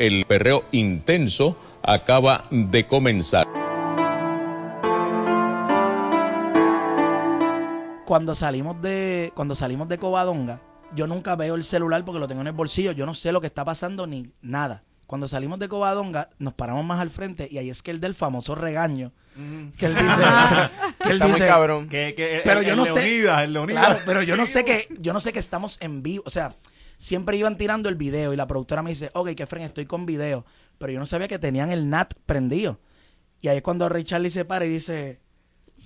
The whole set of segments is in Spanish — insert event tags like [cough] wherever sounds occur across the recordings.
el perreo intenso acaba de comenzar. Cuando salimos de cuando salimos de Covadonga, yo nunca veo el celular porque lo tengo en el bolsillo, yo no sé lo que está pasando ni nada. Cuando salimos de Covadonga, nos paramos más al frente y ahí es que el del famoso regaño, que él dice, [laughs] que él Está muy dice, cabrón. Que, que Pero el- yo el no sé- el. Claro, pero yo no sé [laughs] que yo no sé que estamos en vivo, o sea, siempre iban tirando el video y la productora me dice, ok, que Fren, estoy con video, pero yo no sabía que tenían el NAT prendido. Y ahí es cuando Ray Charlie se para y dice,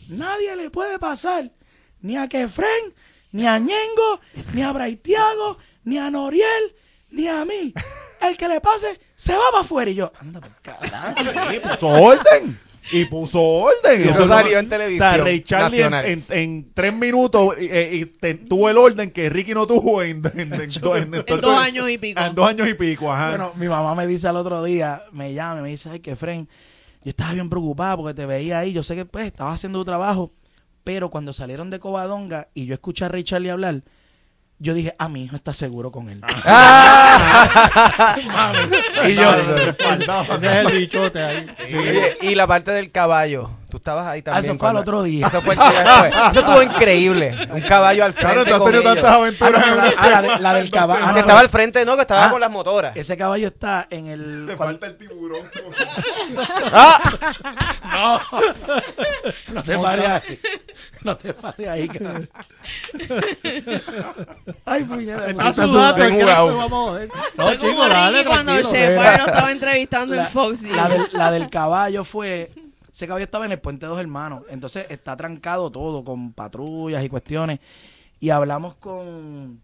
nadie le puede pasar ni a Kefren, ni a Ñengo, ni a Braithiago, ni a Noriel, ni a mí. El que le pase se va para afuera. Y yo, anda por carajo. [laughs] Orden. Y puso orden. Y eso salió en O televisión sea, Ray Charlie en, nacional. en- en tres minutos eh, y te- tuvo el orden que Ricky no tuvo en, en- en- [laughs] en- en- En dos años y pico. En dos años y pico, ajá. Bueno, mi mamá me dice al otro día, me llama y me dice, ay, que Fren, yo estaba bien preocupada porque te veía ahí, yo sé que pues estabas haciendo tu trabajo, pero cuando salieron de Covadonga y yo escuché a Ray Charlie hablar, yo dije, ah, mi hijo está seguro con él. [laughs] [laughs] y yo, Ese es el bichote ahí. Oye, y la parte del caballo. Tú estabas ahí Ah, también. eso fue al otro día. Eso, fue, [laughs] eso estuvo increíble. Un caballo al frente. claro, tú has tenido ellos. tantas Ah, aventuras. no, en la, ah, la de- la del caballo. ah, Que no, estaba al frente, ¿no? Que estaba Ah. con las motoras. Ese caballo está en el... Le cuando- falta el tiburón. [laughs] ¡Ah! [laughs] No te pares ahí. No te pares ahí. cabrón. Ay, puñeta. Está me puse a sudando, después vamos. No, chico, dale, cuando. Shepard lo estaba entrevistando en Fox. la del, la del caballo fue. Ese caballo estaba en el puente Dos Hermanos. Entonces está trancado todo con patrullas y cuestiones. Y hablamos con,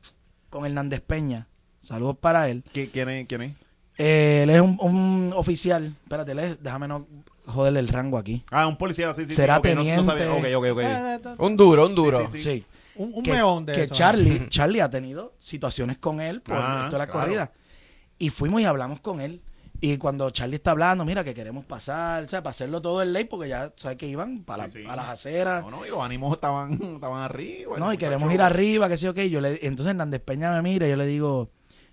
con Hernández Peña. Saludos para él. ¿Qui- ¿Quién es? ¿Quién es? Eh, él es un, un oficial. Espérate, es- déjame no joderle el rango aquí. Ah, un policía, sí, sí. sí, Será no- no teniente. eh, Un duro, un duro. Sí, Sí. Un, un que, meón de que eso. Charlie, Charlie ha tenido situaciones con él por Ah, esto de la claro. corrida. Y fuimos y hablamos con él. Y cuando Charlie está hablando, mira que queremos pasar, ¿sabes? Para hacerlo todo en ley, porque ya sabes que iban para, Sí, sí. a las aceras. No, no, y los ánimos estaban, [laughs] estaban arriba. No, y queremos ir arriba, que sí, ok. Yo le, entonces Hernández Peña me mira y yo le digo,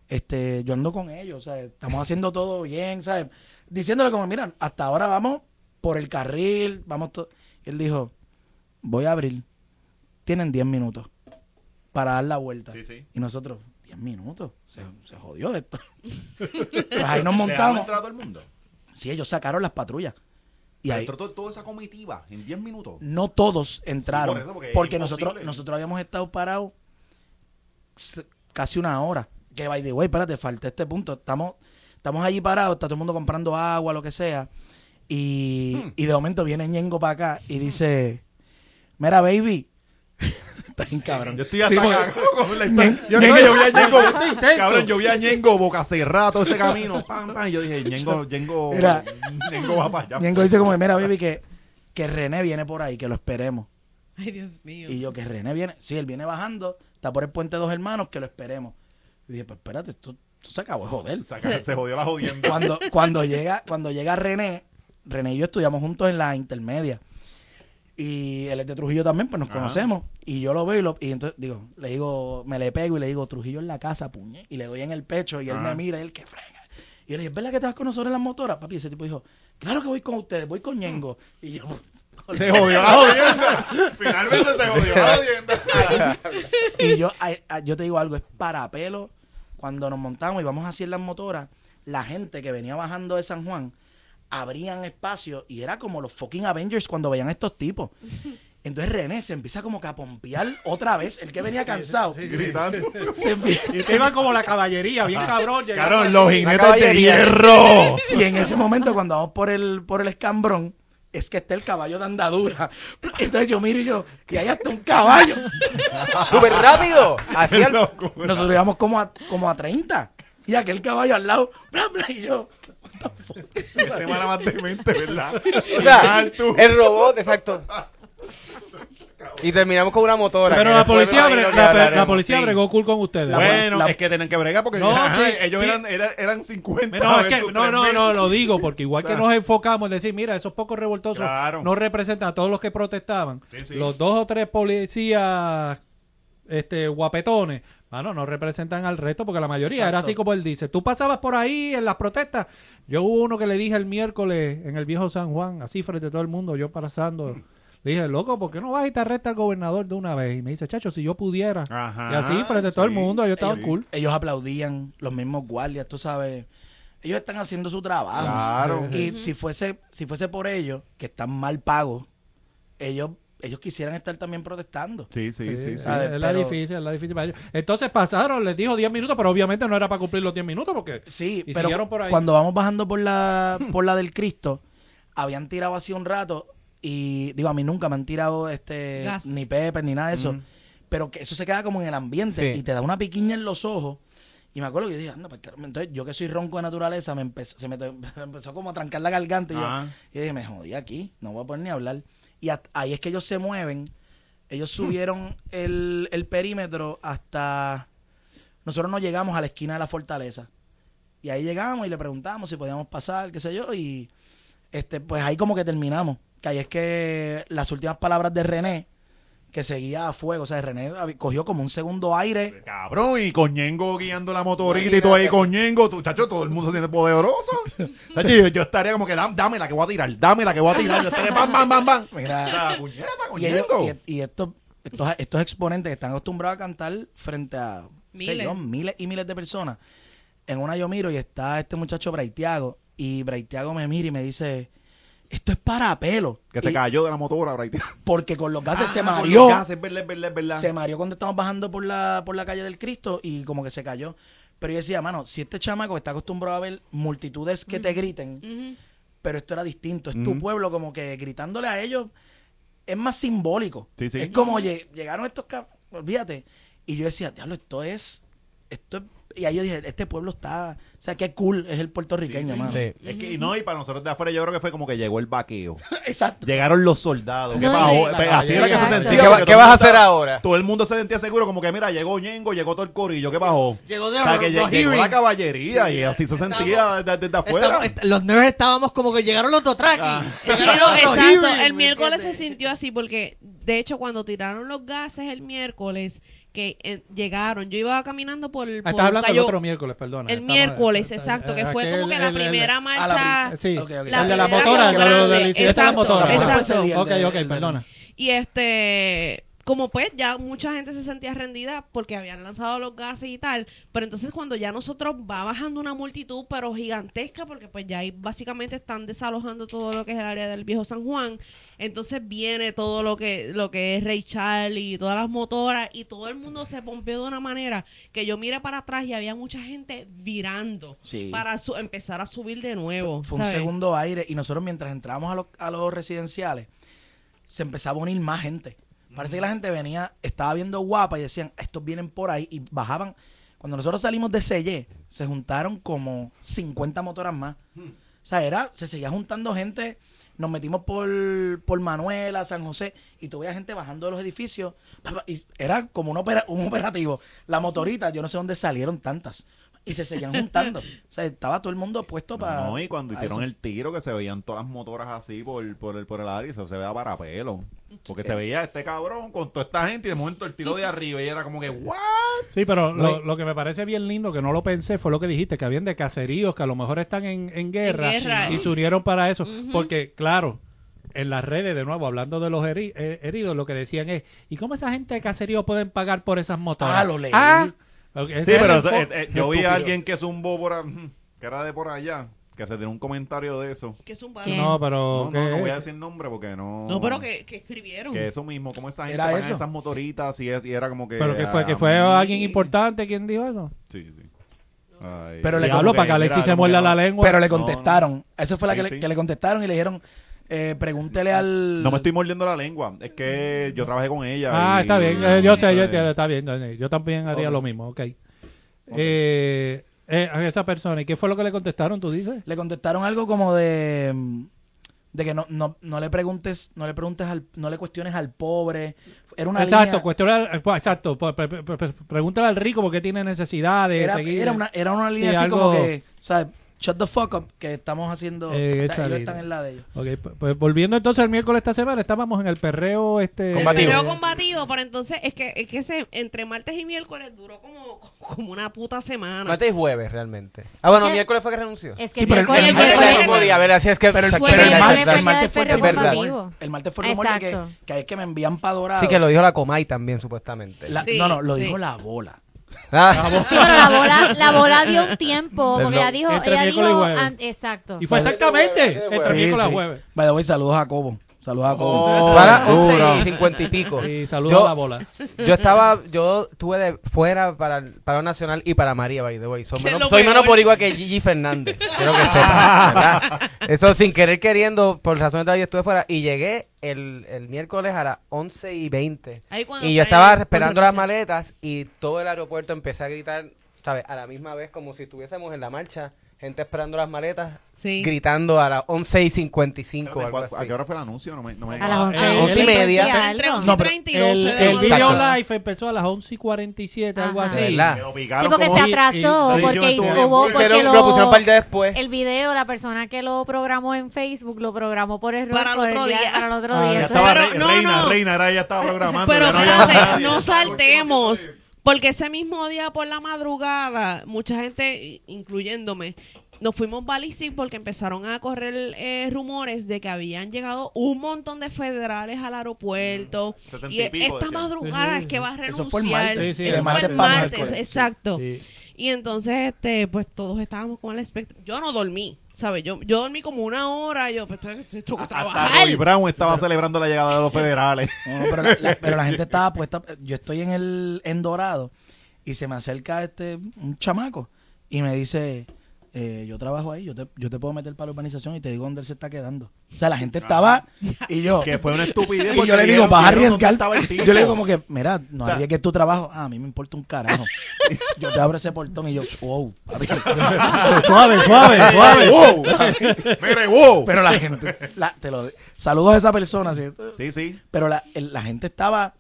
este, yo ando con ellos, ¿sabes? Estamos haciendo todo bien, ¿sabes? Diciéndole como, mira, hasta ahora vamos por el carril, vamos todo. Y él dijo, voy a abrir. Tienen 10 minutos para dar la vuelta. Sí, sí. Y nosotros, 10 minutos, se, se jodió esto. [laughs] pues ahí nos ¿Dejaron montamos. a todo el mundo? Sí, ellos sacaron las patrullas. Y ahí, Entró todo- toda esa comitiva en 10 minutos. no todos entraron. por eso, porque nosotros, nosotros habíamos estado parados casi una hora. Que by the way, espérate, falta este punto. Estamos, estamos allí parados, está todo el mundo comprando agua, lo que sea. Y, Hmm. y de momento viene Ñengo para acá y dice: Mira, baby. [laughs] está bien cabrón. Yo estoy hasta Sí, porque- acá con la historia. Ñen- Yo, yo vi a Ñengo, cabrón, yo vi a Ñengo boca cerrada todo ese camino, pam, pam, y yo dije, Ñengo, Ñengo, Mira. Ñengo va para allá. Ñengo dice como, mira, baby, que, que René viene por ahí, que lo esperemos. Ay, Dios mío. Y yo, que René viene, sí, él viene bajando, está por el puente Dos Hermanos, que lo esperemos. Y dije, pues espérate, esto, esto se acabó de joder. Se jodió la jodienda. Cuando, cuando llega, cuando llega René, René y yo estudiamos juntos en la intermedia. Y él es de Trujillo también, pues nos Ajá. conocemos. Y yo lo veo y, lo- y entonces digo, le digo, me le pego y le digo, Trujillo en la casa, puñe. Y le doy en el pecho y él Ajá. me mira y él que frega. Y yo le dije, ¿es verdad que te vas con nosotros en las motoras? Papi, ese tipo dijo, claro que voy con ustedes, voy con Ñengo. Y yo, [laughs] Se jodió la jodienda. [laughs] Finalmente se jodió la jodienda. [laughs] y yo te digo algo, es para pelo. Cuando nos montamos y vamos así en las motoras, la gente que venía bajando de San Juan abrían espacio y era como los fucking Avengers cuando veían a estos tipos. [laughs] Entonces René se empieza como que a pompear otra vez, el que venía cansado. Gritando. [laughs] Se [laughs] Y iban como la caballería, bien cabrón. Cabrón, los jinetes de hierro. y en ese momento cuando vamos por el, por el escambrón, es que está el caballo de andadura. Entonces yo miro y yo, y ahí está un caballo. ¡Súper rápido! Así al- Loco. Nosotros íbamos como a, como a 30. Y aquel caballo al lado, bla, bla, y yo? Qué semana más demente, ¿verdad? [laughs] O sea, Alto. el robot, exacto. Y terminamos con una motora. Pero la policía, bre- la, policía Sí. bregó cool con ustedes. Bueno, la- es que tienen que bregar porque No, ajá, sí, ellos sí. Eran, eran, eran 50. No, es que, versus no, no, 3000. no, lo digo porque igual O sea, que nos enfocamos en decir, mira, esos pocos revoltosos Claro. no representan a todos los que protestaban. Sí, sí. Los dos o tres policías este guapetones, Mano, no representan al resto porque la mayoría era así como él dice. Tú pasabas por ahí en las protestas. Yo hubo uno que le dije el miércoles en el viejo San Juan, así frente a todo el mundo, yo pasando. [laughs] Le dije, loco, ¿por qué no vas y te arresta al gobernador de una vez? Y me dice, chacho, si yo pudiera. Ajá, y así frente a todo el mundo, yo estaba ellos, cool. ellos aplaudían, los mismos guardias, tú sabes. Ellos están haciendo su trabajo. Claro. Y si fuese, si fuese por ellos, que están mal pagos, ellos, ellos quisieran estar también protestando. Sí, sí, sí. sí. es la Pero- difícil, es la difícil para ellos. Entonces pasaron, les dijo 10 minutos, pero obviamente no era para cumplir los 10 minutos porque... Sí, Y pero siguieron por ahí. cuando vamos bajando por la, por la del Cristo, habían tirado así un rato y digo, a mí nunca me han tirado este Gas. ni pepper ni nada de eso, pero que eso se queda como en el ambiente Sí. y te da una piquiña en los ojos. Y me acuerdo que yo dije, anda, pues, caramba". entonces yo que soy ronco de naturaleza, me empezó, se me, [laughs] me empezó como a trancar la garganta y yo, Ajá. y dije, me jodí aquí, no voy a poder ni hablar. Y ahí es que ellos se mueven. Ellos subieron el, el perímetro hasta... Nosotros no llegamos a la esquina de la fortaleza. Y ahí llegamos y le preguntamos si podíamos pasar, qué sé yo, y este, pues ahí como que terminamos. Que ahí es que las últimas palabras de René, que seguía a fuego, o sea, René cogió como un segundo aire. Cabrón, y Coñengo guiando la motorita y todo ahí, Coñengo, tú, chacho, todo el mundo se siente poderoso. [laughs] Chacho, yo, yo estaría como que, "Dam- dame la que voy a tirar, dame la que voy a tirar, yo estaría bam, bam, bam, bam. [laughs] Mira, sea, puñeta, y, ellos, Coñengo. y, y estos, estos, estos exponentes que están acostumbrados a cantar frente a sé Miles. yo, miles y miles de personas. En una yo miro y está este muchacho Braithiago y Braithiago me mira y me dice, esto es para pelo. Que se Y- cayó de la motora, ahí. Porque con los gases se Ah, mareó. los gases, es verdad, es verdad, es verdad. Se mareó cuando estábamos bajando por la, por la calle del Cristo y como que se cayó. Pero yo decía, mano, si este chamaco está acostumbrado a ver multitudes que te griten, pero esto era distinto. Es tu pueblo como que gritándole a ellos es más simbólico. Sí, sí. Es como, oye, llegaron estos cab- olvídate. Y yo decía, diablo, esto es, esto es, y ahí yo dije, este pueblo está, o sea, qué cool es el puertorriqueño, Sí, sí. mano. Sí. Es que, y no, y para nosotros de afuera yo creo que fue como que llegó el vaqueo. [laughs] Exacto. Llegaron los soldados. ¿Qué No, Pues, Así era que se sentía. ¿Qué, vas a hacer estaba- ahora? Todo el mundo se sentía seguro, como que mira, llegó Ñengo, llegó todo el corillo, ¿qué pasó? Llegó de O sea, que lle- llegó la caballería y así se sentía desde, desde afuera. Estamos- est- los nerds estábamos como que llegaron los Dothraki. Ah. Exacto, el ¿me miércoles se sintió así porque, de hecho, cuando tiraron los gases el miércoles, que eh, llegaron, yo iba caminando por, Ah, por estás hablando del Cayo- otro miércoles, perdona. el Estamos- miércoles, exacto, que fue como que la el- el- primera marcha, la Sí, el de la primera motora, el de la motora. Exacto. el Ok, ok, el perdona. Y este, como pues ya mucha gente se sentía rendida porque habían lanzado los gases y tal, pero entonces cuando ya nosotros va bajando una multitud pero gigantesca porque pues ya ahí básicamente están desalojando todo lo que es el área del viejo San Juan, entonces viene todo lo que lo que es Ray Charlie y todas las motoras y todo el mundo se pompeó de una manera que yo miré para atrás y había mucha gente virando Sí. para su- empezar a subir de nuevo. Fue un segundo aire y nosotros mientras entrábamos a los, a los residenciales se empezaba a unir más gente. Parece que la gente venía, estaba viendo guapa y decían, estos vienen por ahí y bajaban. Cuando nosotros salimos de Selle, se juntaron como 50 motoras más. O sea, era, se seguía juntando gente. Nos metimos por, por Manuela, San José, y tú veías gente bajando de los edificios. Y era como un, opera- un operativo. La motorita, yo no sé dónde salieron tantas. Y se seguían juntando. O sea, estaba todo el mundo puesto para. No, y cuando hicieron el tiro que se veían todas las motoras así por, por, el, por el área, eso se veía para pelo. Porque se veía este cabrón con toda esta gente y de momento el tiro de arriba y era como que, ¿what? Sí, pero lo, No. lo que me parece bien lindo, que no lo pensé, fue lo que dijiste, que habían de caseríos que a lo mejor están en, en guerra, guerra. y se unieron para eso. Porque, claro, en las redes, de nuevo, hablando de los heri- eh, heridos, lo que decían es, ¿y cómo esa gente de caserío pueden pagar por esas motoras? Ah, lo leí. ok, Sí, pero eso- es- es- yo vi a alguien que zumbó por, a- que era de por allá, que se tiró un comentario de eso. Que es un ¿Qué? No, pero... No, ¿qué? no, no voy a decir nombre porque no... No, pero que, que escribieron. Que eso mismo, como esa gente eso. esas motoritas y, es, y era como que... Pero que fue, que ah, fue alguien importante quien dijo eso. Sí, sí. Ay, Pero le como para que Alexis se muerda la lengua. Pero le No, contestaron. Esa fue la Sí, que, le, sí. que le contestaron y le dijeron, eh, pregúntele al... No me estoy mordiendo la lengua, es que yo trabajé con ella. Ah, y- está bien. eh, yo sé, yo entiendo, está bien. Yo también haría lo mismo, ok. Eh, eh, a esa persona, ¿y qué fue lo que le contestaron, tú dices? Le contestaron algo como de... De que no, no, no le preguntes, no le preguntes al, no le cuestiones al pobre. Era una exacto, línea- cuestiona- pues, exacto. pues, pre- pre- pre- pregúntale al rico porque tiene necesidad de era, seguir. era una, era una línea Sí, así algo- como que, o sea, shut the fuck up, que estamos haciendo. Eh, o esa sea, ellos están en la de ellos. Ok, pu- pues volviendo entonces al miércoles esta semana, estábamos en el perreo este Combativo. Pero combativo, pero entonces es que, es que ese, entre martes y miércoles duró como, como una puta semana. Martes y jueves, realmente. Ah, bueno, miércoles fue que renunció. Es que Sí, pero el- el Ah, martes- verdad, miércoles- mismo día, ¿verdad? Así es que... Pero el, pero el martes, el martes fue el verdad. el martes fue el rumor que, Exacto. que es que me envían para Dorado. Sí, que lo dijo la Comay también, supuestamente. La- Sí, no, no, lo sí. dijo la bola. Ah, Sí, pero la bola, la bola dio un tiempo, porque ella dijo, Entre ella y dijo, an- exacto. Y fue exactamente entre miércoles a jueves. By the way, saludos a Cobo. Saludos a Cobo. Oh, para duro. 11 y 50 y pico. Y saludos Yo- a la bola. Yo estaba, yo estuve de fuera para el paro nacional y para María, by the way. Soy Que menos, soy peor. boricua que Gigi Fernández. Quiero que ¿verdad? [laughs] Eso sin querer queriendo, por razones de ahí estuve fuera y llegué el, el miércoles a las 11 y 20. Ahí cuando Y yo estaba esperando por las maletas y todo el aeropuerto empecé a gritar, ¿sabes? A la misma vez como si estuviésemos en la marcha, gente esperando las maletas, Sí. gritando a las 11 y 55 o algo ¿A qué así. hora fue el anuncio? No me, no me A las 11, Eh, once y media. Algo. 11 y No, pero 30 y 12 El, el video live empezó a las 11 y 47, algo Ajá. así. Me lo Sí, porque se atrasó, y- y- porque bien hubo, porque Pusieron- lo, lo pusieron un par de después. el video, la persona que lo programó en Facebook, lo programó por error Para el otro día- día. para el otro Ah, día. Entonces, estaba Pero, re- no, reina, no. reina, era ella estaba programando. Pero no saltemos. Porque ese mismo día por la madrugada, mucha gente, incluyéndome, nos fuimos balísticos porque empezaron a correr eh, rumores de que habían llegado un montón de federales al aeropuerto. Mm, Y y pico, esta decían. madrugada Sí, es sí, que va a renunciar. Eso fue el martes. Sí, sí, Eso de fue martes el para martes, exacto. Sí. Y entonces, este, pues todos estábamos con el expectativa. Yo no dormí, ¿sabes? Yo, yo dormí como una hora. Yo, pues, tengo que Hasta trabajar. Roy Brown estaba celebrando la llegada de los federales. No, no, pero, la, la- pero la [laughs] gente estaba puesta. Yo estoy en el en Dorado y se me acerca este un chamaco y me dice, eh, yo trabajo ahí, yo te, yo te puedo meter para la urbanización y te digo dónde él se está quedando. O sea, la gente estaba [laughs] y yo. que fue una estupidez. Y yo le digo, vas a arriesgar. el. Yo le digo como que, mira, no O sea- arriesgues tu trabajo. Ah, a mí me importa un carajo. [laughs] Yo te abro ese portón y yo, wow. papi. [laughs] suave, suave, suave. ¡Wow! ¡Mire, wow! Pero la gente, la- te lo, saludos a esa persona. ¿sí? Sí, sí. Pero la, el- la gente estaba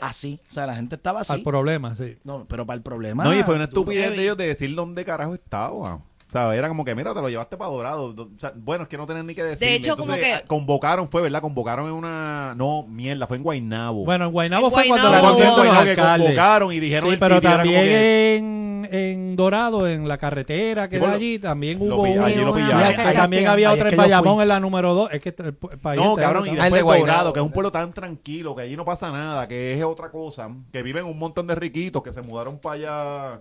así. O sea, la gente estaba así. Al problema, sí. No, pero para el problema. No, y fue una estupidez de ellos de decir dónde carajo estaba. Sea, era como que, mira, te lo llevaste para Dorado. O sea, bueno, es que no tenían ni que decir. hecho, como que- Convocaron, fue, ¿verdad? Convocaron en una... No, mierda, fue en Guaynabo. Bueno, en Guaynabo En fue cuando Guaynabo. la Guaynabo que convocaron y dijeron Sí, el pero sitio, era como también que- en, en Dorado, en la carretera que Sí, da allí, también hubo allí lo pillaron. También había otra en Bayamón en la número 2. Es que el, el país No, cabrón, y después. Dorado, que es un pueblo tan tranquilo, que allí no pasa nada, que es otra cosa, que viven un montón de riquitos que se mudaron para allá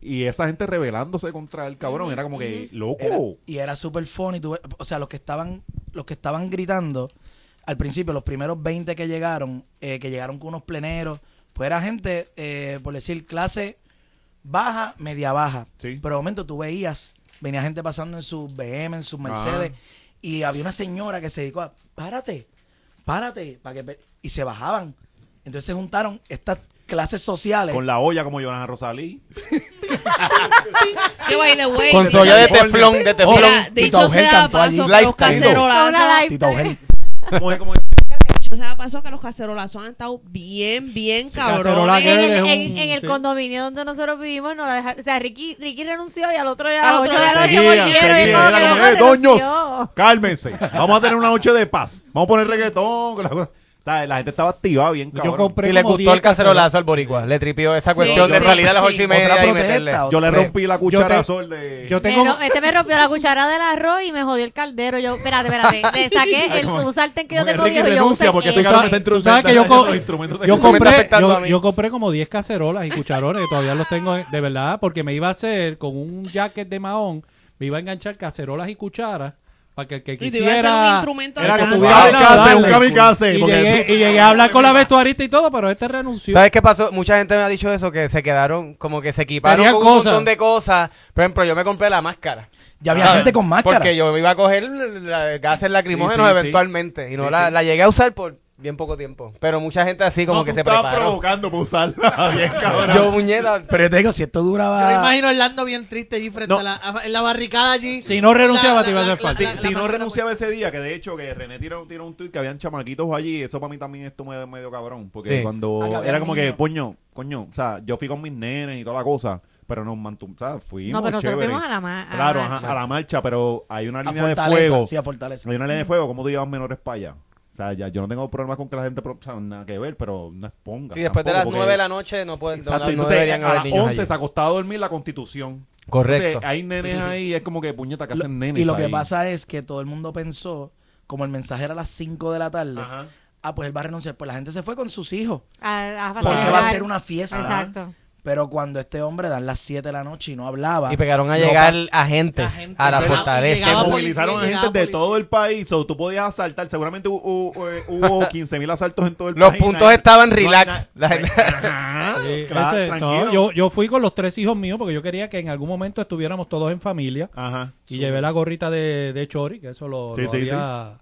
y esa gente rebelándose contra el cabrón, era como que, loco. Era- y era super funny. tú o sea, los que estaban los que estaban gritando al principio, los primeros 20 que llegaron, eh, que llegaron con unos pleneros, pues era gente, eh, por decir, clase baja, media baja. Sí. Pero de momento tú veías, venía gente pasando en sus BM, en sus Mercedes, y había una señora que se dedicó a, párate, párate, para que pe-", y se bajaban. Entonces se juntaron estas clases sociales. Con la olla como Jonathan Rosalí. [laughs] Que by the way, Con su olla de teflón, de teflón. Mira, Tito dicho Augel sea cantó allí. live- Tito. [laughs] Como es como dicho sea paso que los cacerolazos han estado bien, bien cacerola cabrones. En el, un- en, en el sí. condominio donde nosotros vivimos, no la dejaron. O sea, Ricky, Ricky renunció y al otro día a las otro 8 de la noche volvieron. y seguían, como era que como, no "Eh, doños, renunció". cálmense. Vamos a tener una noche de paz. Vamos a poner reggaetón. La cosa". ¿Sabes? La gente estaba activada bien, Yo cabrón. compré Si le como gustó 10 el cacerolazo al boricua, le tripió esa cuestión de sí, salir a las sí. ocho y media Otra y protesta, meterle. otra- Yo le rompí la cuchara te- a Sol de... Yo tengo... Este me rompió la cuchara del arroz y me jodió el caldero. Yo, espérate, espérate. Le [laughs] saqué el, un sartén que yo tengo viejo. Yo renuncia usé porque este ese. cabrón me está Tú sabes que yo, instrumentando co- los instrumentos de yo cocina. [laughs] Me está compré afectando yo, a mí. yo compré como 10 cacerolas y cucharones que todavía los tengo de verdad porque me iba a hacer con un jacket de mahón me iba a enganchar cacerolas y cucharas para que el que quisiera instrumento era que de tuviera danza. algo a Kamikaze, un darle. kamikaze, y llegué, tú- y llegué a hablar con la vestuarista y todo pero este renunció ¿Sabes qué pasó? Mucha gente me ha dicho eso, que se quedaron, como que se equiparon con un montón de cosas. Por ejemplo, yo me compré la máscara. Ya había ¿sabes? gente con máscara. Porque yo me iba a coger la- gases lacrimógenos Sí, sí, sí. eventualmente. Y no Sí, la, sí. la llegué a usar por bien poco tiempo. Pero mucha gente así como No, que tú se estabas preparó. provocando para usarla. [laughs] Bien, cabrón. Yo, muñeca, Pero yo te digo, si esto Yo me duraba. imagino a Orlando bien triste allí frente No. a la, a- en la barricada allí. Si no renunciaba, La- te iba a hacer Si, la si no renunciaba ese día, que de hecho que René tiró, tiró un tweet que habían chamaquitos allí, eso para mí también esto me medio cabrón. Porque Sí. cuando Acá había era como que, niños. coño, coño, o sea, yo fui con mis nenes y toda la cosa, pero nos mantuvimos, o sea, fuimos No, pero nosotros chévere. fuimos a la, ma- a la Claro, marcha. ajá, a la marcha, pero hay una A línea de fuego. sí, a Fortaleza. Hay una línea de fuego, ¿cómo tú llevas menores para allá? O sea, ya, yo no tengo problema con que la gente, pro- o sea, nada que ver, pero no exponga. Sí, después de las porque- 9 de la noche no, pueden, no, Exacto, no entonces, deberían a haber las niños 11 allí. se ha acostado a dormir la constitución. Correcto. Entonces, hay nenes ahí, es como que puñeta que Lo- hacen nenes y lo que pasa es que todo el mundo pensó, como el mensaje era a las 5 de la tarde, Ajá. ah, pues él va a renunciar. Pues la gente se fue con sus hijos, A- a porque va a ser una fiesta. Exacto. Pero cuando este hombre dan las 7 de la noche y no hablaba, Y pegaron a no llegar agentes Agentes. a la fortaleza. Se movilizaron agentes de todo el país, o tú podías asaltar, seguramente hubo, hubo, hubo [laughs] 15 mil asaltos en todo el Los país. puntos nadie- estaban relax. na- La- [laughs] Ajá, Sí, claro, ese- no, tranquilo. yo, yo fui con los tres hijos míos porque yo quería que en algún momento estuviéramos todos en familia. Ajá. Y llevé la gorrita de, de Chori, que eso lo, Sí, lo sí, había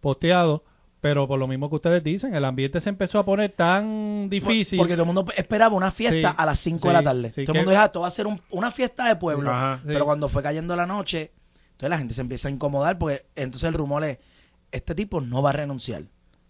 posteado. Pero por lo mismo que ustedes dicen, el ambiente se empezó a poner tan difícil. Porque todo el mundo esperaba una fiesta Sí, a las 5 sí, de la tarde. sí, todo el mundo dijo, "Ah, esto va a ser un- una fiesta de pueblo. Ajá. Pero cuando fue cayendo la noche, entonces la gente se empieza a incomodar porque entonces el rumor es, este tipo no va a renunciar.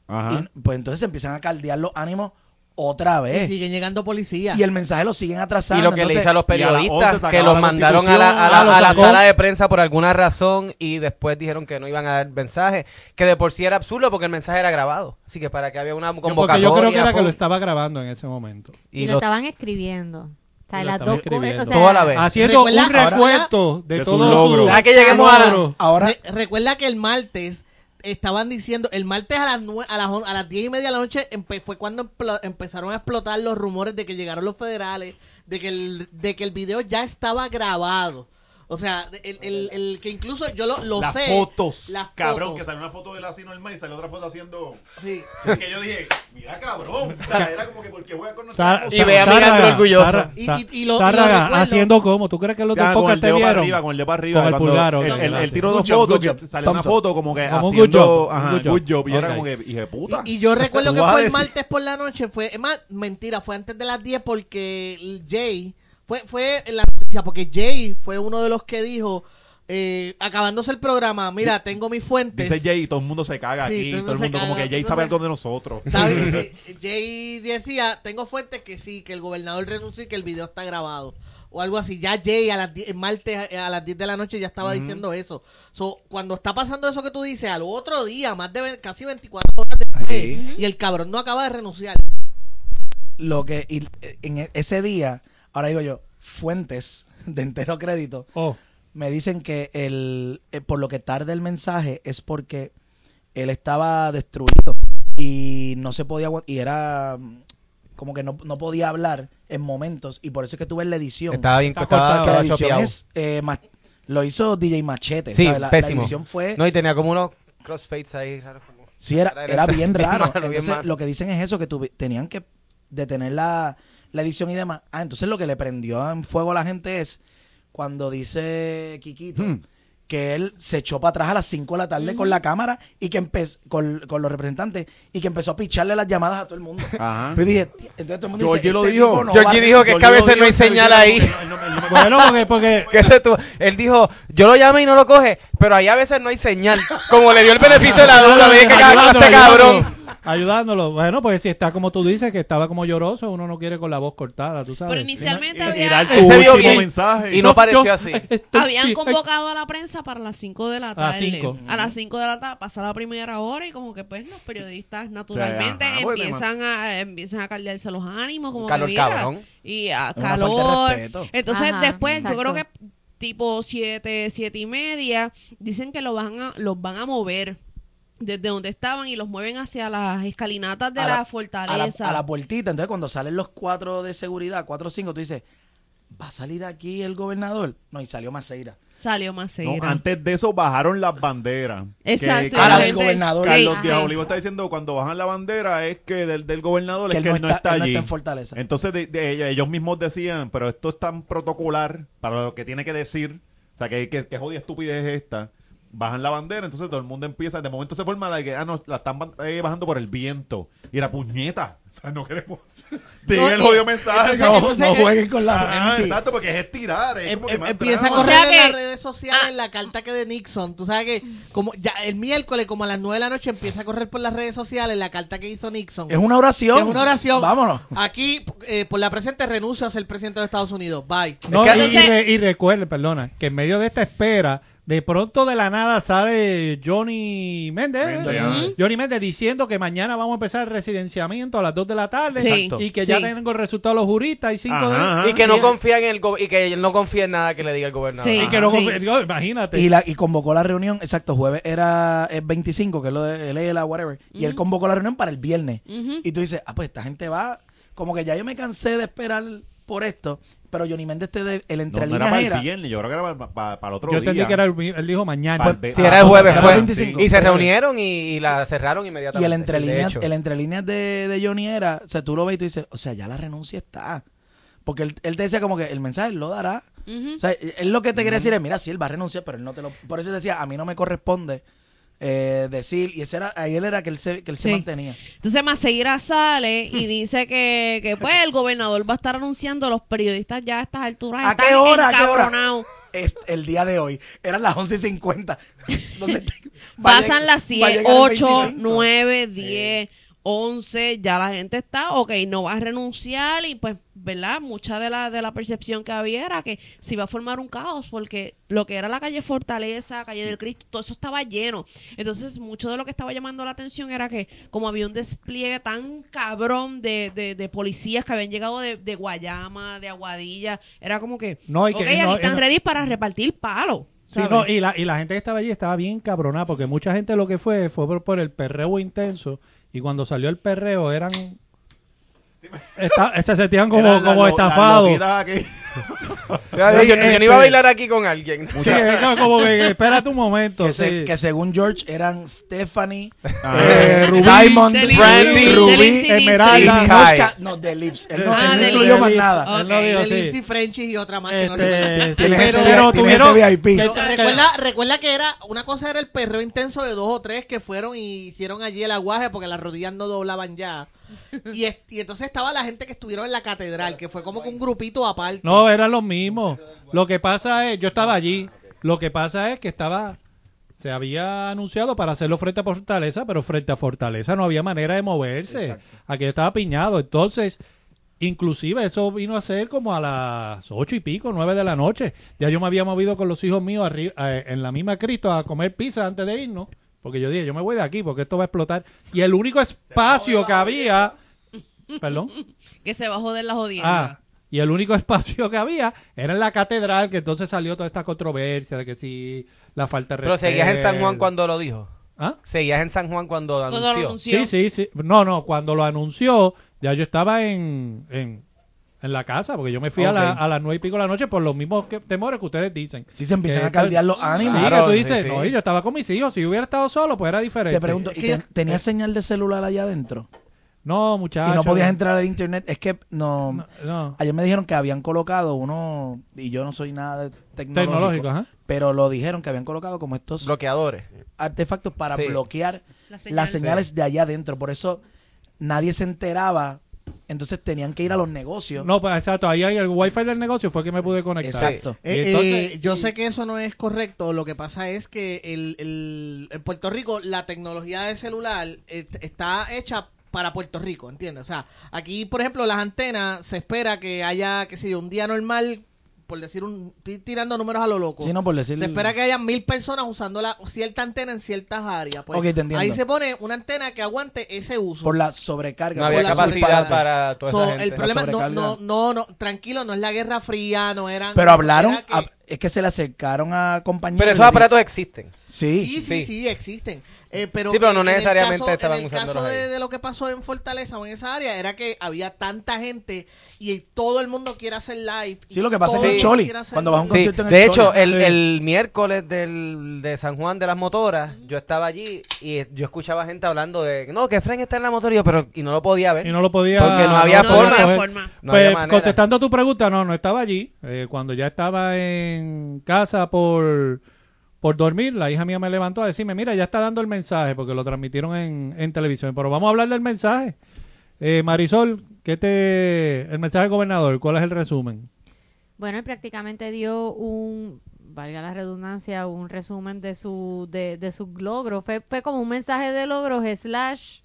Ajá. Y pues entonces se empiezan a caldear los ánimos otra Y vez. siguen llegando policías. Y el mensaje lo siguen atrasando. Y lo que le Entonces, dice a los y a 11 periodistas, que los la mandaron a la, a la- Constitución, a la ah, sala de prensa por alguna razón y después dijeron que no iban a dar mensaje, que de por sí era absurdo porque el mensaje era grabado. Así que para que había una Yo- convocatoria. porque yo creo que era que lo estaba grabando en ese momento. Y, y lo lo- estaban escribiendo. O sea, Y las dos. O sea, Toda la vez. Haciendo un ahora- recuento de, todo logros. su- Ah, que lleguemos a la- logro. Ahora, Re- recuerda que el martes estaban diciendo, el martes a las nue- a las, a las 10 y media de la noche fue cuando empezaron a explotar los rumores de que llegaron los federales, de que el, de que el video ya estaba grabado. O sea, el, el- el que incluso yo lo, lo las sé. fotos, las cabrón, fotos. que salió una foto de él así normal y salió otra foto haciendo... Sí. Que yo dije, mira cabrón, o sea, era como que porque voy a conocer Sa- Y ve a Sa- Miranda Zárraga, orgulloso. Y- y- y lo- y lo Zárraga, recuerdo. haciendo como, ¿tú crees que los del podcast el te vieron? arriba, con el dedo para arriba. Con el pulgar, él gracias. tiró Good dos fotos, que salió una foto como que Como un haciendo... good job, un ajá, good job. good job. Y era Ok. como que, dije, puta. Y, y yo [laughs] recuerdo que fue el martes por la noche, fue, es más, mentira, fue antes de las 10 porque el Jay, fue, fue la noticia, porque Jay fue uno de los que dijo, eh, acabándose el programa, mira, tengo mis fuentes. Dice Jay todo el mundo se caga Sí, aquí. todo el todo el mundo como caga, que Jay sabe algo de nosotros. ¿Sabe? [laughs] Eh, Jay decía, tengo fuentes que sí, que el gobernador renunció y que el video está grabado. O algo así. Ya Jay a las 10, el martes eh, a las 10 de la noche ya estaba diciendo eso. So, cuando está pasando eso que tú dices, al otro día, más de casi 24 horas después, y el cabrón no acaba de renunciar. lo que y, eh, en e- ese día, ahora digo yo, fuentes [laughs] de entero crédito, Oh, me dicen que el eh, por lo que tarda el mensaje es porque él estaba destruido y no se podía y era mm, como que no, no podía hablar en momentos y por eso es que tuve la edición. Estaba bien estaba, cortado. que la edición es eh, ma- lo hizo DJ Machete, Sí, ¿sabes? La, edición fue No, y tenía como unos crossfades ahí raros. como- Sí, era, era bien [laughs] raro. bien Entonces, lo que dicen es eso, que tuvi- tenían que detener la, la edición y demás. Ah, entonces lo que le prendió en fuego a la gente es cuando dice Kikito Hmm. que él se echó para atrás a las 5 de la tarde con la cámara y que empezó con, con los representantes y que empezó a picharle las llamadas a todo el mundo. Ajá. Yo dije, entonces todo el mundo Georgie dice, lo este dijo. no Georgie dijo que es que a veces no hay señal ahí. bueno, porque, porque Que se tu- Él dijo, yo lo llamé y no lo coge, pero ahí a veces no hay señal. Como le dio el beneficio de la duda, ve que cagó este cabrón. Ayudándolo. Bueno, pues si está como tú dices, que estaba como lloroso, uno no quiere con la voz cortada, tú sabes. Pero inicialmente Y había, último bien. mensaje. Y no pareció así. [laughs] estoy- habían convocado a la prensa para las 5 de la A las tarde. cinco. A las 5 de la tarde pasa la primera hora y como que pues los periodistas naturalmente empiezan a empiezan a caldearse los ánimos como Calor que mira, cabrón. y a Una falta de calor. Entonces Ajá, después yo creo que tipo 7, siete y media dicen que lo van a, los van a mover desde donde estaban y los mueven hacia las escalinatas de A la, la- fortaleza. a la, a la puertita. Entonces, cuando salen los cuatro de seguridad, cuatro o cinco, tú dices, ¿va a salir aquí el gobernador? No, y salió Maceira. Salió No, seguida. antes de eso bajaron las banderas. Exacto. Que- la del gobernador. Carlos Ajá. Díaz Olivo está diciendo cuando bajan la bandera es que del, del gobernador Que es él que no él no está- está él no allí. está en Fortaleza. Entonces de- de- ellos mismos decían, pero esto es tan protocolar para lo que tiene que decir, o sea, que, que, que jodida estupidez es esta, bajan la bandera, entonces todo el mundo empieza, de momento se forma la que, ah, no, la están eh, bajando por el viento. Y la puñeta. O sea, no queremos. [laughs] Diga el y- jodido mensaje. entonces- No, entonces, no jueguen con la Ah, exacto, porque es estirar. Es Em- em- empieza a correr O sea en las redes sociales la carta que de Nixon. Tú sabes que como ya el miércoles, como a las 9 de la noche, empieza a correr por las redes sociales la carta que hizo Nixon. Es una oración. Es una oración. Vámonos. Aquí, eh, por la presente, renuncio a ser presidente de Estados Unidos. Bye. No, Es que- y, re- y recuerden, perdona, que en medio de esta espera, de pronto de la nada sale Johnny Méndez, Méndez, eh. Johnny Méndez diciendo que mañana vamos a empezar el residenciamiento a las 2 de la tarde Sí. y que ya Sí. tengo el resultado de los juristas y cinco Ajá, de ajá. Y que no confía en el go- y que él no confía en nada que le diga el gobernador. Sí. y que no confía- imagínate. Y, la, y convocó la reunión, exacto, jueves era el 25, que es lo de ELA, whatever. Y él convocó la reunión para el viernes. Y tú dices, ah, pues esta gente va, como que ya yo me cansé de esperar por esto, pero Johnny Méndez, te de- el No, entre no era líneas para era, el viernes, yo creo que era para, para- para el otro Yo día. entendí que era el, él dijo mañana. Si ah, era el jueves, era fue. el 25. Y se reunieron y, y la cerraron y inmediatamente. el entre líneas, el entre líneas de, de Johnny era, o sea, tú lo ves y tú dices, o sea, ya la renuncia está. Porque él, él te decía como que el mensaje lo dará. O sea, él lo que te quiere decir es, mira, sí, él va a renunciar, pero él no te lo... Por eso decía, a mí no me corresponde eh, decir, y ese era, ahí él era que él se, que él se mantenía. Entonces Maceira sale y [laughs] dice que, que pues el gobernador va a estar anunciando los periodistas ya a estas alturas ¿A qué hora? ¿A qué hora? Es el día de hoy. Eran las 11.50. donde te- va a Pasan las va a 7, llegar el 8, 25. 9, 10, 11, ya la gente está, ok, no va a renunciar y pues, ¿verdad? Mucha de la, de la percepción que había era que se iba a formar un caos porque lo que era la calle Fortaleza, calle del Cristo, todo eso estaba lleno. Entonces, mucho de lo que estaba llamando la atención era que como había un despliegue tan cabrón de, de, de policías que habían llegado de, de Guayama, de Aguadilla, era como que, No, y que- no, están no- ready para repartir palos. Sí, no, y, la, y la gente que estaba allí estaba bien cabronada porque mucha gente lo que fue fue por, por el perreo intenso y cuando salió el perreo eran Está- se sentían como, las como lo- las estafados. [laughs] que- Ya, yo, yo no Este- iba a bailar aquí con alguien. Sí, es como- que espérate un momento. Que, se- sí. que según George eran Stephanie, Ah. eh, Rubí, Diamond, Del- Brandy, del- Rubí, del Incidente. y Esmeralda. No, de Lips. Él no, Ah, él no incluyó Lips. más nada. Él no dijo de sí. Lindsay Frenchies y otra más que no Este, recuerdo. sí, pero- ese, pero tienes tuvieron- ese VIP. que- No, que- recuerda, recuerda que era una cosa era el perreo intenso de dos o tres que fueron y hicieron allí el aguaje porque las rodillas no doblaban ya. [laughs] Y, es- y entonces estaba la gente que estuvieron en la catedral, que fue como que un grupito aparte. No, eran los mismos. Lo que pasa es, yo estaba allí. Lo que pasa es que estaba, se había anunciado para hacerlo frente a Fortaleza, pero frente a Fortaleza no había manera de moverse. Aquello estaba piñado. Entonces, inclusive eso vino a ser como a las ocho y pico, nueve de la noche. Ya yo me había movido con los hijos míos arri- eh, en la misma Cristo a comer pizza antes de irnos. Porque yo dije, yo me voy de aquí porque esto va a explotar. Y el único espacio que había... Perdón. [laughs] Que se bajó de las jodiendas. Ah, y el único [laughs] espacio que había era en la catedral, que entonces salió toda esta controversia de que si la falta de Pero seguías en San Juan cuando lo dijo. ¿Ah? Seguías en San Juan cuando Cuando lo anunció. anunció. Sí, sí, sí. No, no, cuando lo anunció, ya yo estaba en, en, en la casa, porque yo me fui a, la- a las nueve y pico de la noche por los mismos que- temores que ustedes dicen. Si se empiezan Que a caldear los Sí, ánimos. Claro, que tú sí, dices, sí. no, yo estaba con mis hijos, si yo hubiera estado solo, pues era diferente. Te pregunto, ¿y que ten- ¿tenías señal de celular allá adentro? No, muchachos. y no podías entrar al internet. Es que no, No, no. Ayer me dijeron que habían colocado uno, y yo no soy nada de tecnológico, pero lo dijeron que habían colocado como estos Bloqueadores. artefactos para Sí. bloquear Las las señales. señales de allá adentro. Por eso nadie se enteraba. Entonces tenían que ir a los negocios. No, pues exacto, ahí hay el wifi del negocio fue que me pude conectar. Exacto. Eh, entonces- eh, yo sé que eso no es correcto. Lo que pasa es que el, el- en Puerto Rico la tecnología de celular eh, está hecha para Puerto Rico, ¿entiendes? O sea, aquí, por ejemplo, las antenas se espera que haya, qué sé yo, un día normal, por decir un, estoy tirando números a lo loco. Sí, no, por decir... Se espera que haya mil personas usando la cierta antena en ciertas áreas. Pues, Ok, te entiendo. Ahí se pone una antena que aguante ese uso. Por la sobrecarga. No había la capacidad sobrecarga. para toda So, esa gente. el problema no, no, no, no, tranquilo, no es la Guerra Fría, no eran. Pero hablaron, era que- a- es que se le acercaron a compañeros. Pero esos aparatos existen. Sí. Sí, sí, Sí. sí, existen. Eh, pero Sí, pero no en el necesariamente caso- estaban En el usándolos caso de, de lo que pasó en Fortaleza o en esa área era que había tanta gente y todo el mundo quiere hacer live. Sí, lo que pasa es que el Choli, cuando va a un concierto en el de hecho, Choli. el, el miércoles del, de San Juan de las Motoras, yo estaba allí y yo escuchaba gente hablando de no, que Frank está en la y yo, pero y no lo podía ver. y no lo podía Porque no había no forma. había coger. forma. No Pues, había contestando tu pregunta, no, no estaba allí. Eh, cuando ya estaba en casa por por dormir, la hija mía me levantó a decirme, mira, ya está dando el mensaje, porque lo transmitieron en, en televisión. Pero vamos a hablar del mensaje. Eh, Marisol, ¿qué te, el mensaje del gobernador, ¿cuál es el resumen? Bueno, él prácticamente dio un, valga la redundancia, un resumen de su de, de sus logros. Fue, fue como un mensaje de logros slash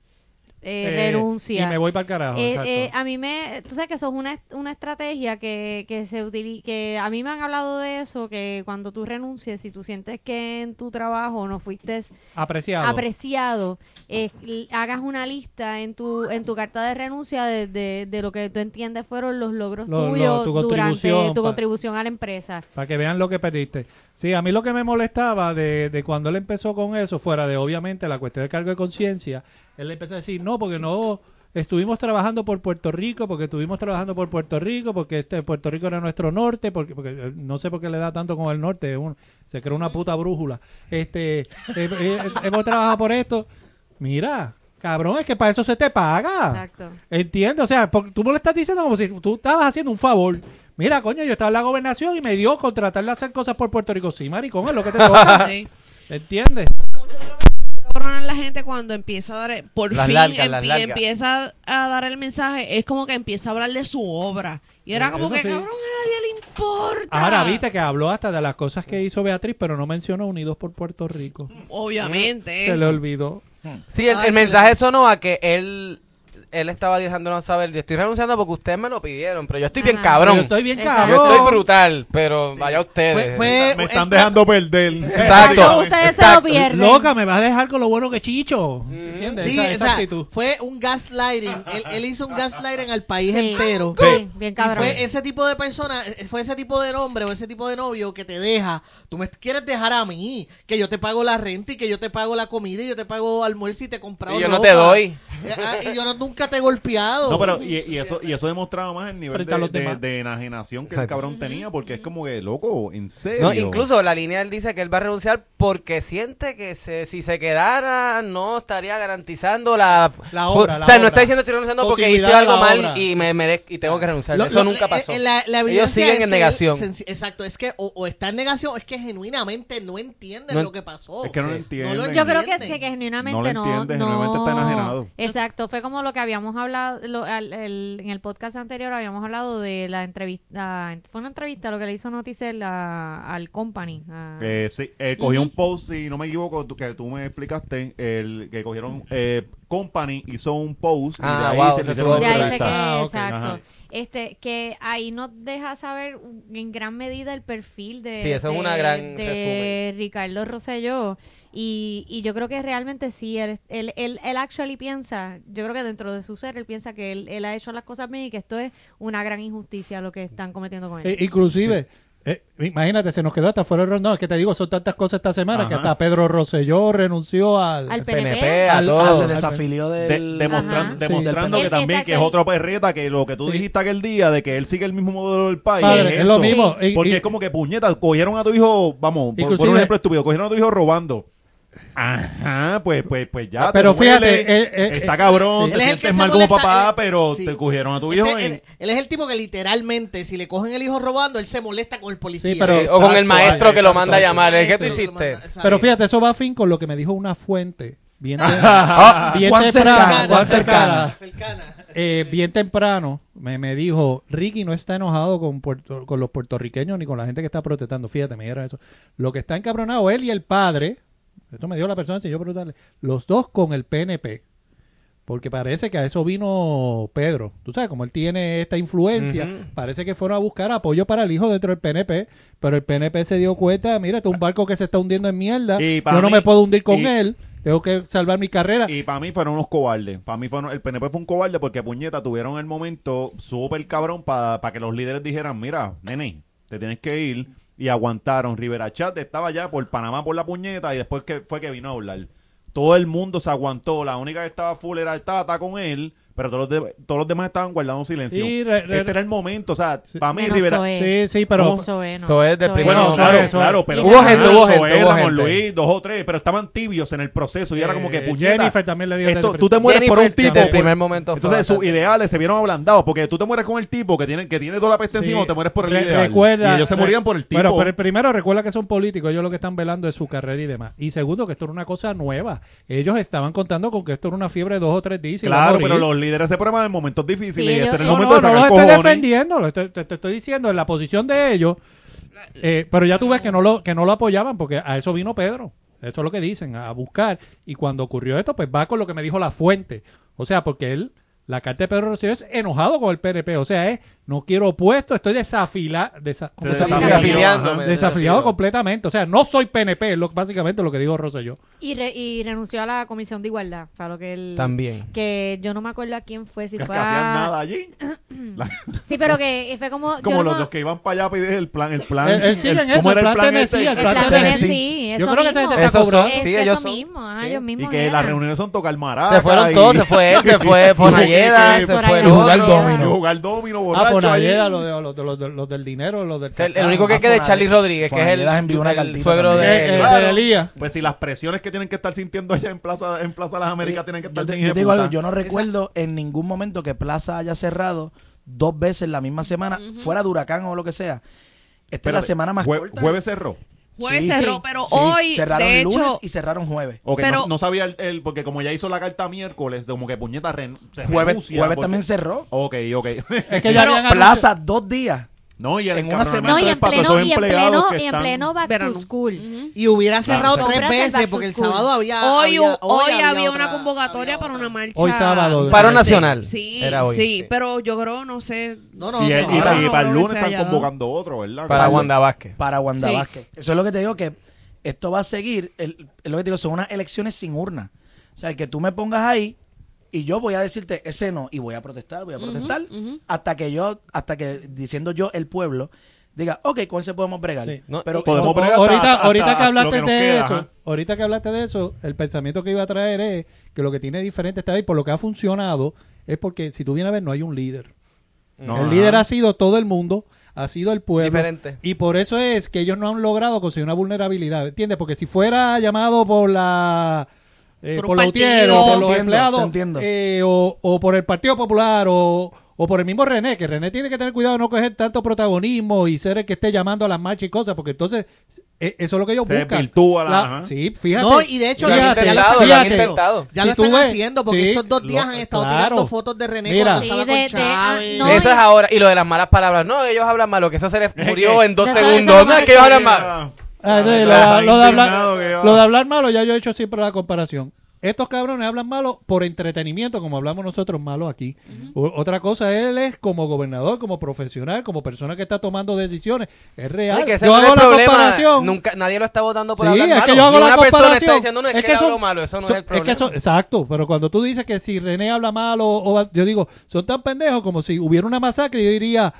eh, Eh, renuncia. Y me voy para el carajo. Eh, eh, a mí me, tú sabes que eso es una, una estrategia que, que se utiliza, que a mí me han hablado de eso, que cuando tú renuncies, si tú sientes que en tu trabajo no fuiste Apreciado. apreciado, eh, hagas una lista en tu en tu carta de renuncia de, de, de lo que tú entiendes fueron los logros Lo- lo- tuyos tu durante tu contribución a la empresa. Para que vean lo que perdiste. Sí, a mí lo que me molestaba de, de cuando él empezó con eso, fuera de obviamente la cuestión de cargo de conciencia, él empezó a decir, no, porque no estuvimos trabajando por Puerto Rico, porque estuvimos trabajando por Puerto Rico, porque este Puerto Rico era nuestro norte, porque, porque eh, no sé por qué le da tanto con el norte, un- se crea una puta brújula. Este, eh, eh, hemos trabajado por esto. Mira, cabrón, es que para eso se te paga. Exacto. Entiendo, o sea, porque tú me lo estás diciendo como si tú estabas haciendo un favor. Mira, coño, yo estaba en la gobernación y me dio contratarle a hacer cosas por Puerto Rico. Sí, maricón, es lo que te [laughs] toca. Sí. ¿Entiendes? cabrona la gente cuando empieza a dar, por Las fin largas, las empie- largas. empieza a dar el mensaje, es como que empieza a hablar de su obra. Y era Eh, como eso que, sí. cabrón, a nadie le importa. Ahora viste que habló hasta de las cosas que hizo Beatriz, pero no mencionó Unidos por Puerto Rico. Obviamente. Se le olvidó. Sí, el, Ay, el mensaje sonó a que él él estaba dejándonos saber, yo estoy renunciando porque ustedes me lo pidieron, pero yo estoy bien Ajá. cabrón. Yo estoy bien Exacto. Yo cabrón. estoy brutal, pero vaya ustedes. Fue- fue- Me están el- dejando perder. Exacto. Ustedes se lo Exacto. pierden. Loca, me vas a dejar con lo bueno que Chicho. ¿Entiendes? Sí, esa, o esa sea, actitud. fue un gaslighting. Él, él hizo un gaslighting al país Sí. entero. Sí, bien Y cabrón. fue ese tipo de persona, eh, fue ese tipo de hombre o ese tipo de novio que te deja. Tú me quieres dejar a mí, que yo te pago la renta y que yo te pago la comida y yo te pago almuerzo y te he comprado Y yo no ropa. te doy. Eh, ah, Y yo no- nunca te he golpeado. No, pero y, y eso y eso demostraba más el nivel de, enajenación que el cabrón tenía, porque es como que, loco, en serio. No, incluso la línea él dice que él va a renunciar porque siente que se, si se quedara no estaría garantizando la, La obra, O la sea, no está diciendo estoy renunciando porque hice algo mal y me merezco y tengo que renunciar. Lo- Eso lo- nunca eh, pasó. eh, la- la Ellos siguen en que él negación. exacto, es que o, o está en negación o es que genuinamente no entienden No- lo que pasó. Es que no lo. No lo Yo creo que es que, que genuinamente No lo no. entiende, no- genuinamente está enajenado. Exacto, fue como lo que habíamos hablado lo- al- el- en el podcast anterior, habíamos hablado de la entrevista, fue una entrevista lo que le hizo Noticel a- al company. a- Que sí, eh, cogió Ujú. un post, si no me equivoco, tú- que tú me explicaste, el que cogieron eh, Company, hizo un post y Ah, de ahí wow, se ese le hicieron estuvo de una ahí fue que, entrevista. Ah, ok, exacto. ajá. Este, que ahí nos deja saber en gran medida el perfil de, Sí, eso es de- una gran de Ricardo Rosselló. Y, y yo creo que realmente sí, él, él, él, él actually piensa, yo creo que dentro de su ser, él piensa que él, él ha hecho las cosas bien y que esto es una gran injusticia lo que están cometiendo con él. Eh, inclusive, eh, imagínate, se nos quedó hasta fuera el No, es que te digo, son tantas cosas esta semana que hasta Pedro Rosselló renunció al... Al PNP. PNP, a Al- todo. Ah, se al- desafilió De- del... demostran- Ajá. demostrando Sí. que también que es otra perreta que lo que tú Sí. dijiste aquel día de que él sigue el mismo modelo del país Padre, es, es lo mismo. Porque y- es como que puñetas cogieron a tu hijo vamos por- un ejemplo estúpido cogieron a tu hijo robando ajá pues pues pues ya Pero te duele, fíjate, eh, eh, está eh, cabrón te Él es sientes mal como papá él- pero sí. te cogieron a tu hijo Este, en- él, él es el tipo que literalmente, si le cogen el hijo robando, él se molesta con el policía. Sí, pero- Sí, o con el Exacto, maestro que lo exacto, manda a llamar. ¿Qué tú hiciste? Pero fíjate, eso va afín con lo que me dijo una fuente. Bien, [laughs] tem- Ah, bien temprano, cercana, eh, bien temprano me, me dijo, Ricky no está enojado con, Puerto- con los puertorriqueños ni con la gente que está protestando. Fíjate, me dijeron eso. Lo que está encabronado él y el padre, esto me dio la persona sin yo preguntarle, los dos con el PNP. Porque parece que a eso vino Pedro. Tú sabes, como él tiene esta influencia, parece que fueron a buscar apoyo para el hijo dentro del PNP, pero el PNP se dio cuenta, mira, este es un barco que se está hundiendo en mierda, Y yo pa' no mí- me puedo hundir con y- él, tengo que salvar mi carrera. Y para mí fueron unos cobardes. Para mí fueron, el PNP fue un cobarde porque puñeta tuvieron el momento súper cabrón para que los líderes dijeran, mira, nene, te tienes que ir. Y aguantaron. Rivera Chat estaba ya por Panamá por la puñeta y después que fue que vino a hablar. Todo el mundo se aguantó. La única que estaba full era el Tata con él. Pero todos los, de- todos los demás estaban guardando silencio. Sí, re- re- este era el momento, o sea, para mí Rivera... Zoe. Sí, sí, pero... Zoe, no. Del Zoe. primero. Bueno, No, claro, Zoe. claro, pero Hubo gente, hubo gente, hubo gente. Luis, dos o tres, pero estaban tibios en el proceso y era como que Eh, puñeta. Jennifer también le dio esto, tú te mueres por un Jennifer, tipo. desde el por- primer momento entonces sus ideales se vieron ablandados porque tú te mueres con el tipo que tiene que tiene toda la peste Sí. encima o te mueres por el ideal. recuerda- y ellos se morían por el tipo. Bueno, pero primero recuerda que son políticos, ellos lo que están velando es su carrera y demás. Y segundo, que esto era una cosa nueva. Ellos estaban contando con que esto era una fiebre de dos o tres días. claro, pero los líderes se prueban en momentos difíciles Sí, y este el No, momento no, de no los estoy defendiendo, lo estoy- te, te estoy diciendo en la posición de ellos. eh, pero ya tú ves que no lo que no lo apoyaban porque a eso vino Pedro. Eso es lo que dicen, a buscar. Y cuando ocurrió esto, pues va con lo que me dijo la fuente. O sea, porque él, la carta de Pedro Rosselló es enojado con el PNP. O sea, es, no quiero puesto, estoy desafila, desa- ¿cómo Se se desafiliado completamente. O sea, no soy PNP, es lo, básicamente lo que dijo Rosselló. Y, re- y renunció a la comisión de igualdad. Fue lo que él. También. Que yo no me acuerdo a quién fue. Si Que fue hacían a- nada allí. La- [clears throat] Sí, pero que fue como. como no los, me- los que iban para allá a pedir el plan. El plan Él- él sigue en ¿Cómo eso, era el plan? Tennessee, el El plan Tennessee. Tennessee, Yo eso creo que mismo. gente está Esos son, cobrando. Es sí, eso ellos son. mismo, ajá, Sí. ellos Y mismos que eran. las reuniones son tocar maraca. Se fueron y- todos, se fue él, se fue Ponalleda, y- se fue el [laughs] y jugar domino. y jugar domino Ah, borracho ayer, los, de, los, de, los, de- los del dinero, los del el, el único que Ah, queda es Charlie Rodríguez, que es el, envió una el suegro. Eh, de eh, él. Claro. de Elías. Pues si las presiones que tienen que estar sintiendo allá en Plaza en Plaza Las Américas tienen que estar Yo te, bien yo te digo algo, yo no recuerdo en ningún momento que Plaza haya cerrado dos veces la misma semana, fuera de huracán o lo que sea. Esta es la semana más jue- corta. Jueves cerró. Jueves Sí, cerró, sí. pero Sí, hoy, cerraron de hecho, lunes y cerraron jueves. Ok, Pero- no, no sabía el, el- porque como ya hizo la carta miércoles, como que puñeta ren, se Jueves, renuncia, jueves porque- también cerró. Ok, ok. Es que ya Pero habían Plaza dos días. No, y el en una encabronamiento No, y en para pleno, esos y en pleno, que y en pleno back Verano. to school. Ujú. Y hubiera Claro, cerrado exacto. tres veces porque el sábado había. Hoy, había, hoy había, otra- una convocatoria había para una marcha. Hoy sábado. Paro nacional. Sí, Era hoy, sí, sí. pero yo creo, no sé. No, no, Sí, no, y, y- ahora y no para el lunes están convocando otro, ¿verdad? Para Wanda Vázquez. para Wanda Sí. Vázquez. Eso es lo que te digo que esto va a seguir, el, es lo que te digo, son unas elecciones sin urna. O sea, el que tú me pongas ahí y yo voy a decirte ese no y voy a protestar, voy a protestar hasta que yo, hasta que diciendo yo el pueblo diga, ok, con ese podemos bregar. Sí. No, Pero Podemos O- bregar hasta- ahorita, hasta- ahorita que hablaste que de queda, eso, ajá. ahorita que hablaste de eso, el pensamiento que iba a traer es que lo que tiene diferente esta vez, por lo que ha funcionado, es porque si tú vienes a ver, no hay un líder. No, el ajá. líder ha sido todo el mundo, ha sido el pueblo. Diferente. Y por eso es que ellos no han logrado conseguir una vulnerabilidad, ¿entiendes? Porque si fuera llamado por la... eh, Por por, los partido. por los empleados, eh, o, o por el Partido Popular, o, o por el mismo René, que René tiene que tener cuidado de no coger tanto protagonismo y ser el que esté llamando a las marchas y cosas, porque entonces eh, eso es lo que ellos Se buscan. la-. Sí, fíjate. No, y de hecho, Lo han ya, ya lo intentado, están lo han haciendo. intentado. Ya Si lo están ves, haciendo porque sí, estos dos días lo- han estado claro. tirando fotos de René Mira. cuando Sí, estaba de- con de- Chávez. ah, no, Eso es ahora. Y lo de las malas palabras. No, ellos hablan malo, que eso se les murió en dos segundos. no es que ellos hablan parece. Ah, lo, lo de hablar, lo de malo, ya yo he hecho siempre la comparación. Estos cabrones hablan malo por entretenimiento, como hablamos nosotros malo aquí. Otra cosa, él es como gobernador, como profesional, como persona que está tomando decisiones. Es real. Que yo hago la problema. comparación. Nunca, nadie lo está votando por Sí, hablar es malo. que yo hago la comparación. está diciendo, no, es, que, son- habló malo. Eso no son- es el problema. que son- exacto, pero cuando tú dices que si René habla malo, o, yo digo, son tan pendejos como si hubiera una masacre, yo diría,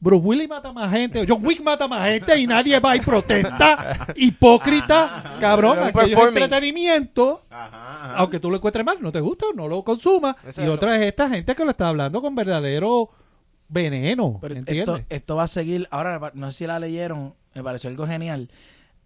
Bruce Willis mata más gente, John Wick mata más gente y nadie va y protesta. Hipócrita, cabrón, aquello es entretenimiento. Ajá, ajá. Aunque tú lo encuentres mal, no te gusta, no lo consumas. Eso y es otra es esta gente que lo está hablando con verdadero veneno, Pero ¿entiendes? esto, esto va a seguir. Ahora, no sé si la leyeron, me pareció algo genial.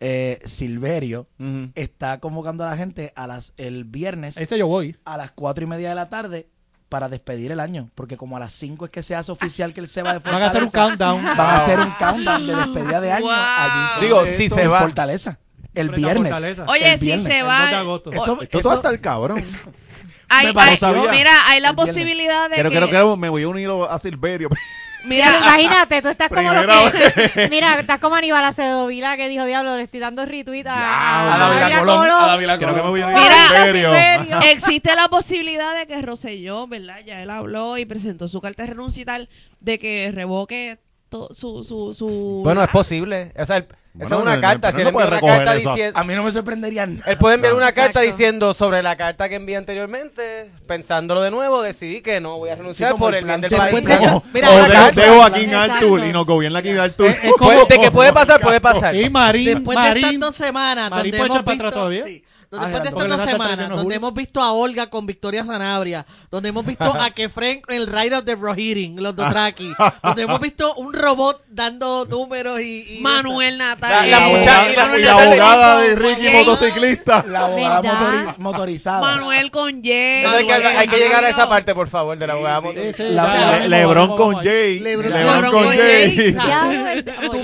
Eh, Silverio está convocando a la gente a las el viernes Ese yo voy. a las cuatro y media de la tarde para despedir el año. Porque como a las 5 es que se hace oficial que él se va de [laughs] Van a hacer un Fortaleza, countdown. Van a hacer un countdown de despedida de año Wow. allí. Digo, en si se va. Fortaleza. El viernes. Fortaleza. Oye, El si viernes, se el va. 2 de agosto. Eso, Esto eso- va a estar cabrón. [laughs] hay- me hay- mira, hay la El viernes. posibilidad de Creo, que. creo que me voy a unir a Silverio. [laughs] Mira, imagínate, tú estás como lo Primera que... [laughs] Mira, estás como Aníbal Acevedo Vila que dijo, diablo, le estoy dando retweet a, a a Dávila Dávila Colón, a Dávila Creo que me Colón. voy a unir Mira, a. Silverio. [laughs] existe la posibilidad de que Rosselló, ¿verdad? Ya él habló y presentó su carta de renuncia y tal, de que revoque to- su, su, su... Bueno, es posible. O sea, el- Esa Bueno, es una no, carta. no, si no él puede envía una carta eso. diciendo... A mí no me sorprendería nada. Él puede enviar No. una carta Exacto. diciendo sobre la carta que envié anteriormente, pensándolo de nuevo, decidí que no voy a renunciar como por el plan del de- país. Después de- O, Mira, o de- dejo aquí en. Artur y nos gobierna aquí en Artur. Es, es como, de que puede pasar, puede [laughs] pasar. Y Marín, Después de estas Marín, dos semanas Marín donde puede hemos echar para visto, atrás todavía. sí, después de estas dos semanas 31 de donde julio. hemos visto a Olga con Victoria Sanabria, donde hemos visto [laughs] a Kefren en el Ride of the Rohirrim, los Dothraki, [laughs] donde hemos visto un robot dando números y, y Manuel La- Natal. la la, y la y la abogada de Ricky motociclista. La abogada motorizada. Manuel con Jay. Hay, que, Manuel hay que llegar a esa parte, por favor, de la abogada. Sí, motor- sí, La- ya, la- ya, Le- Lebron con. Jay. Lebron Lebron con con Jay. [laughs] Tú-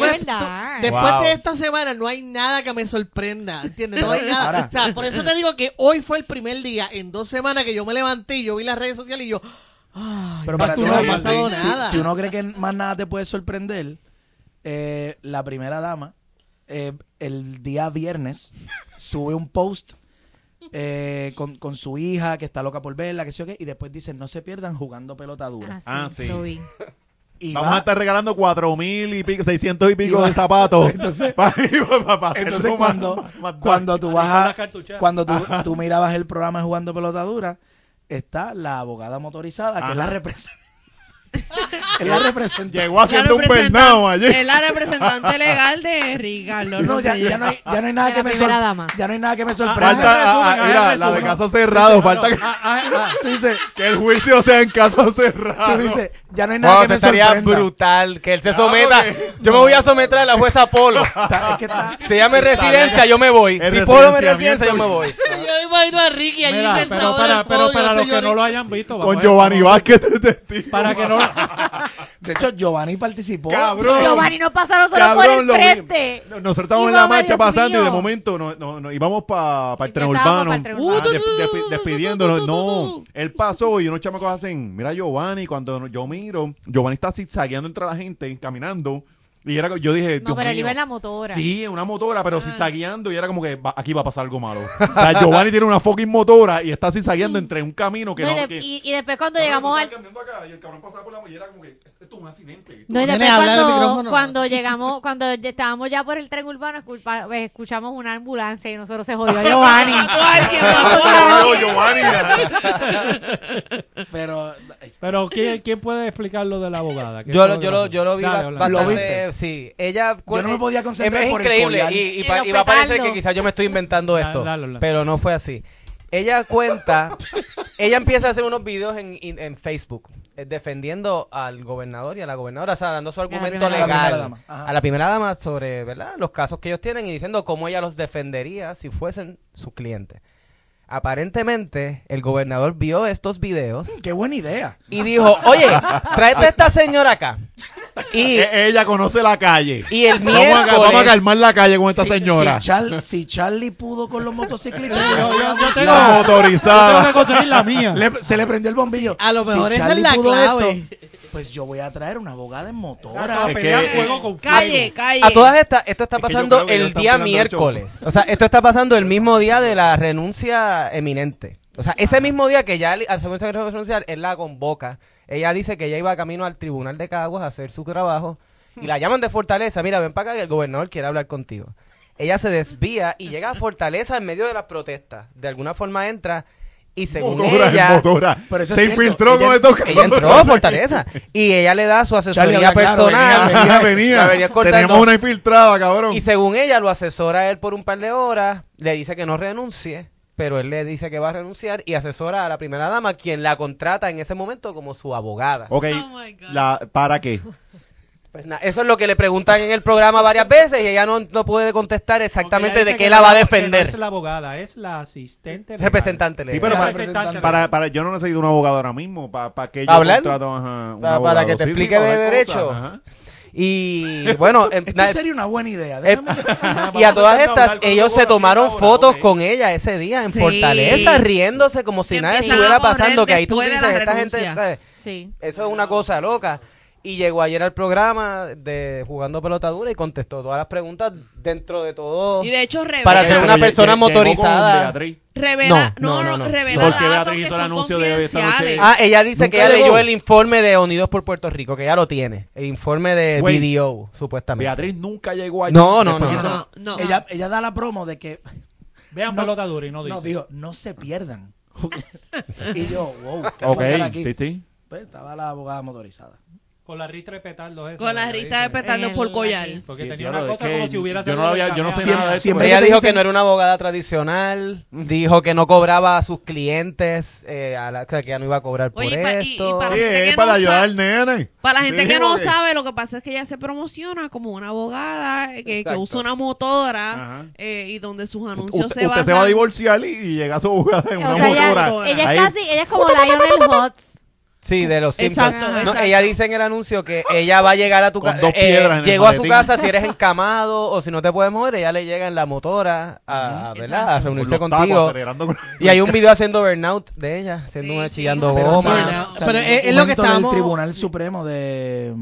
después de esta semana no hay nada que me sorprenda, ¿entiendes? No hay nada. Ahora- o sea, por eso te digo que hoy fue el primer día en dos semanas que yo me levanté y yo vi las redes sociales y yo, ay, Pero para ti no ha pasado nada. Si, si uno cree que más nada te puede sorprender, eh, la primera dama, eh, el día viernes, sube un post eh, con, con su hija que está loca por verla, que sé yo qué, y después dice, no se pierdan jugando pelota dura. Ah, Ah, sí. Y Vamos va- a estar regalando cuatro mil y pico, seiscientos y pico de zapatos. [laughs] Entonces- Pa- pa- pa- hacerlo Entonces cuando, más- cuando tú vas a, cuando tú, tú mirabas el programa jugando pelota dura, está la abogada motorizada, que es la representante. [laughs] es la representante. Llegó haciendo un Bernao allí. Es la representante legal de Ricardo. No, ya, ya no hay, ya no hay nada que me primera sor- dama. ya no hay nada que me Ah, sorprenda. Falta, ah, mira, la de resumen. casos cerrados. Ah, no, Falta que, ah, ah. [laughs] Tú dices, que el juicio sea en casos tú cerrados. dices, ya no hay nada Wow, que me sorprenda. brutal que él se someta. Yo me voy a someter a la jueza Polo. Está- Se llame residencia, yo me voy. Si Polo me residencia, yo me voy. Yo imagino a Ricky allí Mira, pero para, los que no lo hayan visto, Con Giovanni Vázquez. [laughs] Para que no De hecho, Giovanni participó. Cabrón. Giovanni no pasaron solo por el lo frente. No- Nosotros estábamos en la marcha Dios pasando y de momento no, no, no, íbamos para el tren urbano. tren Ah, despidiéndonos. No, él pasó y unos chamacos hacen, mira Giovanni, cuando yo miro, Giovanni está zigzagueando entre la gente, caminando. Y era, yo dije, No, Dios pero él mío. iba en la motora. Sí, en una motora, pero zigzagueando y era como que va- aquí va a pasar algo malo. O sea, Giovanni tiene una fucking motora y está zigzagueando entre un camino que No, no... y, de- que- y- y después cuando Cabrón, llegamos tú al... estabas caminando acá y el cabrón pasaba por la y era como que esto es un accidente. No, y después cuando, cuando llegamos, cuando estábamos ya por el tren urbano, esculpa- pues, escuchamos una ambulancia y nosotros se jodió Giovanni. Pero Pero ¿quién, quién puede explicar lo de la abogada? ¿Qué Yo lo, yo, lo, yo lo vi Dale. ¿Lo bastante. viste? Sí, ella. Yo no me podía concentrar es por el increíble collar. y, y, Y y va a parecer que quizás yo me estoy inventando esto, dale, pero no fue así. Ella cuenta, ella empieza a hacer unos videos en, en- en Facebook eh, defendiendo al gobernador y a la gobernadora, o sea, dando su argumento primera. A la legal primera dama, ajá. a la primera dama sobre ¿verdad? los casos que ellos tienen y diciendo cómo ella los defendería si fuesen sus clientes. Aparentemente, el gobernador vio estos videos qué buena idea. y dijo, oye, tráete a esta señora acá. Y, E- Ella conoce la calle. y el Vamos a, miércoles... vamos a calmar la calle con esta Si- señora. Si, Char- si Charlie pudo con los motociclistas, Yo- yo- yo tengo- La Yo tengo motorizada. que conseguir la mía. le- se le prendió el bombillo. A lo Si mejor esa es Charlie la pudo clave. esto, pues yo voy a traer una abogada en motora. Es que- fuego con Calle, calle. A todas estas, esto está pasando que el día el miércoles. O sea, esto está pasando el mismo día de la renuncia eminente. O sea, ese mismo día que ya el- al segundo secretario de renunciar, él la convoca. Ella dice que ella iba camino al tribunal de Caguas a hacer su trabajo. Y la llaman de Fortaleza. Mira, ven para acá que el gobernador quiere hablar contigo. Ella se desvía y llega a Fortaleza en medio de las protestas. De alguna forma entra y según Motora, ella... motora. Pero eso es Se infiltró ella- con estos Ella entró a Fortaleza y ella le da su asesoría habla claro, personal. venía, [laughs] venía. Venía. Teníamos una infiltrada, cabrón. Y según ella, lo asesora a él por un par de horas, le dice que no renuncie, pero él le dice que va a renunciar y asesora a la primera dama, quien la contrata en ese momento como su abogada. Ok, Oh my God. la, ¿para qué? Pues nada, eso es lo que le preguntan en el programa varias veces y ella no, no puede contestar exactamente de qué que la va a no defender. es la abogada, es la asistente. legal. Representante Sí, legal. pero La para, representante para, yo no necesito un abogado ahora mismo. Para, para que yo ¿Hablar? contrato ajá, un Para- abogado. para que te Sí, sí, explique de derecho. cosas, ajá. Y bueno, [laughs] Esto sería una buena idea. eh, déjame- [laughs] y a todas estas, ellos los se tomaron fotos con ella ese día en Sí. Fortaleza, riéndose como si nada estuviera pasando, que ahí tú dices, esta gente. Sí. Eso es una cosa loca. Y llegó ayer al programa de Jugando Pelota Dura y contestó todas las preguntas dentro de todo. Y de hecho, Rebeca, Para ser una persona lle- llegó con motorizada. Beatriz. Revela, No, no, no, no, no, no. revela ¿Por qué datos Beatriz que hizo el son anuncio de esta noche? confidenciales. Ah, ella dice Nunca que ella llegó. leyó el informe de Unidos por Puerto Rico, que ya lo tiene. El informe de Wait. BDO, supuestamente. Beatriz nunca llegó allí. No, no, Después no, hizo- no, no. Ella, ella da la promo de que Vean No, pelota dura y no dice. no dijo, no se pierdan. [laughs] y yo, wow, ¿qué va a Ok, pasar aquí? sí, sí. Pues estaba la abogada motorizada. Con la ristra de petardos esa, Con la que rista de petardos por El- collar. Porque tenía una cosa que como si hubiera yo no había- yo no sé cameo. nada de eso. Siempre Ella dijo dicen- que no era una abogada tradicional, dijo que no cobraba a sus clientes, eh, a la- o sea, que ya no iba a cobrar por Oye, esto. para- Sí, gente que es para no ayudar al nene. Para la gente Sí, que no porque- sabe, lo que pasa es que ella se promociona como una abogada eh, que, usa una motora eh, y donde sus anuncios Usted, se usted basan... se va a divorciar y, y llega su abogada en una sea, motora. ella es casi, ella es como Lionel Hutz. Sí, de los Simpsons. Exacto, No, exacto. ella dice en el anuncio que ella va a llegar a tu casa. dos piedras en el llegó a su casa si eres encamado o si no te puedes mover, ella le llega en la motora a, ¿verdad? a reunirse contigo. con- Y hay un video haciendo burnout de ella, haciendo Sí, una sí. chillando goma. salió- Pero es- lo que estábamos- del Tribunal Supremo de...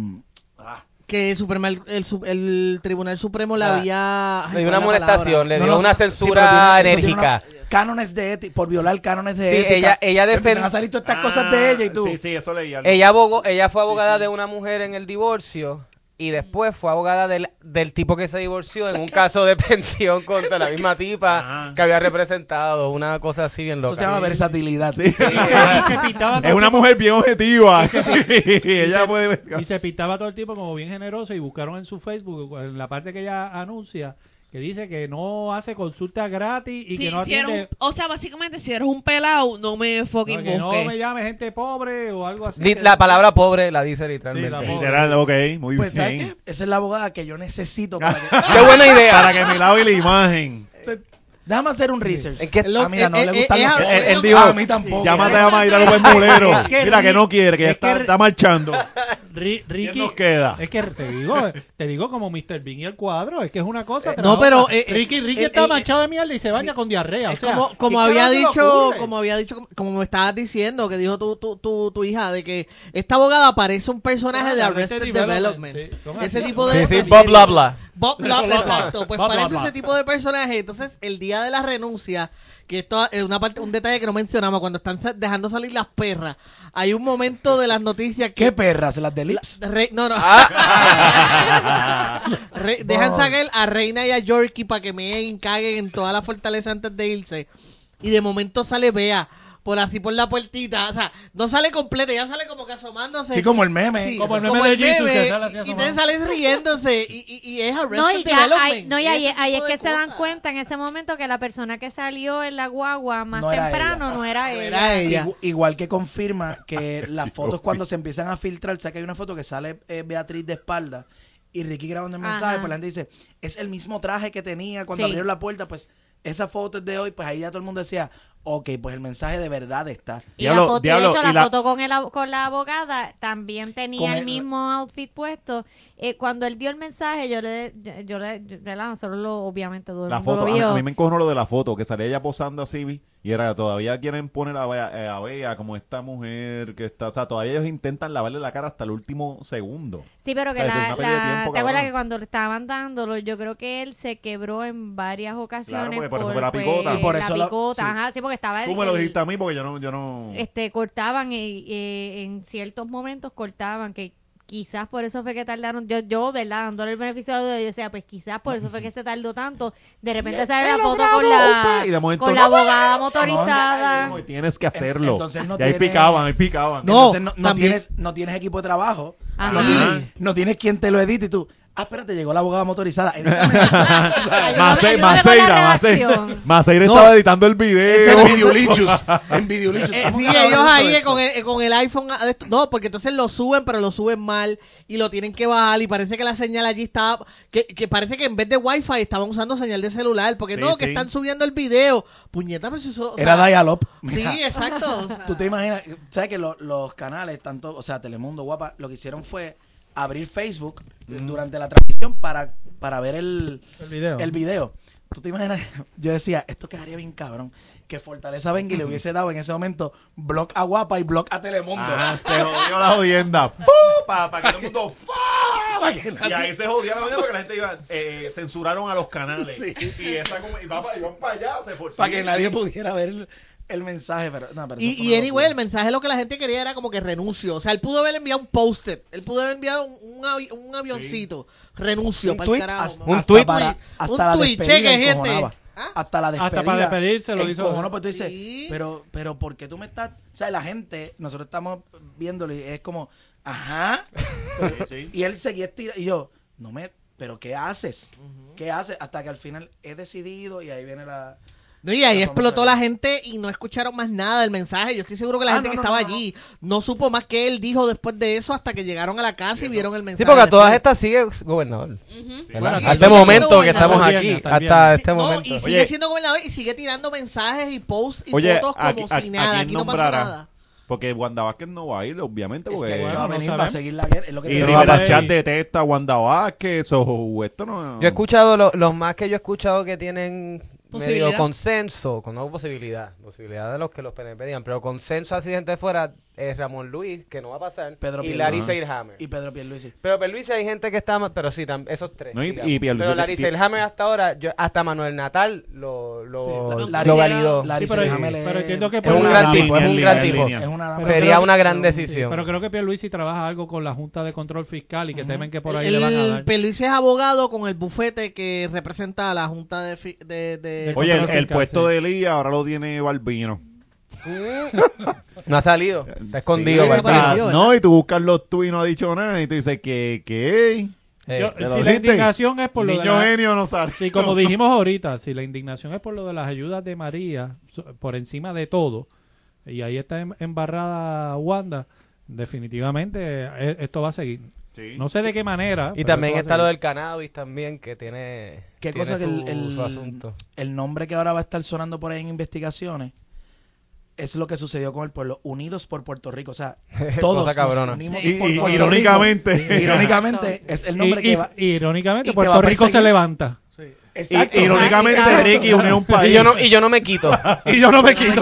ah, Que Suprema- el, el su- el Tribunal Supremo le Ah, había... Le dio ¿cuál una molestación, le no, dio no, una sí, pero censura tiene enérgica. una- cánones de ética, por violar cánones de Sí, ética. ella- ella Empiezan defen- a salir todas estas cosas de ella y tú... Ah, Sí, sí, eso leí. algo. Ella abogó, ella fue abogada de una mujer en el divorcio y después fue abogada del, del tipo que se divorció en un caso de [laughs] pensión contra la misma tipa Ajá. que había representado, una cosa así bien loca. Eso se llama versatilidad. Sí. Y [laughs] se pintaba [laughs] todo Es una mujer bien objetiva. y ella puede... Y se pintaba todo el tiempo como bien generoso y buscaron en su Facebook, en la parte que ella anuncia, que dice que no hace consultas gratis y Sí, que no si atiende... un- o sea, básicamente, si eres un pelado, no me no, fucking que no me llame gente pobre o algo así. Li- que- La palabra pobre la dice literalmente. Sí, la. Literal, ok, muy Pues, ¿sabes bien. qué? Esa es la abogada que yo necesito para que... [laughs] Qué buena idea. Para que me lave la imagen. Déjame hacer un research. ¿En qué- Es lo- Ah, mira, no le gustan los... es- Él, dijo, a mí tampoco. llámate a Mayra López Mulero. Es que Mira que no quiere, que ya que está, marchando. Ri- ¿Quién Ricky, nos queda? es que te digo, te digo como Mr. Bean y el cuadro, es que es una cosa. no, pero, eh, Ricky, Ricky eh, está eh, manchado de mierda y se baña con diarrea. O sea, como, como ¿qué había dicho, como había dicho, como me estabas diciendo, que dijo tu, tu, tu, tu hija, de que esta abogada parece un personaje de Arrested Development. Sí, Ese así. tipo Sí, de... sí, de Bob. Bob [laughs] exacto. Pues Bob parece ese tipo de personaje. Entonces, el día de la renuncia, que esto es una parte, un detalle que no mencionamos, cuando están dejando salir las perras, hay un momento de las noticias que... ¿Qué perras? ¿Las de la- Lips? Re- no, no. Ah. [laughs] Re- dejan sacar a Reina y a Yorkie para que me caguen en toda la fortaleza antes de irse. Y de momento sale Bea por así por la puertita. O sea, no sale completa, ya sale como que asomándose. Sí, como el meme. Sí, Como el meme de Jesus, que sale así y entonces sales riéndose y, y, y es Arrested No, y ya hay, no, y ahí, ahí es que se dan cuenta en ese momento que la persona que salió en la guagua más No temprano no era ella. era ella. Igu- Igual que confirma que las fotos cuando se empiezan a filtrar, o sea que hay una foto que sale eh, Beatriz de espalda y Ricky grabando el mensaje, Ajá. pues la gente dice, es el mismo traje que tenía cuando Sí. abrieron la puerta, pues esa foto es de hoy, pues ahí ya todo el mundo decía, ok, pues el mensaje de verdad está. Y Diablo, la foto, y de diablo, hecho, y la, la- foto con, el, con la abogada también tenía el, el- mismo outfit puesto. Eh, cuando él dio el mensaje, yo le, yo, yo le, yo- ¿verdad? Solo lo, obviamente todo el La mundo foto, lo a mí, vio. a mí me encojonó lo de la foto, que salía ella posando así y era todavía quieren poner a Bea, eh, a Bea como esta mujer que está, o sea, todavía ellos intentan lavarle la cara hasta el último segundo. Sí, pero que O sea, es la, la- tiempo, ¿te acuerdas que cuando le estaban dándolo, yo creo que él se quebró en varias ocasiones porque por eso fue la picota. Y por la eso lo- picota, sí. ajá, sí, porque estaba Tú me lo el- dijiste a mí porque yo no, yo no. este cortaban eh, eh, en ciertos momentos cortaban que quizás por eso fue que tardaron yo yo verdad dándole el beneficio de la duda yo decía pues quizás por eso fue que se tardó tanto de repente sale la foto con la Y de momento con la abogada motorizada. No, y tienes que hacerlo. entonces no y ahí picaban, ahí picaban. No, Entonces no, tienes, no tienes equipo de trabajo, Ajá. no tienes, no tienes quien te lo edite y tú, ah, espérate, llegó la abogada motorizada. [laughs] Maceira, Maceira. Maceira estaba editando el video. en Videolichus, [laughs] en Videolichus. Eh, sí, ellos ahí con el, con el iPhone. No, porque entonces lo suben, pero lo suben mal y lo tienen que bajar. Y parece que la señal allí estaba. Que, que parece que en vez de Wi-Fi estaban usando señal de celular. Porque Sí, no, que están subiendo el video. Puñeta, pero si eso. o Era dial-up. Sí, exacto. o sea. Tú te imaginas, ¿sabes que lo- los canales, tanto, o sea, Telemundo, Guapa, lo que hicieron fue abrir Facebook eh, durante la transmisión para, para ver el, El video. el video. Tú te imaginas, [laughs] yo decía, esto quedaría bien cabrón, que Fortaleza venga y le hubiese dado en ese momento block a Guapa y block a Telemundo. Ah, [laughs] se jodió la jodienda. [laughs] Para que todo el mundo. Y ahí se jodía la mañana porque la gente iba, eh, censuraron a los canales. Sí. Y esa como, y para allá, se para que nadie pudiera ver el, mensaje, pero no, pero Y, y anyway, el mensaje lo que la gente quería era como que renuncio. O sea, él pudo haber enviado un post-it. Él pudo haber enviado un, un avi- un avioncito. Renuncio, Un para tweet, el carajo. hasta, Un hasta tweet. para- hasta Un la tweet, despedida cheque, gente. ¿Ah? Hasta la Hasta despedida. para despedirse lo hizo. encojonó, pues tú dices, Sí. pero, pero ¿por qué tú me estás...? O sea, la gente, nosotros estamos viéndolo y es como, ajá. Sí, sí. Y él seguía estirando. Y yo, no me... ¿Pero qué haces? ¿Qué haces? Hasta que al final he decidido y ahí viene la... No, y ahí explotó la gente y no escucharon más nada del mensaje. Yo estoy seguro que la Ah, gente no, que no, estaba no, no. allí no supo más que él dijo después de eso hasta que llegaron a la casa y vieron el mensaje. Sí, porque a todas estas sigue gobernador. Hasta este momento que estamos aquí, Hasta este No, momento. y sigue Oye. siendo gobernador y sigue tirando mensajes y posts y Oye, fotos como ¿a- a- si nada. Aquí no nombrará? nada. Porque Wanda Vázquez no va a ir, obviamente. Es Porque... que Bueno, va a no venir, va a sabemos. seguir la guerra. Es lo que y no va Rivera. Chat detesta a Wanda Vázquez o esto no... Yo he escuchado, lo- los más que yo he escuchado que tienen. Medio consenso, con no posibilidad, posibilidad de los que los PNP digan, pero consenso así gente fuera es Ramón Luis, que no va a pasar, Pedro y Pierluisi. Larry. Seilhammer. Y Pedro Pierluisi. Pero Pierluisi hay gente que está más, pero sí, tam- esos tres. No, y- digamos. y Pierluisi pero Larry ti- Seilhammer hasta ahora, yo, hasta Manuel Natal lo, lo, Sí, lo Larry- validó. Larry Sí, pero- Seilhammer es- pero entiendo que es un gran tipo, es en un línea, gran en tipo. línea. Es una dama. Pero Sería creo- una gran sí, decisión. Pero creo que Pierluisi trabaja algo con la Junta de Control Fiscal y que temen que por ahí le van a El dar. Peluís es abogado con el bufete que representa a la Junta de... fi- de, de- De Oye, el, Control el fiscal, puesto sí. de Elías ahora lo tiene Balbino. [laughs] No ha salido, está escondido. Sí, Balbino. apareció, ¿verdad? no, y tú buscas los tweets y no ha dicho nada. Y tú dices que, que Eh, Yo- ¿te lo si la dijiste? indignación es por lo de niño la- genio no sale. Sí, como [laughs] dijimos ahorita, si la indignación es por lo de las ayudas de María, so- por encima de todo, y ahí está em- embarrada Wanda, definitivamente eh, esto va a seguir. Sí. No sé de qué manera. y también está lo del cannabis también, que tiene, ¿Qué tiene cosa que su, el, el- su asunto. el nombre que ahora va a estar sonando por ahí en investigaciones es lo que sucedió con el pueblo, Unidos por Puerto Rico. O sea, [laughs] todos Cosa cabrona. nos unimos Sí. Por y- Puerto irónicamente. Rico. [laughs] Irónicamente, es el nombre Y- que y- va. irónicamente, Puerto Rico se levanta. Exacto. Y- irónicamente, Exacto. Ricky unió un país. [laughs] Y yo no, y yo no me quito. Y yo no me quito.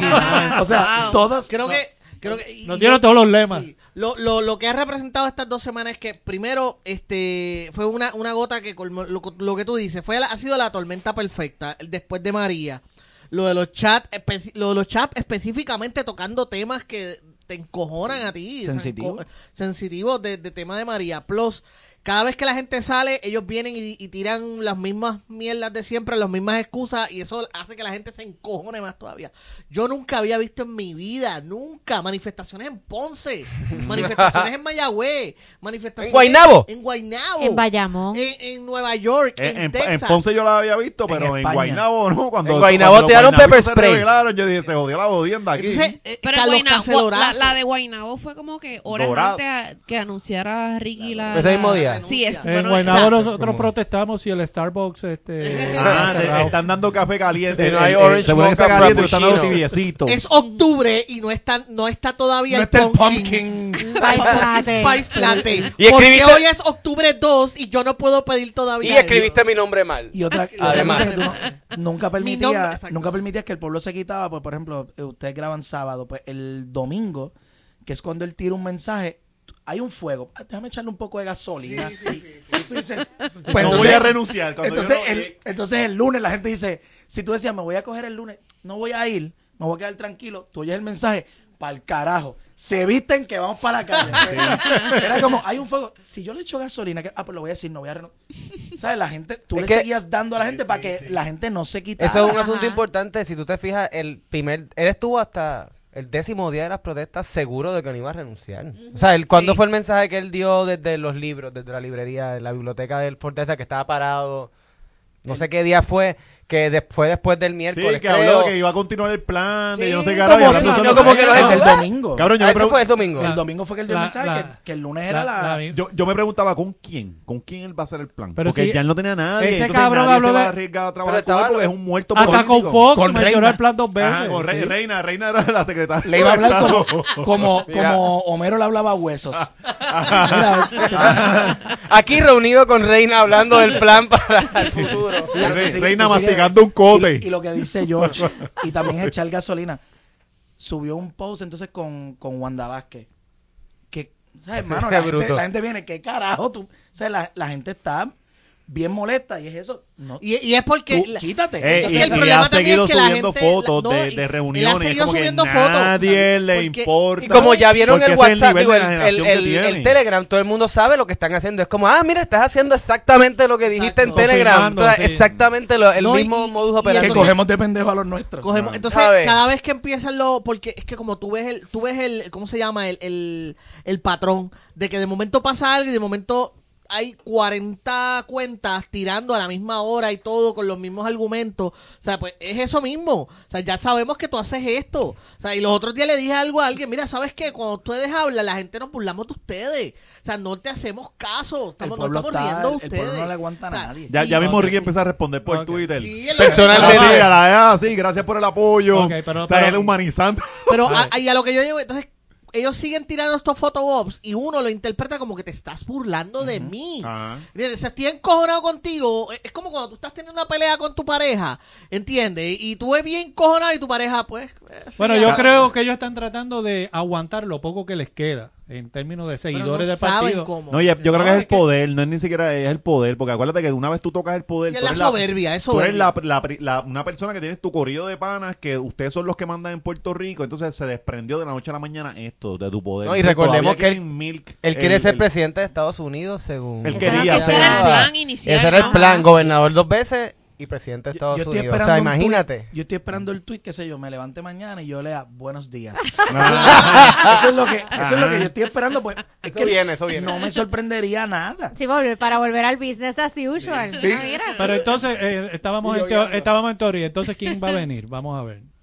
O sea, Wow. todos. Creo que... Creo que y Nos dieron todos los lemas. Sí. Lo, lo, lo que ha representado estas dos semanas es que primero este fue una, una gota que colmó lo, lo que tú dices fue la- ha sido la tormenta perfecta el después de María lo de los chats lo de los chats específicamente tocando temas que te encojonan a ti o sea, Sensitivo. enco- sensitivos de, de tema de María plus cada vez que la gente sale ellos vienen y, y tiran las mismas mierdas de siempre las mismas excusas y eso hace que la gente se encojone más todavía yo nunca había visto en mi vida, nunca, manifestaciones en Ponce, [laughs] manifestaciones en Mayagüez, manifestaciones ¿En Guaynabo? en Guaynabo, En Bayamón. en, en Nueva York, en, En, en- en Texas. Ponce yo la había visto, pero en, España. Guaynabo no. Cuando, En Guaynabo cuando tiraron los guaynabitos pepper spray. rebelaron, yo dije, se jodió la jodienda aquí. Entonces, eh, Pero Guaynabo- la, la de Guaynabo fue como que horas antes a- que anunciara Ricky la... Ese mismo la- Sí, es, En En bueno, Guaynabo exacto. nosotros protestamos si el Starbucks este, [laughs] Ah, cerrado. están dando café caliente. Sí, no hay Eh, eh, orange ponen mocha caliente, están dando frappuccino. tibiecito. Es octubre y no está, no está todavía No el, está el pumpkin, el pumpkin spice latte. Y Porque escribiste- hoy es octubre 2 y yo no puedo pedir Y todavía. escribiste mi nombre mal. Y otra, y otra Además. cosa que tú no- nunca nombre, exacto. nunca permitías que el pueblo se quitaba, pues por ejemplo, eh, ustedes graban sábado, pues el domingo, que es cuando él tira un mensaje, hay un fuego, ah, déjame echarle un poco de gasolina. Sí, sí, sí, Y tú dices, pues no voy entonces- a renunciar. Cuando entonces, yo no- el, entonces el lunes la gente dice, si tú decías, me voy a coger el lunes, no voy a ir, me voy a quedar tranquilo, tú oyes el mensaje, para el carajo, se visten que vamos para la calle. [laughs] Era como, hay un fuego, si yo le echo gasolina, que, ah, pues lo voy a decir, no voy a renunciar. ¿Sabes? La gente, tú Es le que- seguías dando a la gente para que la gente no se quitara. Eso es un Ajá. asunto importante. Si tú te fijas, el primer, él estuvo hasta el décimo día de las protestas seguro de que no iba a renunciar. O sea, él, ¿cuándo Sí. fue el mensaje que él dio desde los libros, desde la librería, de la biblioteca del Fortaleza, que estaba parado? No sé qué día fue, que de- fue después del Sí, miércoles. que creo. habló de que iba a continuar el plan, de Sí, yo no sé qué como que- hablando no, solo como que los el ¿Ah? domingo. Cabrón, yo Ah, me, ese pregun- fue el domingo. el domingo fue que el La- mensaje, la- que, que el lunes era La- la... la- yo, yo me preguntaba con quién, con quién él va a hacer el plan. Pero porque si- ya él no tenía a nadie. ese entonces cabrón nadie habló se va de- a arriesgar a trabajar con él porque es un muerto Hasta con político. Fox Con Reina. el plan dos veces. Ajá, con Re- sí. Reina, Reina era la secretaria. Le iba a hablar como, [laughs] como, Homero le hablaba a huesos. [laughs] Aquí reunido con Reina hablando del plan para el futuro. Reina masticando un cote. Y, y lo que dice [laughs] George, y también echar gasolina. Subió un post entonces con, con Wanda Vázquez. Que O sea, hermano, gente, la gente viene, ¿qué carajo tú? O sea, la, la gente está bien molesta y es eso. No, Y, y es porque... tú la- quítate. Eh, Es y, que el y problema ha también seguido es que la subiendo gente- fotos no, de, reuniones. Es como que subiendo fotos. nadie le Porque- importa. Y como ya vieron el WhatsApp, el, el, que el-. Telegram, todo el mundo sabe lo que están haciendo. Es como, ah, mira, estás haciendo exactamente lo que dijiste en. Telegram. Sí. exactamente lo- el No, mismo modus que operandi. entonces- cogemos de pendejo a los nuestros. Cogemos, No. entonces, cada vez que empiezan lo, porque es que como tú ves el, tú ves el, ¿cómo se llama? El, el, el patrón de que de momento pasa algo y de momento hay 40 cuentas tirando a la misma hora y todo con los mismos argumentos. O sea, pues es eso mismo. O sea, ya sabemos que tú haces esto. O sea, y los otros días le dije algo a alguien, mira, ¿sabes qué? Cuando ustedes hablan, la gente nos burlamos de ustedes. O sea, no te hacemos caso. Estamos, no estamos está- riendo de ustedes. no le aguanta a O sea, nadie. Ya, ya mismo Ok. Ricky empieza a responder por Ok. Twitter. Sí, el- Personalmente. Ah, sí, a la- sí, gracias por el apoyo. Pero- o sea, pero- él humanizando. Pero a, y a lo que yo digo, entonces ellos siguen tirando estos photobops y uno lo interpreta como que te estás burlando de mí. Ajá. ¿Entiendes? Si estoy encojonado contigo, es como cuando tú estás teniendo una pelea con tu pareja, ¿entiendes? Y tú ves bien encojonado y tu pareja, pues... eh, sí, Bueno, yo creo que ellos están tratando de aguantar lo poco que les queda en términos de seguidores no del saben partido. cómo. No, y yo creo No, que es el que- poder, no es ni siquiera es el poder, porque acuérdate que una vez tú tocas el poder, es tú la eres soberbia, es tú eres soberbia. la- la la- una persona que tienes tu corrido de panas, que ustedes son los que mandan en Puerto Rico, entonces se desprendió de la noche a la mañana esto, de tu poder. No, y recordemos que él- milk Él quiere el- ser el- presidente de Estados Unidos, según... Él Ese era- quería ese era el plan inicial. Ese era el plan, gobernador dos veces y presidente de Estados yo Unidos. O sea, imagínate. yo estoy esperando el tweet, qué sé yo, me levante mañana y yo lea buenos días. Ah. [laughs] eso es lo que, eso es lo que yo estoy esperando, pues es Eso que viene, eso viene. no me sorprendería nada. Sí, volver, para volver al business as usual. Sí. Ah. Pero entonces, eh, estábamos, en estábamos en teoría. Entonces, ¿quién va a venir? Vamos a ver.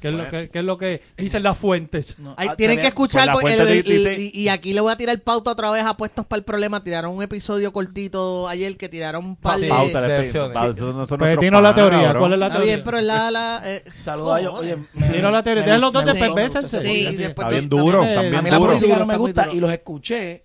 ¿Qué es, lo que, qué es lo que dicen las fuentes? No, Ahí ah, tienen que ve- escuchar, Pues el- el- dice- el- y, y aquí le voy a tirar pauta otra vez a Puestos para el Problema. Tiraron un episodio cortito ayer que tiraron un par de... Pauta, de de- opciones. pauta, no son Pues dinos la teoría. ¿Cuál es la Está teoría? bien, pero la... la eh, Saludos a ellos. cojones. Oye, me- Dinos la teoría. Dejen los dos de sí, después Está bien duro, también- también A mí la duro. política no me Está gusta duro. y los escuché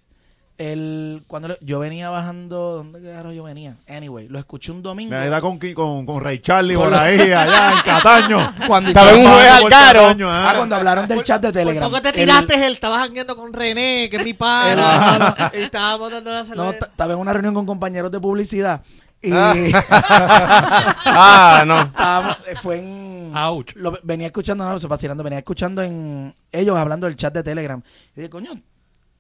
el cuando lo- yo venía bajando ¿dónde carajo yo venía? Anyway, lo escuché un domingo. Me da con, con, con Ray Charlie por ahí, allá en [laughs] Cataño. Cuando Estaba en un hicieron- juez al Por caro. Cataño, ah. Ah, cuando hablaron del chat de Por Telegram. poco te El- tiraste él, estabas jangueando con René, que es mi pana. y [laughs] estábamos dando la No, cerveza. t- estaba en una reunión con compañeros de publicidad y [laughs] ah, no. estábamos- eh, fue en Ouch. lo- venía escuchando, no, se vacilando, venía escuchando en ellos hablando del chat de Telegram. Y dije, coño,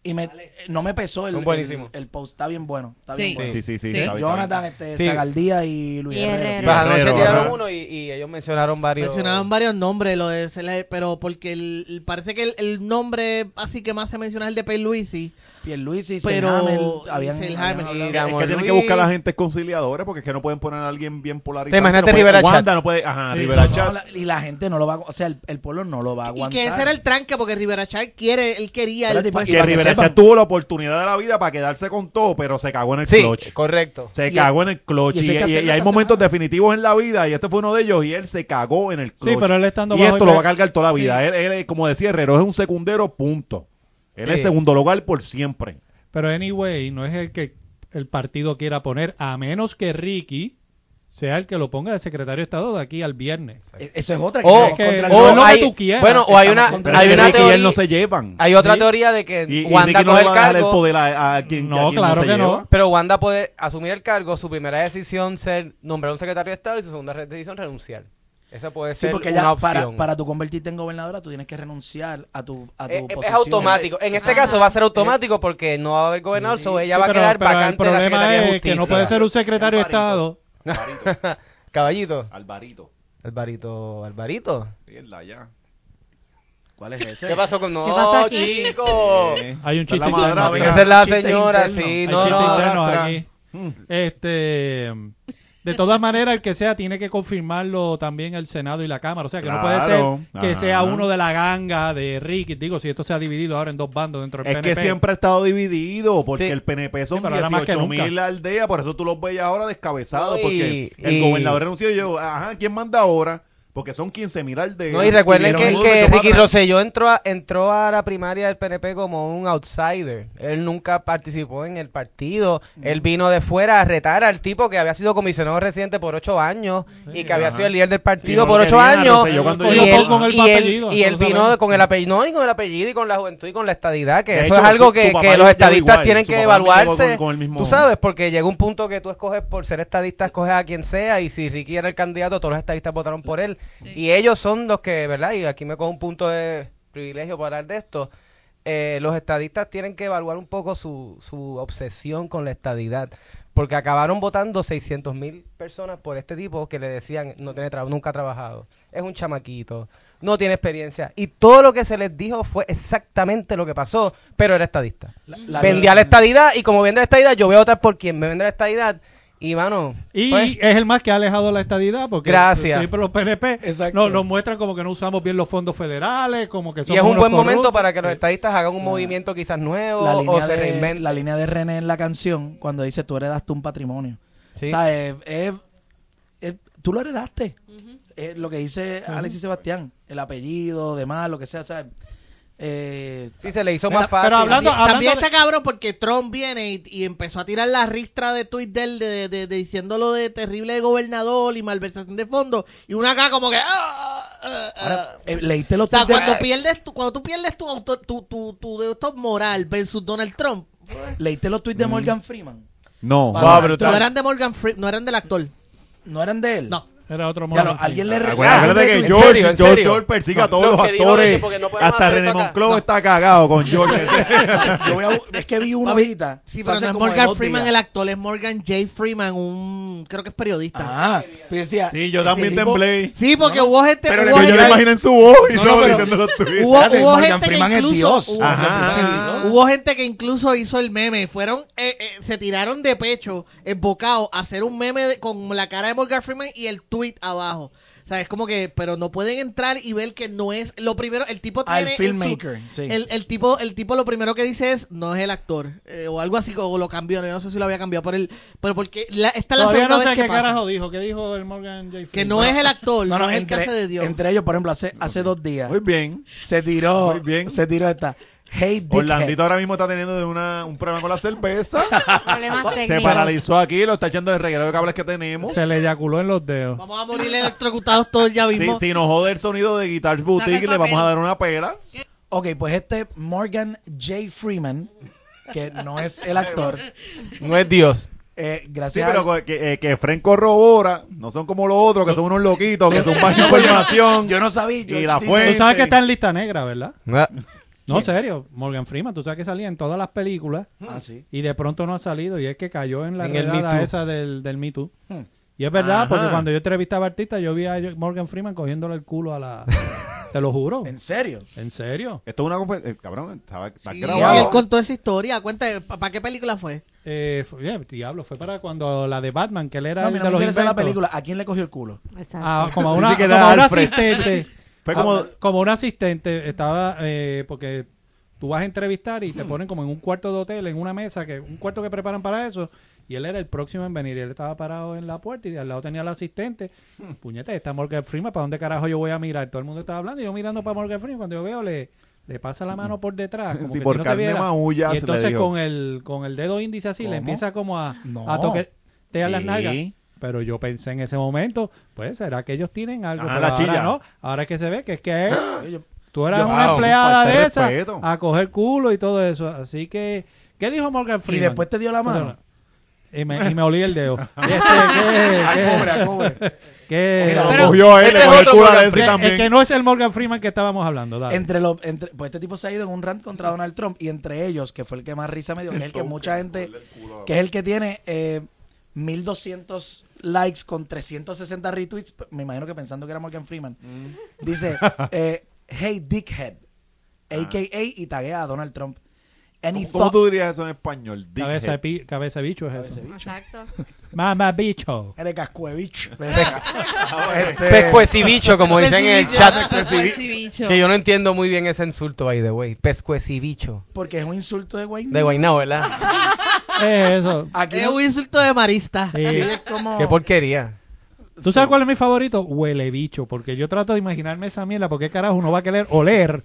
y me, no me pesó el, buenísimo. el, el post, está bien bueno, está bien Sí. bueno. Sí, sí, sí. Sí. está bien, Jonathan, este, Sí. Zagaldía y Luis Y Herrero. Herrero. Pues anoche Guerrero, tiraron ajá. uno y, y ellos mencionaron varios. Mencionaban varios nombres, lo de Cele- pero porque el, el- parece que el, el nombre así que más se menciona es el de Pierluisi. Pierluisi y Pero- y habían, Selhammer, habían y. Es que tienen que buscar a la gente conciliadores porque es que no pueden poner a alguien bien polarizado. Sí, imagínate No Rivera Wanda Chat. no puede, ajá, Sí, Rivera No, Chat. y la gente no lo va a, o sea, el, el pueblo no lo va a Y aguantar. que ese era el tranque, porque Rivera Chat quiere, él quería el y Que que Rivera sepan. Chat tuvo la oportunidad de la vida para quedarse con todo, pero se cagó en el Sí, clutch. correcto. Se Y- cagó en el clutch. y Y, y- y hay momentos semana. definitivos en la vida, y este fue uno de ellos, y él se cagó en el clutch. Sí, pero él estando y esto el- lo va a cargar toda la vida. Él, él, como decía Herrero, es un secundero, punto. Él Sí. es segundo lugar por siempre. Pero anyway, no es el que el partido quiera poner, a menos que Ricky sea el que lo ponga de secretario de Estado de aquí al viernes. E- Eso es otra. O- que- contra el o lo que hay, tú quieras. bueno, o hay una, hay una y teoría, él no se llevan. hay otra Sí. teoría de que Y, y Wanda no coge le el va a dejar el cargo, poder a, a quien, No, a quien claro se que no. pero Wanda puede asumir el cargo, su primera decisión ser nombrar un secretario de Estado y su segunda decisión renunciar. Esa puede Sí, ser porque una ya opción. para, para tú convertirte en gobernadora tú tienes que renunciar a tu, a tu Eh, es, posición. automático. En este caso va a ser automático porque no va a haber gobernador, so ella Sí, va a quedar pero el vacante la problema de es que no puede ser un secretario de Alvarito. Estado. [laughs] Caballito. Alvarito. Alvarito, Alvarito. Mierda, ya. ¿Cuál es ese? ¿Qué pasó con no, ¿Qué pasó aquí? chico? Eh, [laughs] Hay un es chiste madre, interno. Esa es la señora, interno. sí, Hay no, no. aquí. Este, de todas maneras, el que sea tiene que confirmarlo también el Senado y la Cámara. O sea, que no puede ser que Ajá. sea uno de la ganga de Ricky. Digo, si esto se ha dividido ahora en dos bandos dentro del Es PNP. que siempre ha estado dividido, porque Sí. el PNP son Sí, pero ahora más que 18 mil aldeas, por eso tú los ves ahora descabezados, y- porque el y- gobernador renunció y yo, ajá, ¿quién manda ahora? Porque son 15 mil al de. No, y recuerden que, que Ricky. Rosselló entró a, entró a la primaria del PNP como un outsider. Él nunca participó en el partido. Él vino de fuera a retar al tipo que había sido comisionado residente por ocho años y que había sido el líder del partido Sí, por ocho años. Rosselló y, él, Con el y él- apellido, y él eso lo vino con el apellido, no, y con el apellido y con la juventud y con la estadidad, que De eso hecho, es algo su- que, su los estadistas igual, tienen que evaluarse. con- con el mismo- Tú sabes, porque llega un punto que tú escoges por ser estadista, escoges a quien sea, y si Ricky era el candidato, todos los estadistas votaron por él. Y ellos son los que, ¿verdad? Y aquí me cojo un punto de privilegio para hablar de esto. eh, los estadistas tienen que evaluar un poco su, su obsesión con la estadidad. Porque acabaron votando 600 mil personas por este tipo que le decían no tiene tra- nunca ha trabajado, es un chamaquito, no tiene experiencia. Y todo lo que se les dijo fue exactamente lo que pasó, pero era estadista. La- Vendía la estadidad y como vende la estadidad, yo voy a votar por quien me vende la estadidad. Y, mano, Y pues, es el más que ha alejado la estadidad porque Gracias. siempre los PNP Exacto. nos, nos muestran como que no usamos bien los fondos federales, como que y somos es un buen momento para que los estadistas hagan un movimiento quizás nuevo la o línea, se de, reinventen. la línea de René en la canción cuando dice tú heredaste un patrimonio. Sí. O sea, es- es- es- tú lo heredaste. Es lo que dice Alex y Sebastián, el apellido, demás, lo que sea. O sea eh, Sí, se le hizo más fácil. pero hablando- También, también de- está cabrón porque Trump viene y, y empezó a tirar la ristra de tweet de él de, de, de- de diciéndolo de terrible gobernador y malversación de fondos y una acá como que ah, ah, ah, ahora, ah. eh, leíste los o sea, tweets de- cuando pierdes tu, cuando tú pierdes tu autor, tu, tu, tu, moral versus Donald Trump leíste los tweets de Morgan Freeman. No. Wow, no eran de Morgan Freeman no eran del actor No eran de él. no Era otro Ya lo- Morgan alguien le re- Acuérdate que ¿En George, serio? ¿En George? George persigue a No, todos lo los que actores. que no Hasta René. Monclova está cagado con George. [laughs] Yo voy a- es que vi uno Papi, ahorita. sí pero no es Morgan Freeman días. el actor es Morgan J. Freeman un creo que es periodista Ah, pues decía, sí, yo también temblé. sí porque No, no, hubo gente pero hubo le- Que yo gente- le imaginé en su voz y No, no, todo diciendo los tweets. Hubo, Espérate, hubo Morgan gente Freeman que es incluso, Dios. Hubo, gente que incluso hizo el meme. Fueron, eh, eh, se tiraron de pecho, embocados, a hacer un meme de- con la cara de Morgan Freeman y el tweet abajo. O sea, es como que, pero no pueden entrar y ver que no es. Lo primero, el tipo Al tiene. en su- filmmaker, sí. el, el tipo, el tipo lo primero que dice es no es el actor eh, o algo así o lo cambió. Yo no sé si lo había cambiado por el, pero porque la, esta es la segunda no sé vez que qué pasa. carajo dijo. ¿Qué dijo el Morgan J. Que no es el actor, No, no, no, es el que entre, hace de Dios. entre ellos, por ejemplo, hace, hace dos días Muy bien. se tiró, Muy bien. se tiró esta. Hey. Orlandito ahora mismo está teniendo de una, un problema con la cerveza. [laughs] Problemas Se técnicos. paralizó aquí, lo está echando de reguero de cables que tenemos. Se le eyaculó en los dedos. Vamos a morir electrocutados todos ya Si, mismo. si nos jode el sonido de Guitar Boutique, el le vamos a papel. dar una pera. Ok, pues este Morgan J. Freeman, que no es el actor, [laughs] No es Dios. eh, Sí, gracias pero a- que, eh, que Fren corrobora, no son como los otros, que son unos loquitos, que son más [laughs] información. yo no sabía. yo- Y la dice- fuente. Tú sabes que está en lista negra, ¿verdad? Ah, No, serio. Morgan Freeman, tú sabes que salía en todas las películas Ah, sí. y de pronto no ha salido y es que cayó en la En redada esa del, del Me Too. Hmm. Y es verdad, Ajá. porque cuando yo entrevistaba a artistas, yo vi a Morgan Freeman cogiéndole el culo a la... [laughs] Te lo juro. ¿En serio? ¿En serio? Esto es una conferencia. eh, cabrón, estaba, Sí, grabado. y él contó esa historia. Cuenta, ¿para qué película fue? Eh, fue- yeah, diablo, fue para cuando la de Batman, que él era No, el de los la película. ¿A quién le cogió el culo? Exacto. Ah, como a una, como a asistente. [laughs] Fue como. Ah, como un asistente estaba eh, porque tú vas a entrevistar y te ponen como en un cuarto de hotel en una mesa que un cuarto que preparan para eso y él era el próximo en venir y él estaba parado en la puerta y de al lado tenía el asistente. Puñete está Morgan Freeman para dónde carajo yo voy a mirar todo el mundo estaba hablando y yo mirando para Morgan Freeman cuando yo veo le le pasa la mano por detrás [laughs] como Sí, que por si no te carne viera. maulla y entonces con el con el dedo índice así le empieza como a No. a toquetear las nalgas pero yo pensé en ese momento, pues será que ellos tienen algo. Pero la ahora chilla. no, ahora es que se ve que es que Yo- [gasps] Tú eras Yo- una Wow, empleada de esa respeto. a coger culo y todo eso. Así que, ¿qué dijo Morgan Y Freeman? después te dio la mano. Y me, y me olí el dedo. [laughs] Y este, ¿qué, Lo cogió él, este le es cogió el otro culo a Morgan ese que- también. que no es el Morgan Freeman que estábamos hablando. dale. Entre los, entre, pues este tipo se ha ido en un rant contra Donald Trump y entre ellos, que fue el que más risa me dio, que es el que mucha gente, que es el que tiene eh, 1200 likes con 360 retweets, me imagino que pensando que era Morgan Freeman, dice, [laughs] eh, hey dickhead, a.k.a. y taguea a Donald Trump. He ¿Cómo, cómo tú dirías eso en español? cabeza, de Dickhead. pi- cabeza de bicho es Cabeza eso. Exacto. Mamá bicho. Eres cascuevicho. [laughs] Este, Pescuecibicho, como dicen en el chat. Pescuecibicho. Que yo no entiendo muy bien ese insulto, by the way. Pescuecibicho. porque es un insulto de Wayne. De Guaynabo, ¿verdad? Es eso. Aquí Es un insulto de marista. Sí. sí, es como... Qué porquería. ¿Tú sabes cuál es mi favorito? Huele bicho, porque yo trato de imaginarme esa mierda, porque carajo uno va a querer oler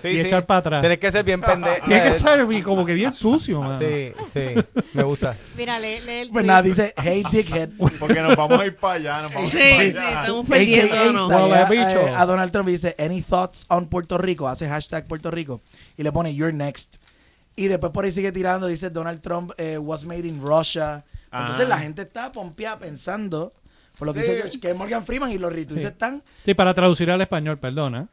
Sí, y sí. echar para atrás. Tienes que ser bien pendejo. Tiene que ser bi- como que bien sucio, mano. Sí, sí. Me gusta. [laughs] Mira, lee, lee el Pues nada, dice, hey dickhead. Porque nos vamos a ir para allá. Nos vamos Sí, a ir para sí, allá. estamos perdiendo, ¿no? Huele taguea, bicho. eh, a Donald Trump y dice, any thoughts on Puerto Rico, hace hashtag Puerto Rico y le pone you're next. Y después por ahí sigue tirando, dice Donald Trump eh, was made in Russia. Entonces Ah. la gente está pompeada pensando, por lo que dice George, que es Morgan Freeman y los retweets Sí. están, Sí, para traducir al español, perdona.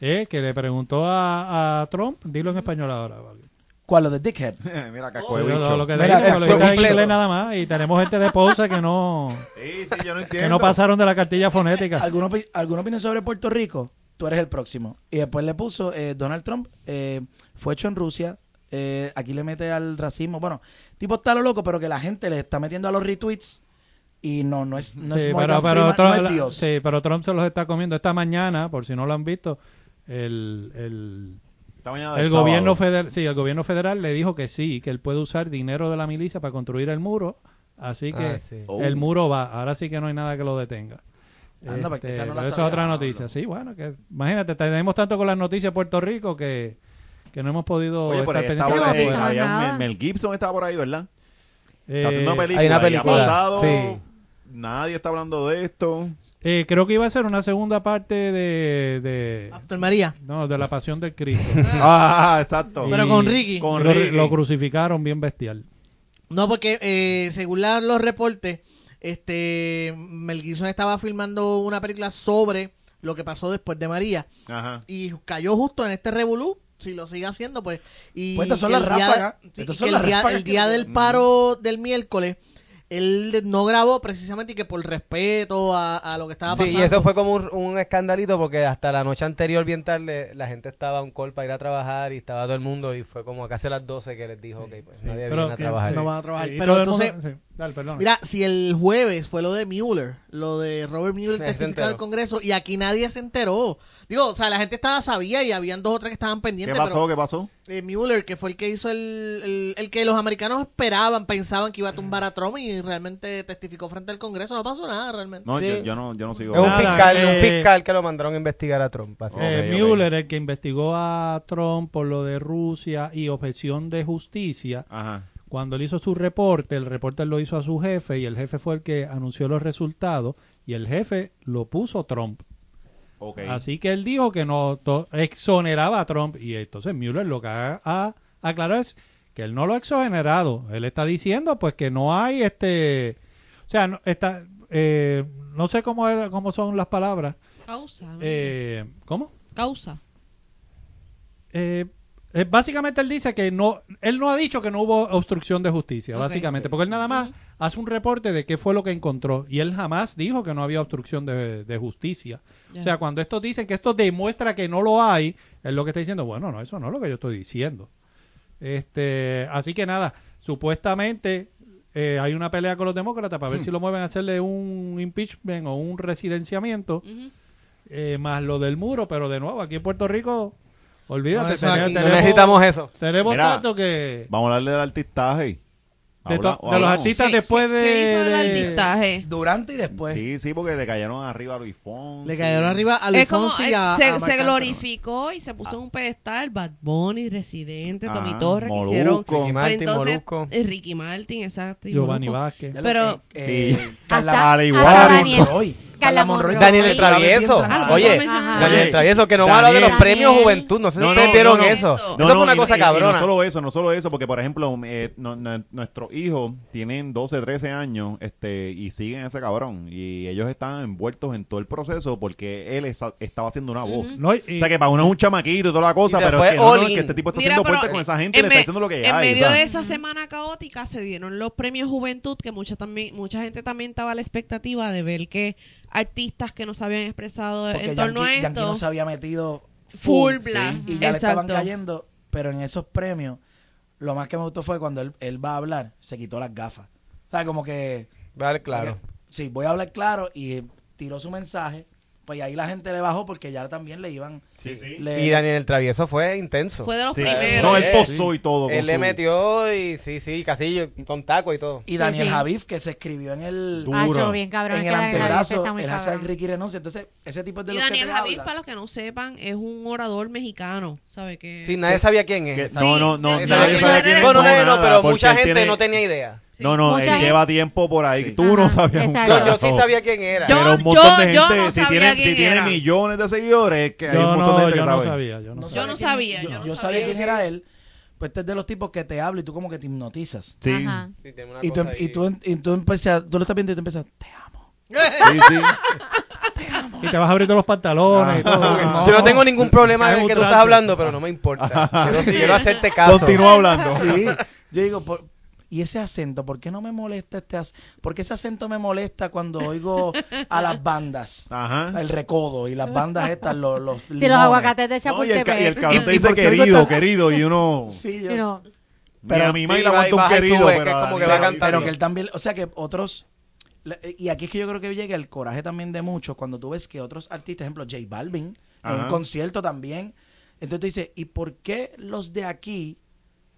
Eh, que le preguntó a, a Trump, dilo en español ahora. vale. ¿cuál? Lo de dickhead. [laughs] Mira, Yo caco de lo, bicho. lo que Mira, digo, lo digo en inglés nada más y tenemos gente de pose que no [laughs] Sí, sí, yo no entiendo. que no pasaron de la cartilla fonética. ¿Alguna, ¿Alguna opinión sobre Puerto Rico? Tú eres el próximo. Y después le puso, eh, Donald Trump eh, fue hecho en Rusia. eh, aquí le mete al racismo. Bueno, tipo está lo loco, pero que la gente le está metiendo a los retweets. Y no, no es, no Sí, es pero, Morgan pero Freeman, Trump, no es Dios. sí, pero Trump se los está comiendo esta mañana, por si no lo han visto. El, el, Esta mañana del el gobierno federal, sí, el gobierno federal le dijo que sí, que él puede usar dinero de la milicia para construir el muro, así que Ah, sí. Oh. el muro va. Ahora sí que no hay nada que lo detenga. Anda, esa no pero eso es otra noticia. Sí, bueno, que imagínate, tenemos tanto con las noticias de Puerto Rico que, que no hemos podido Oye, por estar ahí pendientes estaba, eh. Mel, Gibson estaba por ahí, ¿verdad? Eh, Está haciendo una película. hay una y ha película, pasado, sí. Nadie está hablando de esto. eh, creo que iba a ser una segunda parte de, de After María. no, de la Pasión del Cristo. [laughs] Ah, exacto. Pero con Ricky. Con lo, Ricky. lo crucificaron bien bestial. No, porque eh, según la- los reportes, este Mel Gibson estaba filmando una película sobre lo que pasó después de María Ajá. y cayó justo en este revolú. Si lo sigue haciendo, pues. Y Pues estas son las el día- ráfagas. sí, el día, ráfagas el que día del paro del miércoles, él no grabó precisamente y que por respeto a, a lo que estaba Sí, pasando. y eso fue como un, un escandalito porque hasta la noche anterior, bien tarde, la gente estaba a un call para ir a trabajar y estaba todo el mundo y fue como casi a las 12 que les dijo, ok, pues nadie viene a que- trabajar. no van a trabajar. Sí, Pero mundo- entonces, sí, dale, perdón. Mira, si el jueves fue lo de Mueller, lo de Robert Mueller testificado al. Congreso, y aquí nadie se enteró. Digo, o sea, la gente estaba sabía y habían dos o tres que estaban ¿Qué pendientes. pasó? ¿Qué pasó? Pero, eh, Mueller, que fue el que hizo el, el, el que los americanos esperaban, pensaban que iba a tumbar a Trump y realmente testificó frente al Congreso. No pasó nada realmente. No, Sí. yo, yo no, yo no sigo. Es un Nada, fiscal, eh, un fiscal que lo mandaron a investigar a Trump. Eh. Mueller, el que investigó a Trump por lo de Rusia y objeción de justicia, Ajá. Cuando él hizo su reporte, el reporte lo hizo a su jefe y el jefe fue el que anunció los resultados y el jefe lo puso Trump. Ok. Así que él dijo que no exoneraba a Trump y entonces Mueller lo que ha, ha aclarado es que él no lo ha exonerado. Él está diciendo pues que no hay este, o sea, no, está, eh, no sé cómo, era- cómo son las palabras. Causa. Eh, ¿Cómo? Causa. Eh, básicamente él dice que no, él no ha dicho que no hubo obstrucción de justicia, básicamente, porque él nada más hace un reporte de qué fue lo que encontró y él jamás dijo que no había obstrucción de, de justicia. O sea, cuando estos dicen que esto demuestra que no lo hay, es lo que está diciendo, bueno, no, eso no es lo que yo estoy diciendo. Este, así que nada, supuestamente eh, hay una pelea con los demócratas para ver Hmm. si lo mueven a hacerle un impeachment o un residenciamiento, eh, más lo del muro, pero de nuevo, aquí en Puerto Rico, olvídate, No, eso tenemos, aquí- tenemos- necesitamos eso. tenemos Mira, tanto que... Vamos a hablarle del artistaje. De, to- de los hablamos. artistas ¿Qué- después de... ¿Qué hizo el de- artistaje? Durante y después. Sí, sí, porque le cayeron arriba a Luis Fonsi. Le cayeron arriba a Luis Es como, Fonsi y a, se, a Marc se Anthony. glorificó y se puso en un pedestal Bad Bunny, Residente, Tommy Ajá, Torres, que Molusco. hicieron... Ricky Pero Martin, entonces, Molusco. eh, Ricky Martin, exacto. y Giovanni Molusco. Vázquez. Ya lo- Pero- eh, eh, Hasta- Carla, hasta Daniel- Monroy. Carla Monroy. Daniel el Travieso. Oye. Daniel el Travieso, que no me habla de los premios Juventud. No sé si ustedes vieron eso. No, eso fue una cosa cabrona. no solo eso, no solo eso, porque por ejemplo, eh, nuestros hijos tienen 12, 13 años este, y siguen a ese cabrón. Y ellos están envueltos en todo el proceso porque él estaba haciendo una voz. O sea que para uno es un chamaquito y toda la cosa, pero es que, no, este tipo está haciendo puente con esa gente y en le está diciendo lo que En hay. medio o sea. de esa semana caótica se dieron los premios Juventud, que mucha también mucha gente también estaba a la expectativa de ver que artistas que no se habían expresado Porque en torno Yankee, a Yankee esto no se había metido full full, blast. y ya le estaban cayendo. Pero en esos premios, lo más que me gustó fue cuando él, él va a hablar, se quitó las gafas. O sea, como que... Vale, claro. que- sí, voy a hablar claro y tiró su mensaje Pues ahí la gente le bajó porque ya también le iban. Sí, sí. le- Y Daniel el Travieso fue intenso. Fue de los Sí. primeros. No, él posó y todo. Él le su- metió y sí, sí, casi con taco y todo. y Daniel sí. Javif, que se escribió en el, Duro. Hacho, bien cabrón. en el antebrazo, el hashtag. Ricky Renuncia. Entonces, ese tipo es de Y los Daniel habla. para los que no sepan, es un orador mexicano, ¿sabe qué? Sí, nadie sabía quién es. que- no, no, no, Nadie no, sabía quién es Bueno, no, pero mucha gente no tenía idea. Sí. No, no, él lleva tiempo por ahí. Sí. Tú no sabías un exacto. No, yo sí sabía quién era. Yo- Pero un montón de yo gente, no si sabía tiene, quién si tiene era. millones de seguidores, que hay un Yo montón de no, gente que yo no sabe. sabía. Yo no No sabía. Yo no quién- sabía, Yo, yo no yo sabía. sabía quién era él. Pues este es de los tipos que te habla y tú como que te hipnotizas. Sí, Ajá. Sí, tiene una Y tú, cosa y ahí. tú, y tú empecé a- tú lo estás viendo y tú empiezas, te amo. sí, sí. [laughs] Y te vas abriendo los pantalones y todo. Yo no tengo ningún problema Es en un el que tú estás hablando, pero no me importa. Quiero, quiero hacerte caso. Continúa hablando. Sí. Yo digo, por- ¿y ese acento? ¿Por qué no me molesta este acento? ¿Por qué ese acento me molesta cuando oigo a las bandas? Ajá. El recodo y las bandas estas, los, [laughs] los Si los aguacates de No, y, el, ca- y el Chapultepec. cabrón [laughs] ¿Y- te y dice querido, esta- querido, y uno... [laughs] Sí, yo- Pero Pero- a mi Sí, madre le va y aguanta un querido, sube, pero... que es como a que Daniel- va pero, cantando. pero que él también, o sea que otros, la- y aquí es que yo creo que llega el coraje también de muchos, cuando tú ves que otros artistas, ejemplo, J Balvin, en un concierto también, entonces tú dices, ¿y por qué los de aquí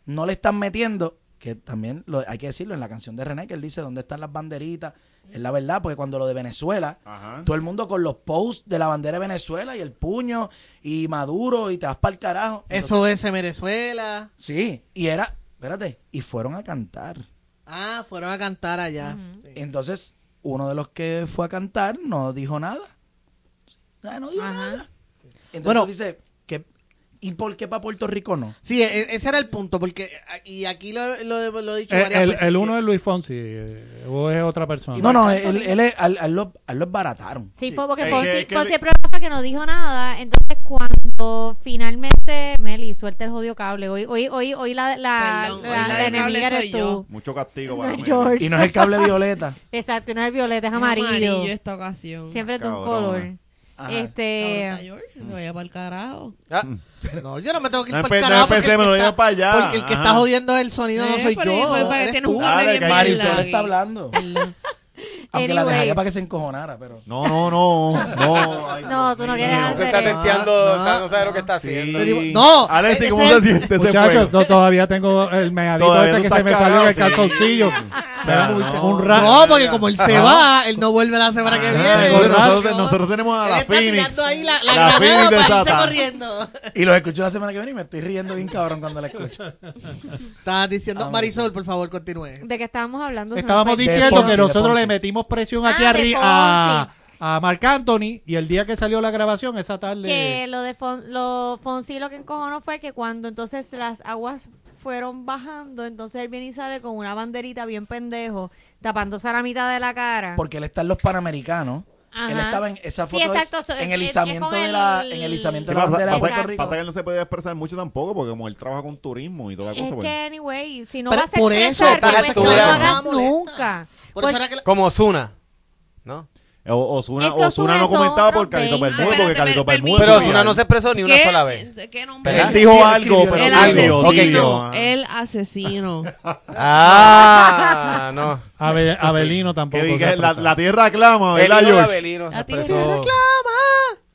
no le están metiendo? Que también lo, hay que decirlo en la canción de René, que él dice, ¿dónde están las banderitas? Es la verdad, porque cuando lo de Venezuela, Ajá. todo el mundo con los posts de la bandera de Venezuela y el puño y Maduro y te vas para el carajo. Eso es en Venezuela. Sí, y era, espérate, y fueron a cantar. Ah, fueron a cantar allá. Entonces, uno de los que fue a cantar no dijo nada. Ah, No dijo Ajá. nada. Entonces Bueno. tú dices, que, ¿y por qué para Puerto Rico no? Sí, e- ese era el punto, porque y aquí lo, lo- lo he dicho El, varias el, veces. el que- uno es Luis Fonsi eh, o es otra persona. No, no, él, él, es- al, al lo, al lo esbarataron. Sí, porque Es Fonsi, que- que- Fonsi el no dijo nada. Entonces, cuando finalmente Meli suelta el jodido cable, hoy, hoy, hoy, hoy la, la, Perdón, la- hoy la la del cable enemiga eres yo. tú. Mucho castigo para. George. Y no es el cable violeta. [laughs] Exacto, no es violeta, es Es amarillo. amarillo esta ocasión. Siempre es de un color. Ajá. Este, Ahorita, George, se vaya para el carajo. Ah, No, yo no me tengo que ir No para el no carajo porque, empecé, el me que lo está, llevo para allá. porque el que Ajá. está jodiendo el sonido no soy yo, eres tú. que Marisol está hablando. Aunque la dejaría para que se encojonara, pero... No, no, no. No, ay, [laughs] No, tú no quieres no hacer está testeando, No, está- no sabe lo no. que está Sí. haciendo. No, Alexi, ese ¿cómo se siente este Muchachos, todavía tengo el Todavía ese que se me salió en el cagado, sí. calzoncillo. Un- no. un ra- No, porque como él se va, él no vuelve la semana que viene. nosotros, nosotros tenemos a Él la está Phoenix. tirando ahí la, la, La granada corriendo. Y los escucho la semana que viene y me estoy riendo bien cabrón cuando la escucho. Estabas diciendo, Marisol, por favor, continúe. ¿De qué estábamos hablando? Estábamos diciendo que nosotros le metimos presión aquí Ah, de arriba a, a Marc Anthony y el día que salió la grabación, esa tarde. que lo de Fon, lo Fonsi lo que encojonó fue que cuando entonces las aguas fueron bajando, entonces él viene y sale con una banderita bien pendejo, tapándose a la mitad de la cara. Porque él está en los Panamericanos. Ajá. Él estaba en esa Sí, foto es exacto, so- en es- el es izamiento de la el- en el izamiento Sí, de la pasa, bandera de pasa- Puerto Rico. pasa que él no se puede expresar mucho tampoco porque como él trabaja con turismo y toda la es cosa. pues. que, anyway, si no Pero vas a por eso, expresar, por eso no lo hagas molesta. nunca. Por eso Porque- era que la- Como Osuna, ¿no? O- Es que Ozuna no es comentaba otro por Calito veinte. Bermúdez, porque Espérate, Calito per- Bermúdez. Pero viral. no se expresó ni una ¿Qué? sola vez. ¿De ¿Qué nombre? ¿Verdad? Él dijo algo, pero El escribió, Ok. asesino. El [laughs] asesino. Ah, no. Abe- Abelino tampoco. Que se diga, la, tierra clama, El ¿verdad, hijo de George? Abelino se La tierra expresó. clama, por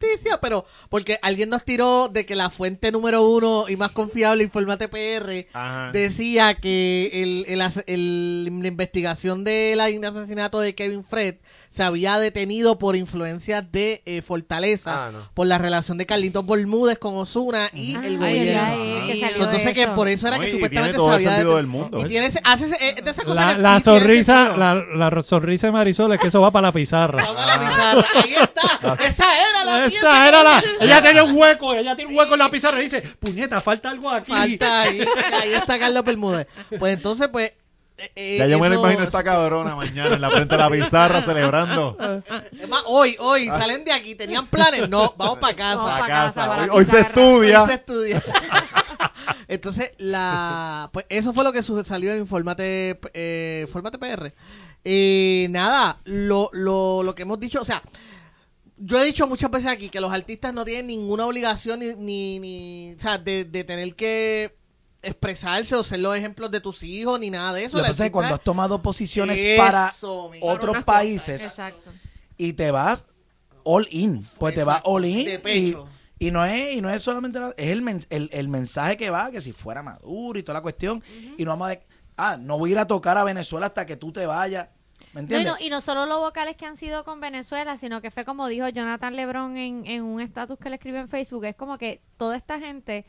justicia, pero porque alguien nos tiró de que la fuente número uno y más confiable, Informate PR, Ajá. decía que el, el el- la investigación del asesinato de Kevin Fred se había detenido por influencias de eh, Fortaleza, Ah, no. por la relación de Carlitos Bermúdez con Osuna y Ah, el gobierno. ay, ay, que Sí. salió Entonces que por eso era No, que y supuestamente tiene todo se había detenido. del mundo, Y ¿eh? tiene ese- hace ese- eh, de esas cosas La, que la sonrisa, la, la sonrisa de Marisol es que eso va para la pizarra. Vamos a la pizarra. Ahí está. Esa era la era la. tenía. Ella tiene un hueco, ella tiene un hueco en la pizarra y dice, puñeta, falta algo aquí. Falta ahí. Ahí está Carlos Bermúdez. Pues entonces, pues. eh, Ya yo me lo imagino esta cabrona mañana en la frente de la pizarra celebrando. Es más, hoy, hoy, salen de aquí. ¿Tenían planes? No, vamos para casa. Vamos pa' casa. Hoy, se estudia. Hoy se estudia. [laughs] Entonces, la, pues eso fue lo que salió en Formate, eh, Formate PR. Eh, nada, lo, lo, lo que hemos dicho, o sea, yo he dicho muchas veces aquí que los artistas no tienen ninguna obligación ni, ni, ni- o sea, de, de tener que expresarse o ser los ejemplos de tus hijos ni nada de eso. Lo que pasa es que cuando has tomado posiciones Eso para otros países Exacto. y te vas all in. Pues te vas Exacto, all in. de pecho. y no es y no es solamente la- es el, men- el, el mensaje que va, que si fuera Maduro y toda la cuestión. Y no vamos a... de- ah, no voy a ir a tocar a Venezuela hasta que tú te vayas. ¿Me No, y, no, y no solo los vocales que han sido con Venezuela, sino que fue como dijo Jonathan Lebron en, en un estatus que le escribió en Facebook, es como que toda esta gente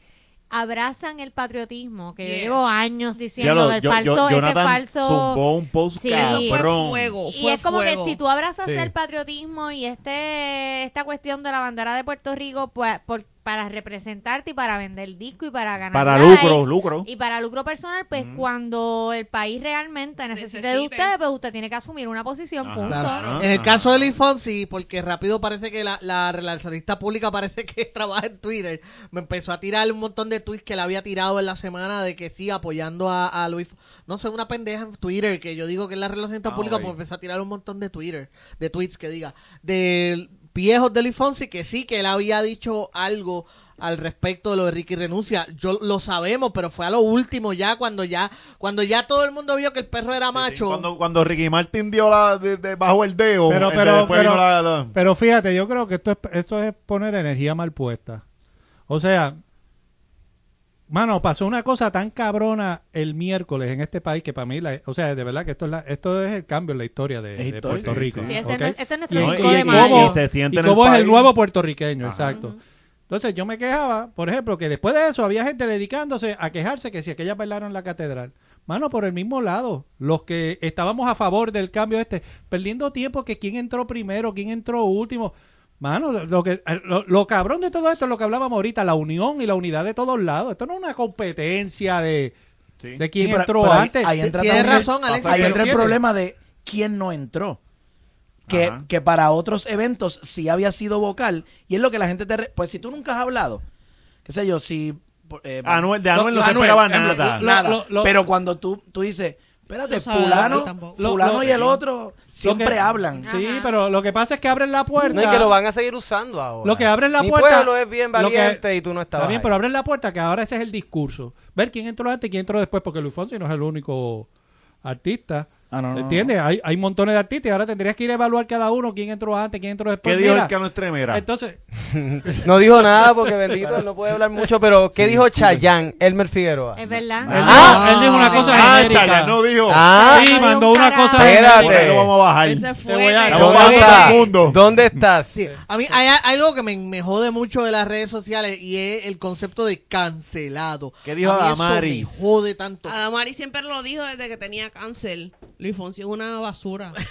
abrazan el patriotismo, que yo llevo años diciendo lo- el yo- falso, yo- ese falso... zumbó un post Sí. cabrón. Fue fuego, Y es como fuego. que si tú abrazas Sí. el patriotismo y este esta cuestión de la bandera de Puerto Rico pues, por- para representarte y para vender disco y para ganar Para likes lucro, lucro. y para lucro personal, pues cuando el país realmente necesite de Necesite. usted, pues usted tiene que asumir una posición, Ajá. punto. Claro. Ajá, En el caso de Luis Fonsi, porque rápido parece que la, la relacionista pública [laughs] parece que [laughs] trabaja en Twitter, me empezó a tirar un montón de tweets que le había tirado en la semana de que sí, apoyando a, a Luis. No sé, una pendeja en Twitter, que yo digo que es la relacionista Ah, pública, pues empezó a tirar un montón de Twitter, de tweets que diga, de viejos de Luis Fonsi, que sí, que él había dicho algo al respecto de lo de Ricky renuncia. Yo lo sabemos, pero fue a lo último ya cuando ya cuando ya todo el mundo vio que el perro era macho. Cuando, cuando Ricky Martin dio la de, de- bajo el dedo, Pero- pero- pero- la- Pero fíjate, yo creo que esto es, esto es poner energía mal puesta. O sea, mano, pasó una cosa tan cabrona el miércoles en este país que para mí, la- o sea, de verdad que esto es, la- esto es el cambio en la historia de, Puerto Rico. sí. Sí, este, es, este es nuestro Y- 5 y- de y mayo. cómo- se siente y en el es el nuevo puertorriqueño, Ajá. exacto. Entonces yo me quejaba, por ejemplo, que después de eso había gente dedicándose a quejarse que si aquella bailaron en la catedral. Mano, por el mismo lado, los que estábamos a favor del cambio este, perdiendo tiempo que quién entró primero, quién entró último. Mano, lo, que, lo, lo cabrón de todo esto es lo que hablábamos ahorita, la unión y la unidad de todos lados. Esto no es una competencia de, Sí. de quién Sí, pero- entró pero ahí- antes. ahí entra Tienes también el- razón, Alex. Ahí entra el problema de quién no entró. Que, que para otros eventos sí había sido vocal. Y es lo que la gente te... re- Pues si tú nunca has hablado, qué sé yo, si... eh, Anuel- de Anuel no se Anuel, esperaba nada. nada. Lo- lo- Pero cuando tú, tú dices, espérate, No sabe fulano, hablar tampoco. Lo- fulano lo- y el otro siempre que- hablan. Sí, Ajá. pero lo que pasa es que abren la puerta. No, y que lo van a seguir usando ahora. Lo que abren la Mi puerta. pueblo es bien lo que- valiente y tú no estabas Está bien, ahí. pero abren la puerta que ahora ese es el discurso. Ver quién entró antes y quién entró después, porque Luis Fonsi no es el único artista. Ah, no, no, no. ¿Entiendes? Hay, hay montones de artistas y ahora tendrías que ir a evaluar cada uno quién entró antes, quién entró después. ¿Qué dijo Mira, el Cano Estremera? Entonces, [laughs] No dijo nada porque bendito, él no puede hablar mucho, pero ¿qué dijo Chayanne, Elmer Figueroa? Es verdad. él, Ah, dijo, él dijo una cosa Ah, genérica. No dijo. Ah, sí, mandó un una cosa Espérate. genérica. Lo vamos a bajar. Ese fue. voy a- ¿Dónde está? mundo. ¿Dónde estás? Sí, a mí hay, hay algo que me, me jode mucho de las redes sociales y es el concepto de cancelado. ¿Qué dijo A mí eso Adamaris? me jode tanto. Adamari siempre lo dijo desde que tenía cáncer. Luis Fonsi es una basura. [laughs]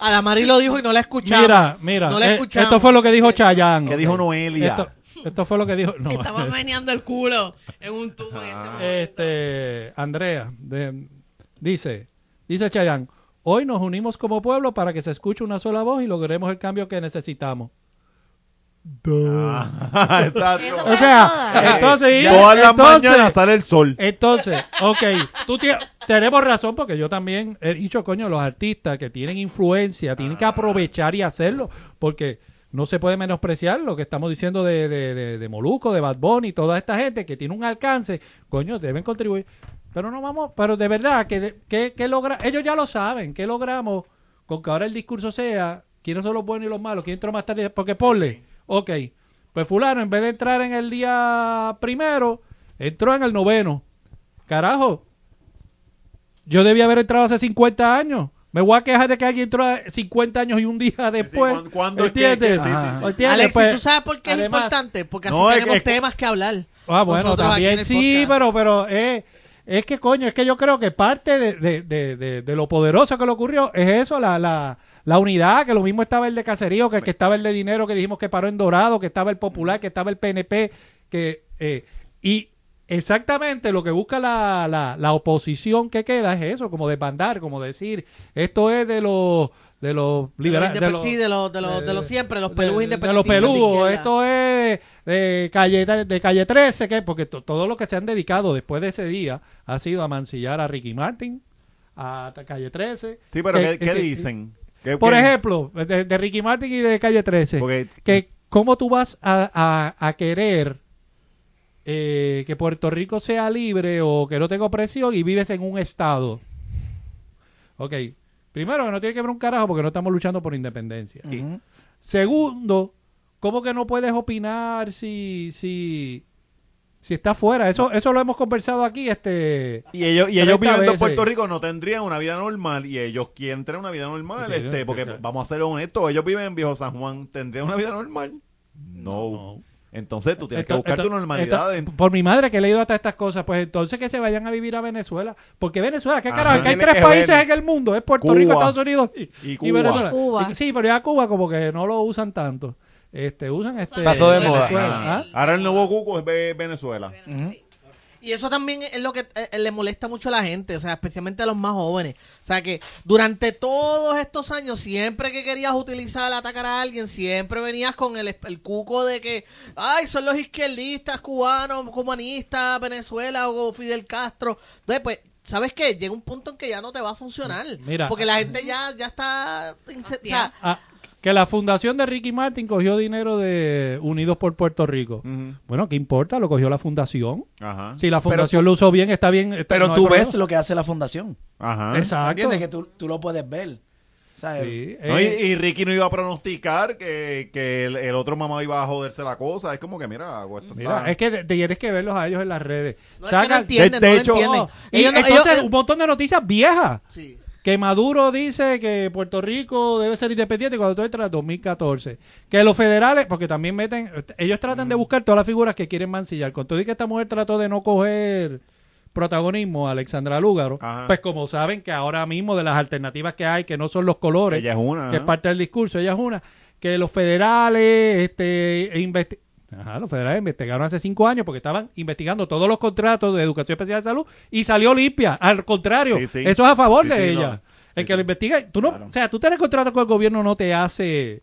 Adamari lo dijo y no la escuchamos. Mira, mira, No la eh, escuchamos. esto fue lo que dijo Chayanne. ¿Qué dijo Noelia? Esto, esto fue lo que dijo. no. Estaba meneando el culo en un tubo en ese momento. Este, Andrea, de- dice, dice Chayanne, hoy nos unimos como pueblo para que se escuche una sola voz y logremos el cambio que necesitamos. Ah, [laughs] exacto. O sea, entonces, Todas las entonces- mañanas sale el sol. Entonces, ok, tú tenemos razón porque yo también he dicho, coño, los artistas que tienen influencia tienen que aprovechar y hacerlo porque no se puede menospreciar lo que estamos diciendo de, de, de, de Molusco, de Bad Bunny, toda esta gente que tiene un alcance, coño, deben contribuir. Pero no vamos, pero de verdad, que, que, que logra, ellos ya lo saben, que logramos con que ahora el discurso sea quiénes son los buenos y los malos, quién entró más tarde, porque ponle, ok, pues fulano en vez de entrar en el día primero, entró en el noveno. Carajo, yo debía haber entrado hace 50 años. Me voy a quejar de que alguien entró a 50 años y un día después. ¿cuándo- cuándo es que- ¿Entiendes? que- sí, sí, sí. ¿Entiendes? Alexis, Pues, ¿tú sabes por qué además- es importante? Porque así No, tenemos temas que hablar. Ah, bueno, también sí, pero, pero eh, es que coño, es que yo creo que parte de, de, de, de- de lo poderoso que le ocurrió es eso, la, la, la unidad, que lo mismo estaba el de caserío, que, que estaba el de dinero que dijimos que paró en Dorado, que estaba el popular, que estaba el PNP, que eh, y exactamente lo que busca la, la, la oposición que queda es eso, como desbandar, como decir, esto es de los de los De los liberales, sí, de los de los- de los siempre, los peludos de, independentistas. de los peludos, esto es de calle de calle 13, que porque to- todo lo que se han dedicado después de ese día ha sido a mancillar a Ricky Martin, a calle 13. Sí, pero que- ¿qué, qué que- dicen? ¿Qué- Por qué- ejemplo, de, de Ricky Martin y de calle 13, Porque- que cómo tú vas a, a- a querer eh, que Puerto Rico sea libre o que no tenga opresión y vives en un estado. Ok, Primero, que no tiene que ver un carajo porque no estamos luchando por independencia. Segundo, ¿cómo que no puedes opinar si, si, si está fuera? Eso, eso lo hemos conversado aquí, este... Y ellos, y 30 ellos viviendo en. Puerto Rico no tendrían una vida normal y ellos quieren tener una vida normal, Sí, este, porque vamos a ser honestos, ellos viven en Viejo San Juan, ¿tendrían una vida normal? No. Entonces tú tienes que Esto- buscar tu esto- normalidad. esto- en- por mi madre que he leído hasta estas cosas, pues entonces que se vayan a vivir a Venezuela. Porque Venezuela, ¿qué Ajá. carajo? Que hay tres que países ver. en el mundo. Es Puerto Cuba. Rico, Estados Unidos y, Y y Cuba. Venezuela. Cuba. Y- Sí, pero ya Cuba como que no lo usan tanto. Este, usan este... Pasó de moda. Venezuela, ¿ah? Ahora el nuevo cuco es Ve- Venezuela. Y eso también es lo que eh, le molesta mucho a la gente, o sea, especialmente a los más jóvenes. O sea, que durante todos estos años, siempre que querías utilizar, atacar a alguien, siempre venías con el, el cuco de que, ay, son los izquierdistas, cubanos, comunistas, Venezuela o Fidel Castro. Entonces, pues, ¿sabes qué? Llega un punto en que ya no te va a funcionar. Mira. porque la gente ya, ya está... inse- O sea, Ah, que la fundación de Ricky Martin cogió dinero de Unidos por Puerto Rico. Bueno, ¿qué importa? Lo cogió la fundación. Ajá. Si la fundación tú- lo usó bien, está bien. está- Pero no tú problema. ves lo que hace la fundación. Ajá. Exacto. ¿Entiendes? Que tú, tú lo puedes ver. ¿Sabes? Sí, No, y, eh, y Ricky no iba a pronosticar que, que el, el otro mamá iba a joderse la cosa. Es como que, mira, hago esto Mira, está- es que tienes que verlos a ellos en las redes. no es que no Sacan- entienden, de- de no lo hecho- entienden. Y Ellos no- entonces ellos- un montón de noticias viejas. sí. Que Maduro dice que Puerto Rico debe ser independiente cuando tú entras en 2014. Que los federales, porque también meten, ellos tratan de buscar todas las figuras que quieren mancillar. Con todo y que esta mujer trató de no coger protagonismo, Alexandra Lúgaro, Ajá. pues como saben que ahora mismo de las alternativas que hay, que no son los colores, Ella es una. que es parte del discurso, ella es una, que los federales, este, Ajá, los federales investigaron hace cinco años porque estaban investigando todos los contratos de educación especial de salud y salió limpia. Al contrario, Sí, sí. eso es a favor Sí, de sí, ella. no. El Sí, que sí. lo investiga, tú no, o sea, tú tener contrato con el gobierno no te hace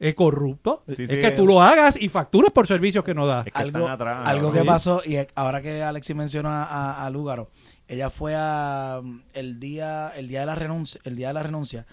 eh, corrupto. Sí, es sí. que tú lo hagas y facturas por servicios que no das. Es que algo, atrás. que pasó y ahora que Alexis mencionó a, a, Lúgaro, ella fue a el día el día de la renuncia, el día de la renuncia.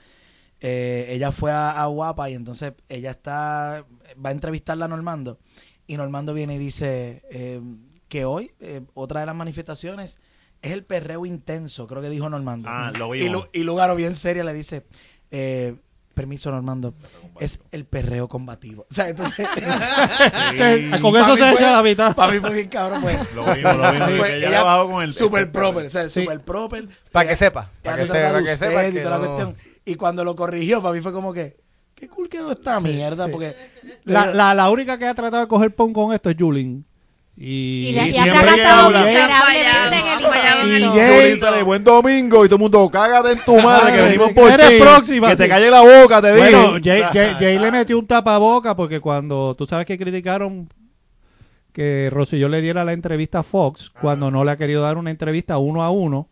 Eh, ella fue a, a Guapa y entonces ella está va a entrevistarla a Normando y Normando viene y dice eh, que hoy eh, otra de las manifestaciones es el perreo intenso, creo que dijo Normando. Ah, lo y. Lu- y Lugaro bien seria le dice eh, permiso Normando, es el perreo combativo. O sea, entonces [laughs] [laughs] Se- con Pa' eso se echa la mitad. Para mí fue bien cabrón, pues. Lo vimos, lo. Pues que ella, ella la bajó con el super proper, o sea, Sí. super proper. Para que sepa. Para que, para que sepa y toda la cuestión. Y cuando lo corrigió, para mí fue como que, qué cool quedó esta mierda, sí. porque... La, la, la única que ha tratado de coger pon con esto es Julin. Y, Y, le- y siempre. Y buen domingo y todo el mundo cágate en tu madre que venimos que por ti. próxima, que sí. se calle la boca, te Bueno, digo. Jay, Jay- Jay le metió un tapaboca porque cuando tú sabes que criticaron que Rosselló le diera la entrevista a Fox, cuando no le ha querido dar una entrevista uno a uno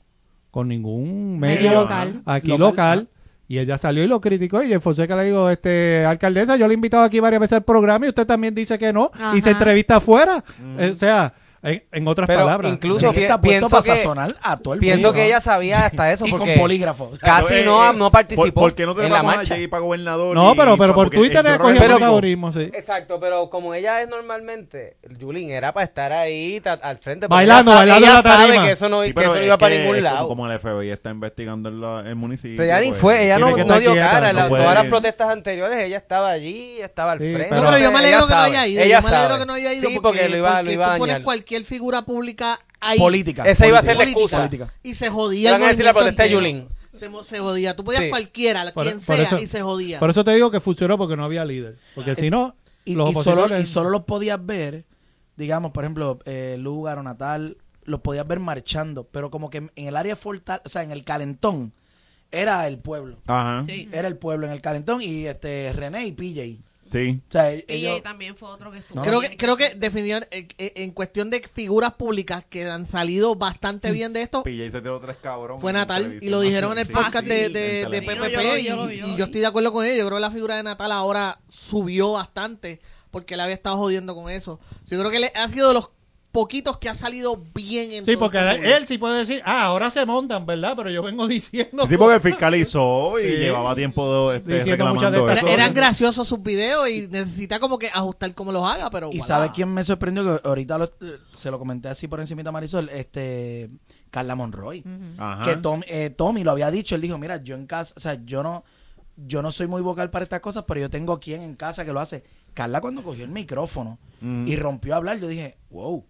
con ningún medio, Medio local. aquí Local, local, y ella salió y lo criticó. Y en Fonseca le digo, este alcaldesa, yo le he invitado aquí varias veces al programa y usted también dice que no. Y se entrevista afuera. Eh, o sea, en, en otras Pero palabras. incluso Jay está puesto para que- sazonar a todo el Pienso mundo. que ella sabía [laughs] hasta eso Y con porque polígrafo. casi Pero, no, eh, no participó ¿Por, por qué no en tenemos la marcha. Para gobernador? no, y- pero, pero por Twitter le cogió que- protagonismo, sí. Exacto, pero como ella es normalmente, el Yulín era para estar ahí ta- al frente. Bailando, ella bailando ella la tarima. sabe que eso no, Sí, que eso iba para que ningún lado. Como, el FBI está investigando en la- el municipio. pero ella ni pues, fue, ella no, que dio cara. todas las protestas anteriores, ella estaba allí, estaba al frente. No, pero yo me alegro que no haya ido. Yo me alegro que no haya ido Sí, porque, lo iba, a tú pones dañar. cualquier figura pública ahí. Política. Esa iba a ser la Política. excusa. Política. Y se jodía el a decir la movimiento protesta de entero. Yulín. Se, se jodía. Tú podías Sí. cualquiera, Por- quien por sea, eso- y se jodía. Por eso te digo que funcionó porque no había líder. Porque si no, Y, los y solo, y solo los podías ver, digamos, por ejemplo, eh, Lugar o Natal, los podías ver marchando, pero como que en el área fortal, o sea, en el calentón, era el pueblo. Ajá. Sí. Era el pueblo en el calentón y este René y PJ. Sí. O sea, Y ellos, también fue otro que estuvo. No, creo no. que creo que definitivamente eh, eh, en cuestión de figuras públicas que han salido bastante bien de esto PJ se tiró tres cabrones. fue Natal y lo dijeron en el nacional. podcast Ah, de, sí. de, En de. PPP Yo y, yo y estoy de acuerdo con ello. Yo creo que la figura de Natal ahora subió bastante porque él había estado jodiendo con eso. Yo creo que él ha sido de los poquitos que ha salido bien en Sí, todo porque este él, sí puede decir, ah, ahora se montan, ¿verdad? Pero yo vengo [laughs] diciendo... Sí, porque fiscalizó y Sí. llevaba tiempo este, Diciendo muchas de reclamando cosas. eran graciosos sus videos y necesita como que ajustar como los haga, pero y voilà. sabe quién me sorprendió que ahorita lo- se lo comenté así por encima a Marisol, este Carla Monroy. Ajá. Que Tom- eh, Tommy lo había dicho, él dijo, mira, yo en casa, o sea, yo no, yo no soy muy vocal para estas cosas, pero yo tengo quien en casa que lo hace. Carla cuando cogió el micrófono Mm. y rompió a hablar, yo dije, wow,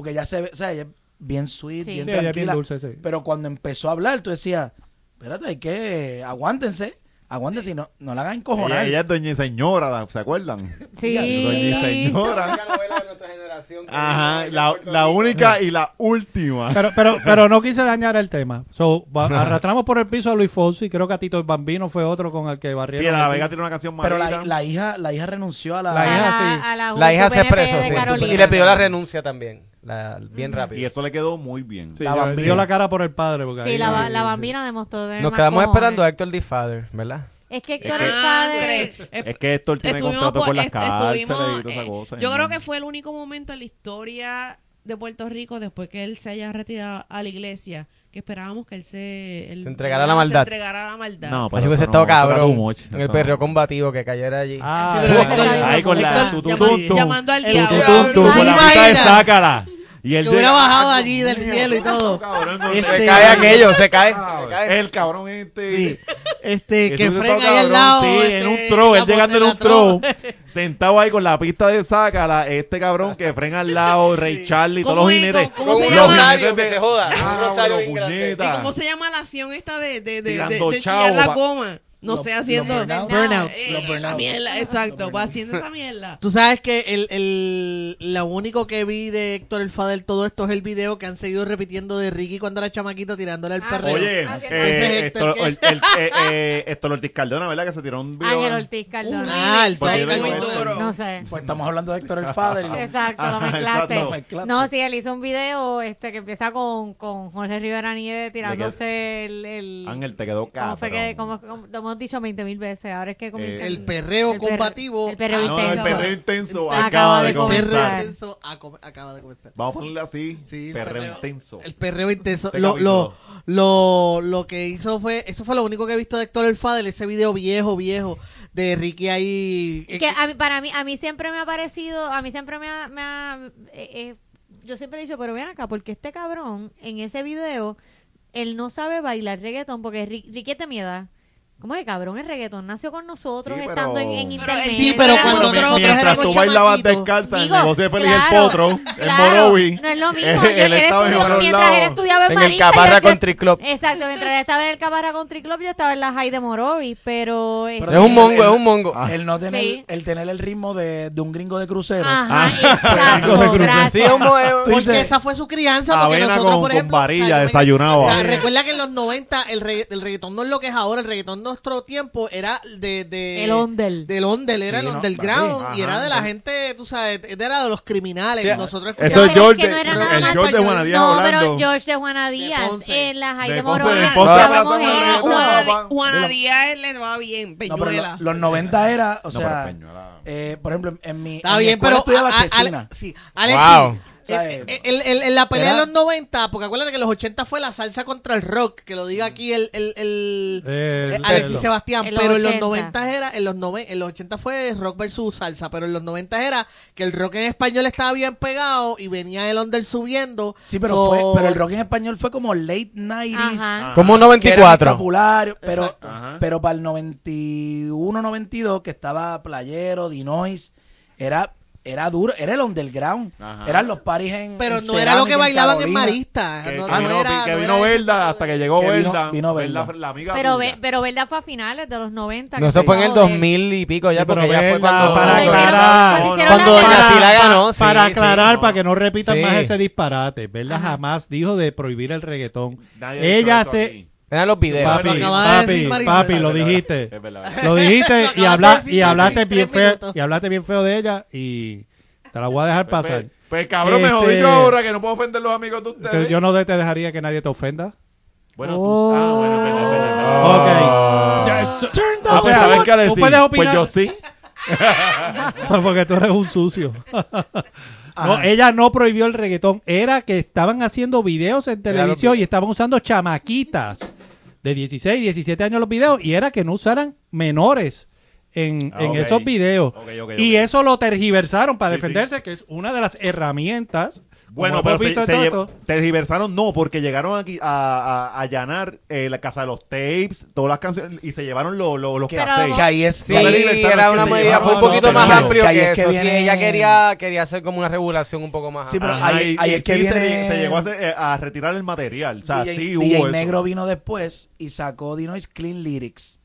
porque ya se ve, o sea, ella es bien sweet, Sí. bien Sí, ella es bien tranquila, dulce, sí. pero cuando empezó a hablar, tú decías, espérate, hay que, aguántense, aguántense y no, no la hagan Ella, encojonar. ella es doña y señora, ¿se acuerdan? Sí. Doña y señora. novela de nuestra generación. que Ajá, la, única y la última. Pero, pero, pero no quise dañar el tema. So, va- arrastramos por el piso a Luis Fonsi. Creo que a Tito el Bambino fue otro con el que barrieron. Fiera, la Vega tiene una canción pero malita. la, la hija, la hija renunció a la, La A hija, la, sí. a la, La hija se expresó sí. Y le pidió la renuncia también. La, bien rápido. Y eso le quedó muy bien. Sí, La Bambina. dio la cara por el padre. Porque Sí, ahí- la, ahí- la bambina demostró tener Nos más quedamos cojones. esperando a Héctor D. Father, ¿verdad? Es que Es Héctor que- el Ah, padre... Es que Héctor tiene contrato por- con las cárceles y toda esa eh, cosa. Yo ¿no? creo que fue el único momento en la historia de Puerto Rico después que él se haya retirado a la iglesia que esperábamos que él se, él- Se entregara la se maldad. entregara a la maldad. No, Así pero hubiese eso estado eso cabrón. En el eso perreo combativo que cayera allí. Ah, Sí, pero bueno. Héctor- Ahí con la llamando- al diablo. Con la pista de sácala. Y él Que hubiera bajado allí del cielo y todo. Cabrón, Este- Se cae aquello, se cae. se cae. El cabrón este. Sí. Este, que hubiese Fren estado ahí al lado. Sí, este, en un throw, él llegando en un throw, [laughs] sentado ahí con la pista de sácala, este cabrón que Fren al lado, Ray Charlie, todos ¿Cómo los es? jinetes. ¿Cómo se un llama? rosario que te joda. Un Ah, rosario bueno, bien grande. puñeta. ¿Y cómo se llama la acción esta de, de, de, Tirando de, de la goma? No Los- sé, haciendo... los burnout. Burnout. Eh, Los burnout. la mierda, exacto, va haciendo esa mierda. Tú sabes que el, el, lo único que vi de Héctor el Fader todo esto es el video que han seguido repitiendo de Ricky cuando era chamaquito tirándole al Ah, perreo. Oye, Ah, eh, ese es esto, Héctor, el, el, eh, eh, Héctor Ortiz Cardona, ¿verdad? Que se tiró un video. Ángel Ortiz Cardona. Ah, el duro. No sé. Pues estamos hablando de Héctor el lo- [laughs] Exacto, lo Ajá, mezclaste. exacto. No, sí, él hizo un video este que empieza con, con Jorge Rivera Nieves tirándose el, el Ángel, te quedó ¿Cómo cabrón. fue que, como- lo hemos dicho 20 mil veces, ahora es que comienza Eh, El perreo el perre- combativo. el perreo Ah, no, el intenso. perreo intenso Acaba acaba, de de comenzar. Perreo comenzar. intenso acaba, de comenzar. Vamos a ponerle así. Sí, el perreo, perreo- intenso. El perreo intenso. Este Lo, lo, lo, lo que hizo fue, eso fue lo único que he visto de Héctor el Fader, ese video viejo, viejo, de Ricky ahí. que a mí, para mí, a mí siempre me ha parecido, a mí siempre me ha, me ha- eh, eh, yo siempre he dicho, pero ven acá, porque este cabrón en ese video, él no sabe bailar reggaetón, porque Ri- Ricky es de mi edad. ¿Cómo es cabrón? El reggaetón nació con nosotros Sí, pero- estando en, en internet. Sí, pero cuando nosotros- nosotros mientras tú bailabas descalza en el negocio de Feliz el claro, Potro, en claro, Morovi. No es lo mismo. eh, [laughs] él él estaba en otro mientras él estudiaba en En el Marista, Caparra yo- yo- Country Club. Exacto, mientras él estaba en el Caparra Country Club, yo estaba en la High de Morovi, pero... Pero Es un mongo, es un mongo. Ah. El no tener, Sí. el tener el ritmo de, de un gringo de crucero. Ajá, Ah. [laughs] exacto, Entonces, gracias. Sí, es un Porque dices- esa fue su crianza. Porque Avena nosotros, con- por ejemplo, varilla, desayunaba. recuerda que en los 90 el, regga- el reggaetón no es lo que es ahora. El reggaetón de nuestro tiempo era de. de El ondel. Del ondel, era Sí, el no, underground. papi, y era de la gente, tú sabes, era de los criminales. Sí, nosotros eso es George que de- no era el más George de Juana Díaz No, hablando. pero George de Juana Díaz Ponce. en la High De de, de Juana. Díaz. Le va bien, No, pero Peñuela. lo- los 90 era, o No, sea, eh, por ejemplo, en mi, Está bien, pero. estudiaba Chesina. Sí, Alex, Eh, eh, el- el- en la pelea era- de los 90, porque acuérdate que los 80 fue la salsa contra el rock, que lo diga aquí el, el, el, El- eh, Alexis Sebastián, pero en los 80. 90 era, en los, nove- en los 80 fue rock versus salsa, pero en los 90 era que el rock en español estaba bien pegado y venía el under subiendo. Sí, pero, So- fue, pero el rock en español fue como late 90s. Ajá. Como un que era 94. popular, pero, pero para el 91, 92, que estaba Playero, Dinois, era, era duro, era el underground. Ajá. Eran los paris en Pero en no era lo que bailaban en Carolina. Marista. Que, no, que no vino, era- que no vino Verda hasta que llegó Verda. vino Verda, Verda. la amiga Pero, tuya. ve- pero Verda fue a finales de los 90. No, eso fue en el acabó de- 2000 y pico ya, Sí, porque ya fue Verda, cuando... para aclarar, cuando Doña para, Tila ganó, para aclarar, no. para que no repitan más ese disparate, ¿verdad? Ajá. Jamás dijo de prohibir el reggaetón. Ella se... Eran los videos. Papi, papi, papi, lo dijiste. es verdad, es verdad. Lo dijiste [laughs] y, habla, y hablaste bien feo y hablaste bien feo de ella y te la voy a dejar pasar. Pues, pues, cabrón, me Este- jodí yo ahora que no puedo ofender los amigos de Pero ustedes. yo no te dejaría que nadie te ofenda. Bueno, tú... Ah, bueno. Ok. Ah. Turn o down sea, the ¿Sabes qué tú decir? puedes Pues opinar. yo sí. [laughs] Porque tú eres un sucio. [laughs] No, Ajá. ella no prohibió el reggaetón. Era que estaban haciendo videos en televisión y estaban usando chamaquitas de 16, 17 años los videos y era que no usaran menores en, Ah, en esos videos. Y eso lo tergiversaron para Sí, defenderse, que es una de las herramientas Bueno, pero se, se tergiversaron, no, porque llegaron aquí a, a- a allanar eh, la casa de los tapes, todas las canciones, y se llevaron lo- lo- los Que, cassettes. que ahí es Sí, era una medida, fue un poquito no, más pero- amplio que ahí que, es que eso. viene- Sí, ella quería, quería hacer como una regulación un poco más Sí, pero ahí- es que sí viene- se, llegó a, hacer- eh, a retirar el material. O sea, DJ, sí hubo DJ eso. Negro vino después y sacó Dinois Clean Lyrics.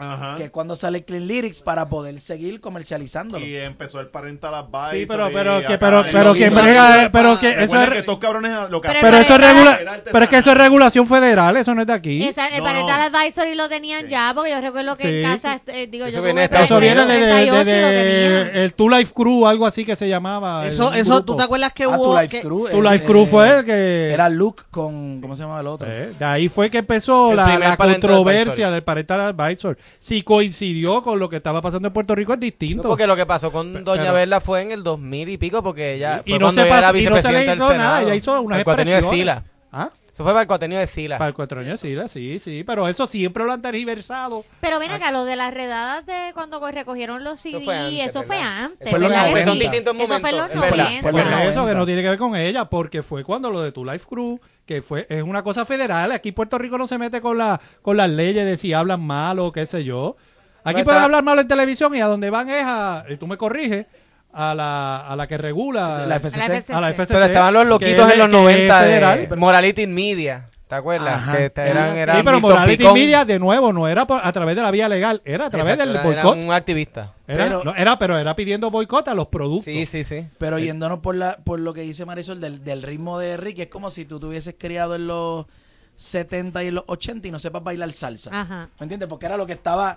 Ajá. Que es cuando sale Clean Lyrics para poder seguir comercializándolo. Y empezó el parental advice. Sí, pero, pero, que, pero, pero brega, pero que eso es, que estos cabrones lo que Pero es regula, pero es que eso es regulación federal, eso no es de aquí. Esa- el No, parental no. advisory lo tenían Sí. ya, porque yo recuerdo que Sí. en casa, eh, digo, Eso yo viene de tuve Estados Eso viene de, de- 38 de- y lo de- tenían. el Two Life Crew, algo así que se llamaba. Eso, eso, grupo. ¿tú te acuerdas que Ah, hubo? Tu Life que- Crew. Tu eh, Life Crew fue el que... Era Luke con. ¿Cómo se llama el otro? Eh, de ahí fue que empezó la, controversia advisory. del parental advisor. Si coincidió con lo que estaba pasando en Puerto Rico es No, distinto. porque lo que pasó con Doña Verla fue en el 2000 y pico, porque ella Y no cuando se ella era pasó- y no se le vicepresidenta del hizo nada, Senado. ella hizo unas cuatrienio de expresiones. Sila. ¿Ah? Eso fue para el cuatrienio de Sila. Para el cuatro años, sí, sí, sí, pero eso siempre lo han tergiversado. Pero ven acá, lo de las redadas de cuando co- recogieron los CD, Eso fue antes, eso fue antes. Fue en los ¿verdad que 90. sí? Son distintos Eso fue en momentos, los es verdad. 90. Fue en Pues los eso 90. que no tiene que ver con ella, porque fue cuando lo de Tu Life Crew, que fue es una cosa federal. Aquí Puerto Rico no se mete con la con las leyes de si hablan mal o qué sé yo. Aquí Pero pueden está- hablar mal en televisión y a donde van es a, y tú me corriges, a la, a la que regula La A FCC. la FCC. a la FCC, Pero estaban los loquitos es- en los que es 90 federal. de Morality Media. ¿Te acuerdas? Ajá. Que eran, Sí, eran Sí, pero Morality Picón. Media, de nuevo, no era por- a través de la vía legal, era a través Exacto, del era- era boicot. un activista. Era, Pero- no, era, pero era pidiendo boicot a los productos. Sí, sí, sí. Pero yéndonos por la por lo que dice Marisol del, del ritmo de Ricky, es como si tú te hubieses criado en los 70 y en los 80 y no sepas bailar salsa. Ajá. ¿Me entiendes? Porque era lo que estaba,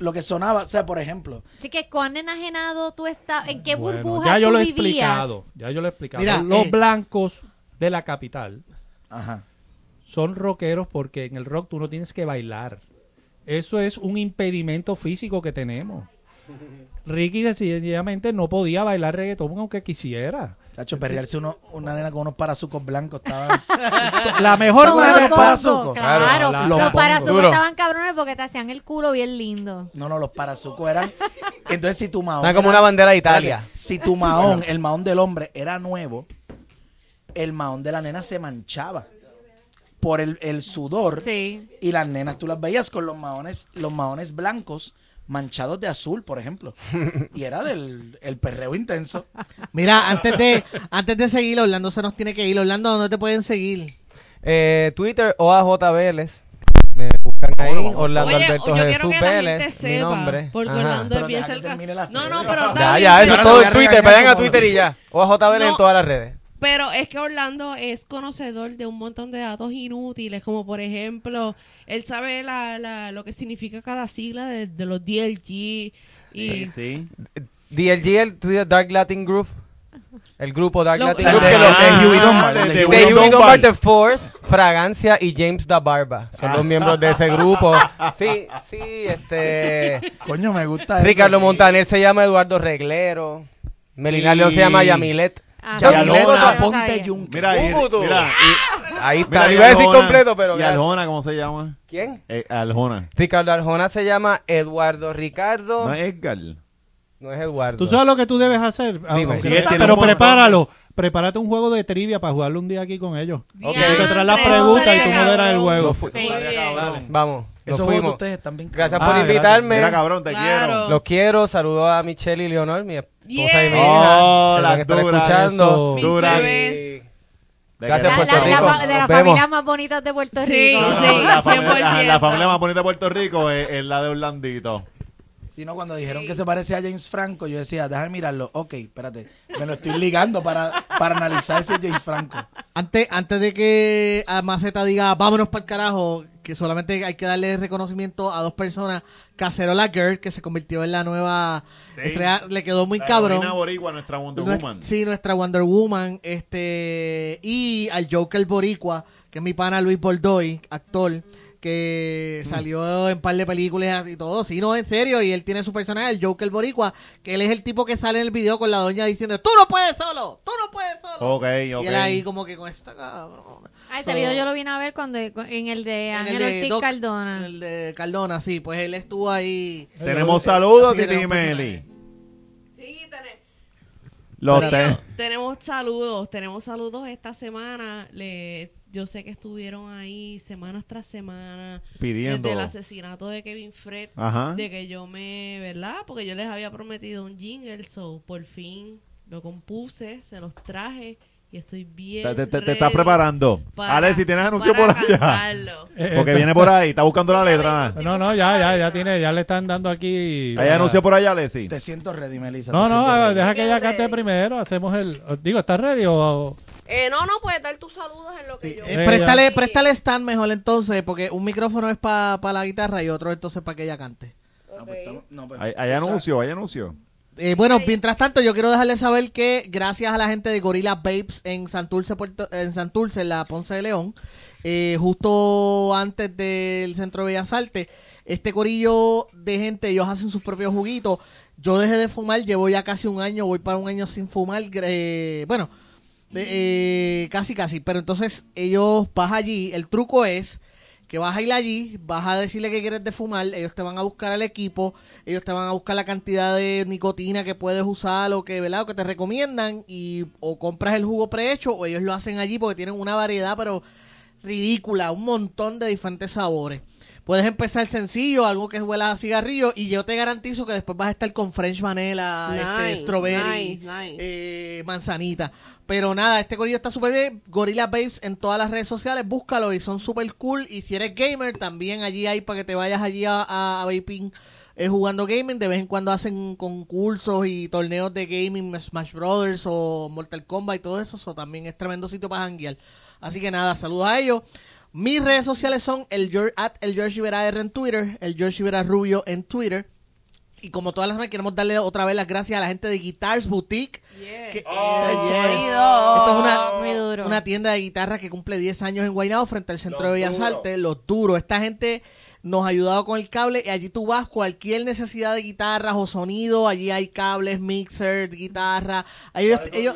lo que sonaba. O sea, por ejemplo, Así que cuán enajenado tú estás, en qué Bueno, burbuja ya yo tú lo he vivías. explicado, ya yo lo he explicado. Mira, los eh, blancos de la capital ajá. son rockeros porque en el rock tú no tienes que bailar. Eso es un impedimento físico que tenemos. [laughs] Ricky sencillamente no podía bailar reggaetón aunque quisiera. Chacho, perrearse uno, una nena con unos parazucos blancos estaba. [laughs] La mejor Como ¿Alguna los de los parazucos? Claro, Claro, la- los los parazucos estaban cabrones porque te hacían el culo bien lindo. No, no, los parazucos eran. Entonces, si tu mahón. Era como una bandera de Italia. Espérate, si tu mahón, el mahón del hombre, era nuevo, el mahón de la nena se manchaba por el, el sudor. Sí. Y las nenas tú las veías con los mahones, los mahones blancos manchados de azul, por ejemplo. [laughs] Y era del el perreo intenso. Mira, antes de, antes de seguir, Orlando se nos tiene que ir. Orlando, ¿dónde te pueden seguir? Eh, Twitter, OAJ Vélez. Me buscan ahí. Orlando Oye, Alberto yo quiero Jesús que la Vélez. gente mi sepa, nombre. porque Ajá. Orlando Pero termine la No, no, pero está Ya, bien, ya, eso es todo en Twitter. Vayan a Twitter y ya. OAJ Vélez en No. todas las redes. Pero es que Orlando es conocedor de un montón de datos inútiles, como por ejemplo, él sabe la, la, lo que significa cada sigla de, de los DLG. y sí. DLG, el Twitter Dark Latin Group. El grupo Dark Lo- Latin la- Group. de- que de lo- Huey Dunbar, de- Huey Dunbar. Dunbar the Fourth, Fragancia y James da Barba. Son los miembros de ese grupo. Sí, sí, este. Coño, me gusta eso. Ricardo Montaner se llama Eduardo Reglero. Melina Y- León se llama Yamilet. Ah, Ya, no, Milet no, no Aponte sabía. Yunque. Mira, Cúcuto. mira, Ahí y- está. mira, iba a decir Aljona- completo, pero. ¿Y. Aljona cómo se llama? ¿Quién? Eh, Aljona. Ricardo Arjona se llama Eduardo Ricardo. No es Edgar. No es Eduardo. ¿Tú sabes lo que tú debes hacer? Dime. Sí, tiene pero prepáralo. Prepárate un juego de trivia para jugarlo un día aquí con ellos. Ok. Tú te traes las preguntas y tú moderas el juego. Sí. Vamos. Esos juegos de fuimos. ustedes bien Gracias Ah, por gracias. invitarme. Mira, cabrón, te Claro. quiero. Los quiero. Saludos a Michelle y Leonor, mi esposa y mi hija. Oh, las duras, escuchando. eso. Mis Dura. bebés. De Gracias, La, Puerto la- Rico. de Nos las vemos. familias más bonitas de Puerto Sí, Rico. No, no, sí. la, familia, 100%. la familia más bonita de Puerto Rico es, es la de Orlandito. Si no, cuando dijeron que se parece a James Franco, yo decía, déjame mirarlo. Ok, espérate. Me lo estoy ligando para, para analizar si es James Franco. Antes, antes de que a Maceta diga vámonos para el carajo, que solamente hay que darle reconocimiento a dos personas. Cacerola Girl, que se convirtió en la nueva Sí. estrella, le quedó muy La cabrón. boricua, nuestra Wonder Woman. Sí, nuestra Wonder Woman. Este, y al Joker Boricua, que es mi pana Luis Boldoy, actor, que salió en un par de películas y todo. Sí, no, en serio. Y él tiene su personaje, el Joker Boricua, que él es el tipo que sale en el video con la doña diciendo: Tú no puedes solo, tú no puedes solo. Ok, ok. Y él ahí como que con esta cabrón. Ah, ese So- video yo lo vine a ver cuando en el de En Ángel Ortiz Doc- Cardona. El de Cardona, sí. Pues él estuvo ahí. Tenemos saludos, Titi tenemos Meli. Sí, tenés- Los Espérate. te- Tenemos saludos, tenemos saludos esta semana. Le, yo sé que estuvieron ahí semanas tras semana pidiendo. desde el asesinato de Kevin Fred, Ajá. de que yo me, ¿verdad? Porque yo les había prometido un jingle, so por fin lo compuse, se los traje y estoy bien. Te, te- te- estás preparando. para- Ale, si tienes anuncio por allá. cantarlo. Eh, [laughs] Porque viene por ahí, está buscando la letra. No, no, ya, ya, ya tiene, ya le están dando aquí. ¿Hay anuncio por allá, Alessi? Te siento ready, Melissa. No, no, ready. deja que ella cante primero. Hacemos el. Digo, ¿estás ready o.? Eh, no, no, puedes dar tus saludos en lo que Sí, yo... eh, Eh, préstale, préstale stand mejor entonces, porque un micrófono es para la guitarra y otro entonces para que ella cante. Ah, pues estamos- no, pues, Hay, anuncio, hay anuncio. Eh, bueno, mientras tanto, yo quiero dejarles saber que gracias a la gente de Gorilla Babes en Santurce, Puerto, en Santurce, en la Ponce de León, eh, justo antes del Centro de Bellas Artes, este corillo de gente, ellos hacen sus propios juguitos. Yo dejé de fumar, llevo ya casi un año, voy para un año sin fumar. eh, bueno, eh, casi, casi. Pero entonces ellos vas allí, el truco es que vas a ir allí, vas a decirle que quieres de fumar, ellos te van a buscar el equipo, ellos te van a buscar la cantidad de nicotina que puedes usar o que, ¿verdad? Que te recomiendan y o compras el jugo prehecho o ellos lo hacen allí porque tienen una variedad pero ridícula, un montón de diferentes sabores. Puedes empezar sencillo, algo que huela a cigarrillo y yo te garantizo que después vas a estar con French Vanilla, este, strawberry, nice, nice. eh, manzanita. Pero nada, este corillo está súper bien. Gorilla Babes en todas las redes sociales, búscalo y son súper cool. Y si eres gamer, también allí hay para que te vayas allí a, a, a Vaping eh, jugando gaming. De vez en cuando hacen concursos y torneos de gaming, Smash Brothers o Mortal Kombat y todo eso. Eso también es tremendo sitio para janguear. Así que nada, saludos a ellos. Mis redes sociales son el, at el George Rivera R en Twitter, el George Rivera Rubio en Twitter. Y como todas las semanas queremos darle otra vez las gracias a la gente de Guitars Boutique. Yes. que- Oh, yes. Esto es una, Muy duro. una tienda de guitarra que cumple 10 años en Guaynabo frente al Centro de Bellas Artes, Los Duros. Esta gente nos ha ayudado con el cable y allí tú vas, cualquier necesidad de guitarras o sonido, allí hay cables, mixer, guitarra. Ahí ellos, ellos-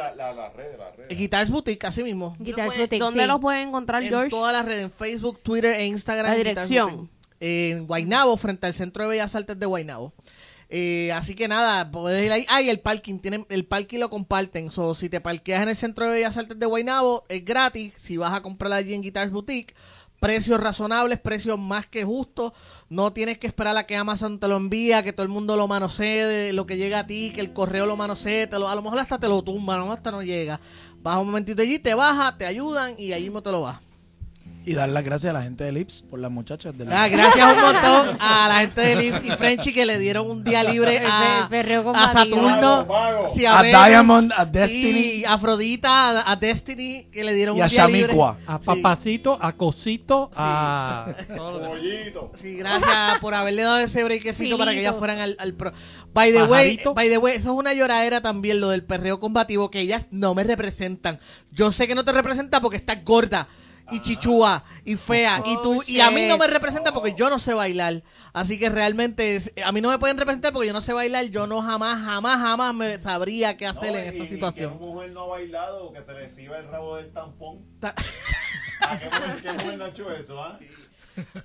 Guitars Boutique, así mismo. Guitars ¿Dónde- Boutique, ¿Dónde sí. los pueden encontrar, En George? todas las redes, en Facebook, Twitter e Instagram. La dirección. En Guaynabo, frente al Centro de Bellas Artes de Guaynabo. Eh, así que nada, puedes ir ahí. Ah, y el parking, tienen, el parking lo comparten. So, si te parqueas en el Centro de Bellas Artes de Guaynabo, es gratis. Si vas a comprar allí en Guitars Boutique, precios razonables, precios más que justos. No tienes que esperar a que Amazon te lo envía, que todo el mundo lo manosee, lo que llega a ti, que el correo lo manosee, te lo, a lo mejor hasta te lo tumba, a lo mejor hasta no llega. Vas un momentito allí, te baja, te ayudan y allí mismo te lo vas. Y dar las gracias a la gente de Lips por las muchachas de la... Ah, gracias un montón a la gente de Lips y Frenchy que le dieron un día libre a. Saturno, sí, A Venus, Diamond, a Destiny. sí, a Afrodita, a, a Destiny que le dieron Y un a día libre. Shamicua. A Sí. papacito, a cosito, a. [laughs] Sí, gracias por haberle dado ese breakcito para que ellas fueran al, al pro. By the way, by the way, eso es una lloradera también lo del perreo combativo que ellas no me representan. Yo sé que no te representa porque estás gorda y chichúa y fea y tú y a mí no me representa porque yo no sé bailar. Así que realmente es- a mí no me pueden representar porque yo no sé bailar, yo no jamás jamás jamás me sabría qué hacer en esa situación. mujer no ha bailado que se le exhiba el rabo del tampón? Ta- ¿A qué mujer, qué mujer no ha hecho eso, ah?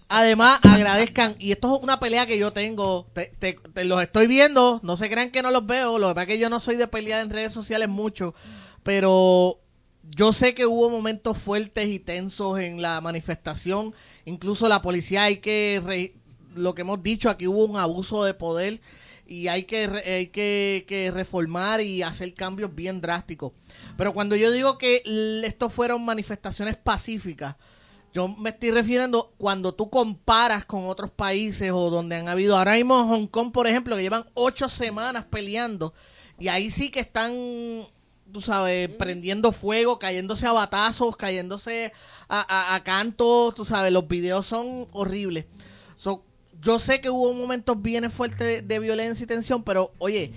Además, agradezcan, y esto es una pelea que yo tengo, te, te- te los estoy viendo, no se crean que no los veo, lo que pasa es que yo no soy de pelear en redes sociales mucho, pero yo sé que hubo momentos fuertes y tensos en la manifestación, incluso la policía hay que, re- lo que hemos dicho, aquí hubo un abuso de poder y hay que, hay que, reformar y hacer cambios bien drásticos. Pero cuando yo digo que l- esto fueron manifestaciones pacíficas, yo me estoy refiriendo cuando tú comparas con otros países o donde han habido, ahora mismo Hong Kong, por ejemplo, que llevan ocho semanas peleando y ahí sí que están, tú sabes, prendiendo fuego, cayéndose a batazos, cayéndose a, a, a cantos, tú sabes, los videos son horribles. So, yo sé que hubo momentos bien fuertes de, de violencia y tensión, pero oye,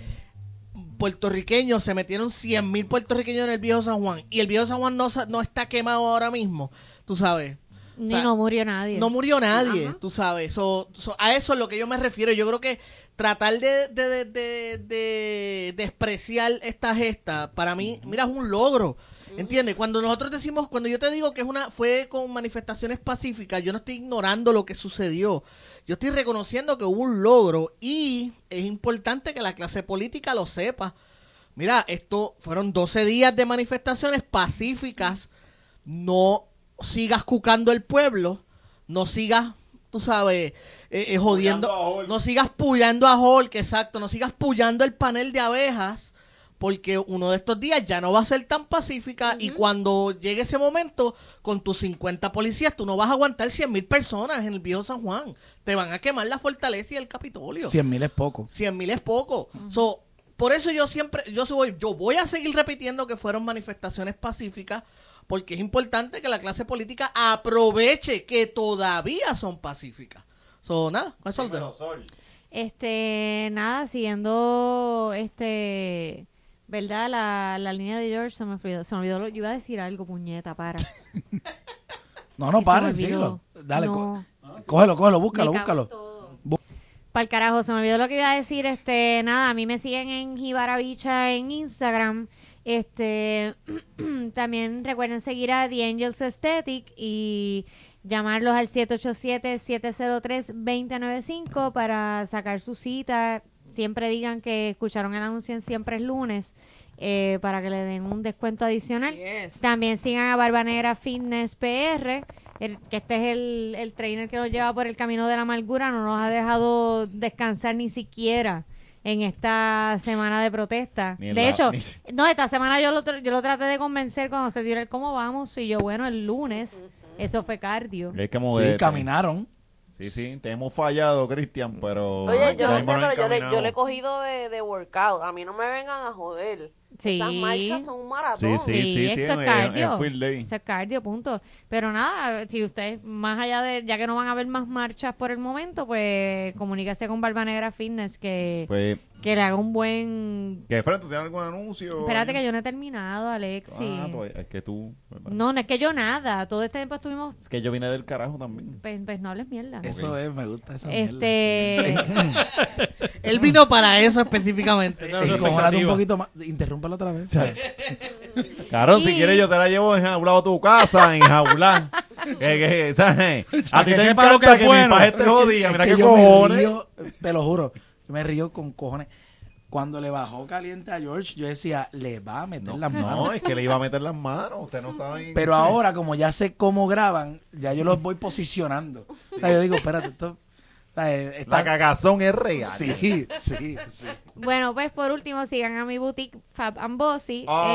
puertorriqueños, se metieron 100 mil puertorriqueños en el viejo San Juan y el viejo San Juan no, no está quemado ahora mismo, tú sabes. Ni O sea, no murió nadie. No murió nadie, Ajá. tú sabes. So- so, a eso es lo que yo me refiero. Yo creo que tratar de, de, de, de, de despreciar esta gesta, para mí, mira, es un logro. ¿Entiendes? Cuando nosotros decimos, cuando yo te digo que es una fue con manifestaciones pacíficas, yo no estoy ignorando lo que sucedió. Yo estoy reconociendo que hubo un logro y es importante que la clase política lo sepa. mira, esto fueron 12 días de manifestaciones pacíficas, no sigas cucando el pueblo, no sigas, tú sabes, eh, eh, jodiendo, no sigas pullando a Hulk, exacto, no sigas pullando el panel de abejas, porque uno de estos días ya no va a ser tan pacífica y cuando llegue ese momento, con tus 50 policías, tú no vas a aguantar 100 mil personas en el viejo San Juan. Te van a quemar la fortaleza y el Capitolio. 100 mil es poco. 100 mil es poco. So, por eso yo siempre, yo soy, yo voy a seguir repitiendo que fueron manifestaciones pacíficas, porque es importante que la clase política aproveche que todavía son pacíficas. So, nada, con eso lo dejo. Este, nada, siguiendo, este, ¿verdad? La, la línea de George se me olvidó, se me olvidó, lo- yo iba a decir algo, puñeta, para. [laughs] No, no, para, síguelo. Dale, No. cógelo, cógelo, búscalo, búscalo. Para el carajo, se me olvidó lo que iba a decir. Este, nada, a mí me siguen en Jibara Bicha en Instagram. Este, [clears throat] también recuerden seguir a The Angels Aesthetic y llamarlos al 787-703-2095 para sacar su cita. Siempre digan que escucharon el anuncio en Siempre es lunes eh, para que le den un descuento adicional. Yes. También sigan a Barba Negra Fitness PR, el- que este es el, el trainer que nos lleva por el camino de la amargura, no nos ha dejado descansar ni siquiera en esta semana de protesta. Ni De la- hecho, ni- no, esta semana yo lo, yo lo traté de convencer cuando se dio el cómo vamos y yo, bueno, el lunes, eso fue cardio. Hay que Sí, caminaron. Sí, sí, te hemos fallado, Cristian, pero... Oye, yo no sé, pero yo le, yo le he cogido de, de workout. A mí no me vengan a joder. Sí. Esas marchas son un maratón. Sí, sí, sí, sí, eso es cardio. Eso es cardio, punto. Pero nada, si ustedes, más allá de, ya que no van a haber más marchas por el momento, pues comuníquese con Barba Negra Fitness que, Pues, que le haga un buen... ¿qué, Fred, tú tienes algún anuncio? Espérate que yo no he terminado, Alexi. Ah, pues, es que tú... No, no es que yo nada. Todo este tiempo estuvimos... Es que yo vine del carajo también. Pues, pues no hables mierda. Eso es, me gusta esa mierda. Este... [laughs] Él vino para eso específicamente. Encojónate un poquito más. Interrúmpelo otra vez. [laughs] Claro, si quieres yo te la llevo enjaulado a tu casa, [laughs] enjaulado. que, que, ¿sabes? A ti te encanta que que mi bueno. paje te jodía, Es mira que qué cojones. río, te lo juro, yo me río con cojones. Cuando le bajó caliente a George, yo decía, le va a meter No, las manos. no, es que le iba a meter las [laughs] manos, ustedes no saben. Pero ahora, como ya sé cómo graban, ya yo los voy posicionando. O sea, yo digo, espérate, esto... sea, eh, está- La cagazón es real. Sí, [laughs] sí, sí. Bueno, pues por último, sigan a mi boutique Fab and Bossy Oh.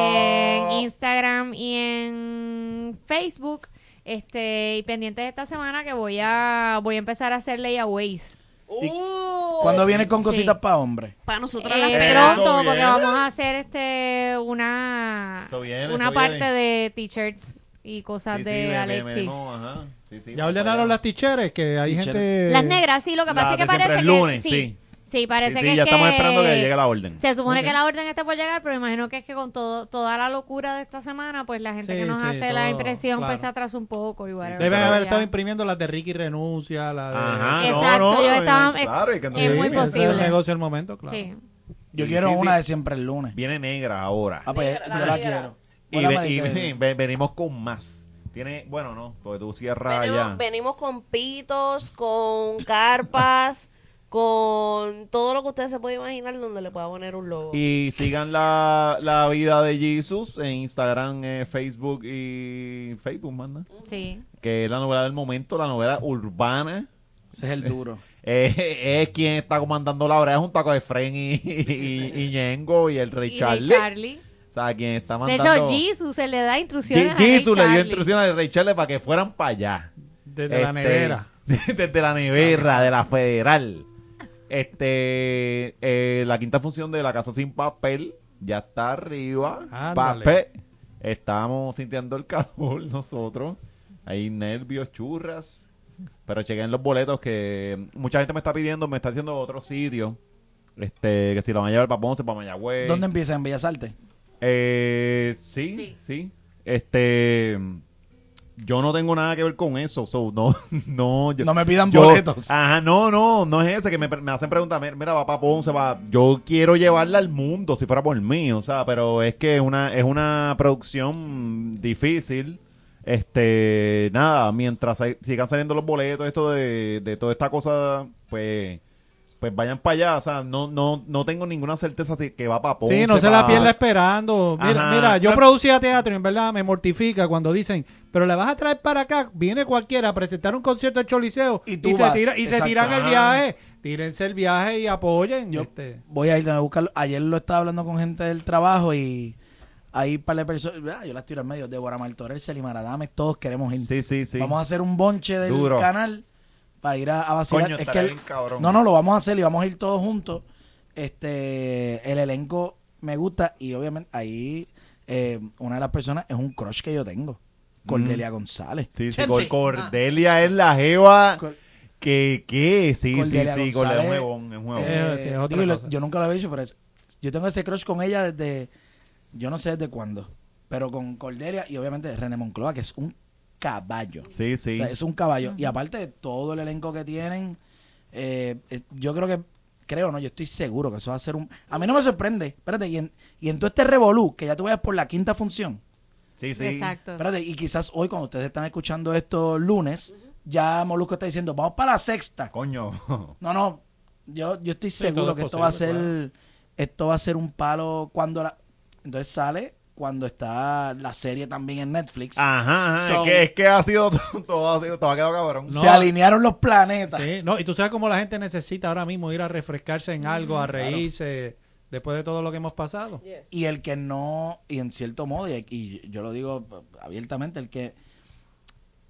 en Instagram y en Facebook. Este, y pendientes de esta semana que voy a voy a empezar a hacer layaways. ¿Y Uh, ¿Cuándo viene con Sí. cositas para hombres? para nosotros Eh, pronto, porque vamos a hacer este una viene, una parte viene. de t-shirts y cosas Sí, sí, de ve- ve- Alexi. venimos, ajá. Sí, sí, Ya ordenaron las ticheres, que hay Ticheres. gente... Las negras, sí, lo que pasa es que parece el que lunes, sí, sí. sí, parece Sí, que sí, ya es estamos que esperando que llegue la orden. Se supone que la orden esté por llegar, pero imagino que es que con todo, toda la locura de esta semana, pues la gente Sí, que nos sí, hace la impresión claro. pues se atrasa un poco. Whatever, Deben haber ya. estado imprimiendo las de Ricky Renuncia, la de... Ajá, Exacto, no, no, yo estaba- no, claro, y que no- es muy es el negocio del momento, claro. Sí. Yo Sí, quiero sí, una sí. de siempre el lunes. Viene negra ahora. Ah, pues Negra, yo la quiero. Y, ve- venimos con más. Tiene, bueno, no, porque tú cierras Venimos, ya. venimos con pitos, con carpas, [laughs] con todo lo que ustedes se pueden imaginar donde le pueda poner un logo. Y sigan la, la vida de Jesus en Instagram, eh, Facebook y Facebook, manda. Sí. Que es la novela del momento, la novela urbana. Ese es el duro. [laughs] Eh, es quien está comandando la obra junto con Efren y, y, y Ñengo y el Rey Y Charlie. Charlie. Sea, quien está De mandando... hecho, Jesus se le da instrucciones Je- a Ray Jesus le dio instrucciones a Charlie para que fueran para allá. Desde la Este, nevera. [laughs] Desde la nevera, de la federal. Este, eh, la quinta función de la casa sin papel ya está arriba. Ándale. Papel. Estamos sintiendo el calor [laughs] nosotros. Hay nervios, churras. Pero chequen los boletos que mucha gente me está pidiendo, me está haciendo otro sitio. Este, que si lo van a llevar para Ponce, para Mayagüez. ¿Dónde empieza? ¿En Bellas Artes? Eh, sí, Sí. sí, Este, yo no tengo nada que ver con eso. So, no, [laughs] no. yo- No me pidan yo- boletos. Ajá, no, no, no es ese que me, me hacen preguntar. Mira, va para Ponce, va. Yo quiero llevarla al mundo si fuera por mí, o sea, pero es que es una, es una producción difícil. Este, nada, mientras hay- sigan saliendo los boletos, esto de, de toda esta cosa, pues pues vayan para allá. O sea, no, no, no tengo ninguna certeza de que va para Ponce. Sí, no se la pierda esperando. Mira, Ajá. mira, yo producía teatro y en verdad me mortifica cuando dicen, pero la vas a traer para acá, viene cualquiera a presentar un concierto de Choliseo Y y, se, tira, y se tiran el viaje. Tírense el viaje y apoyen. Yo este. voy a ir a buscarlo. Ayer lo estaba hablando con gente del trabajo y hay un par de personas. ah, Yo las tiro en medio. Débora Martorell, Celi Maradames, todos queremos ir. Sí, sí, sí. Vamos a hacer un bonche del Duro. canal para ir a, a vacilar. Coño, es que el- cabrón. no, no, lo vamos a hacer y vamos a ir todos juntos. Este, el elenco me gusta y obviamente ahí eh, una de las personas es un crush que yo tengo, Cordelia González. Sí, sí, Chente. Cor- Cordelia es la jeva Cor- que, ¿qué? Sí, Cordelia sí, sí, Cordelia es un huevón, es un huevón. Eh, Eh, digo, yo nunca lo he dicho, pero es- yo tengo ese crush con ella desde, yo no sé desde cuándo, pero con Cordelia y obviamente René Moncloa, que es un caballo. Sí, O sí. sea, es un caballo. Y aparte de todo el elenco que tienen, eh, eh, yo creo que, creo, no, yo estoy seguro que eso va a ser un... A mí no me sorprende, espérate, y en, y en todo este revolú, que ya tú vayas por la quinta función, Sí, sí. Exacto. espérate, y quizás hoy cuando ustedes están escuchando esto lunes, ya Molusco está diciendo, vamos para la sexta. Coño. [laughs] No, no, yo, yo estoy seguro es que esto va a ser, esto va a ser un palo cuando la... Entonces sale cuando está la serie también en Netflix. Ajá, ajá. So- es, que, es que ha sido todo, [laughs] todo ha sido, todo ha quedado cabrón. No. Se alinearon los planetas. Sí, no, y tú sabes cómo la gente necesita ahora mismo ir a refrescarse en algo, a reírse, después de todo lo que hemos pasado. y el que no y en cierto modo y, y yo lo digo abiertamente el que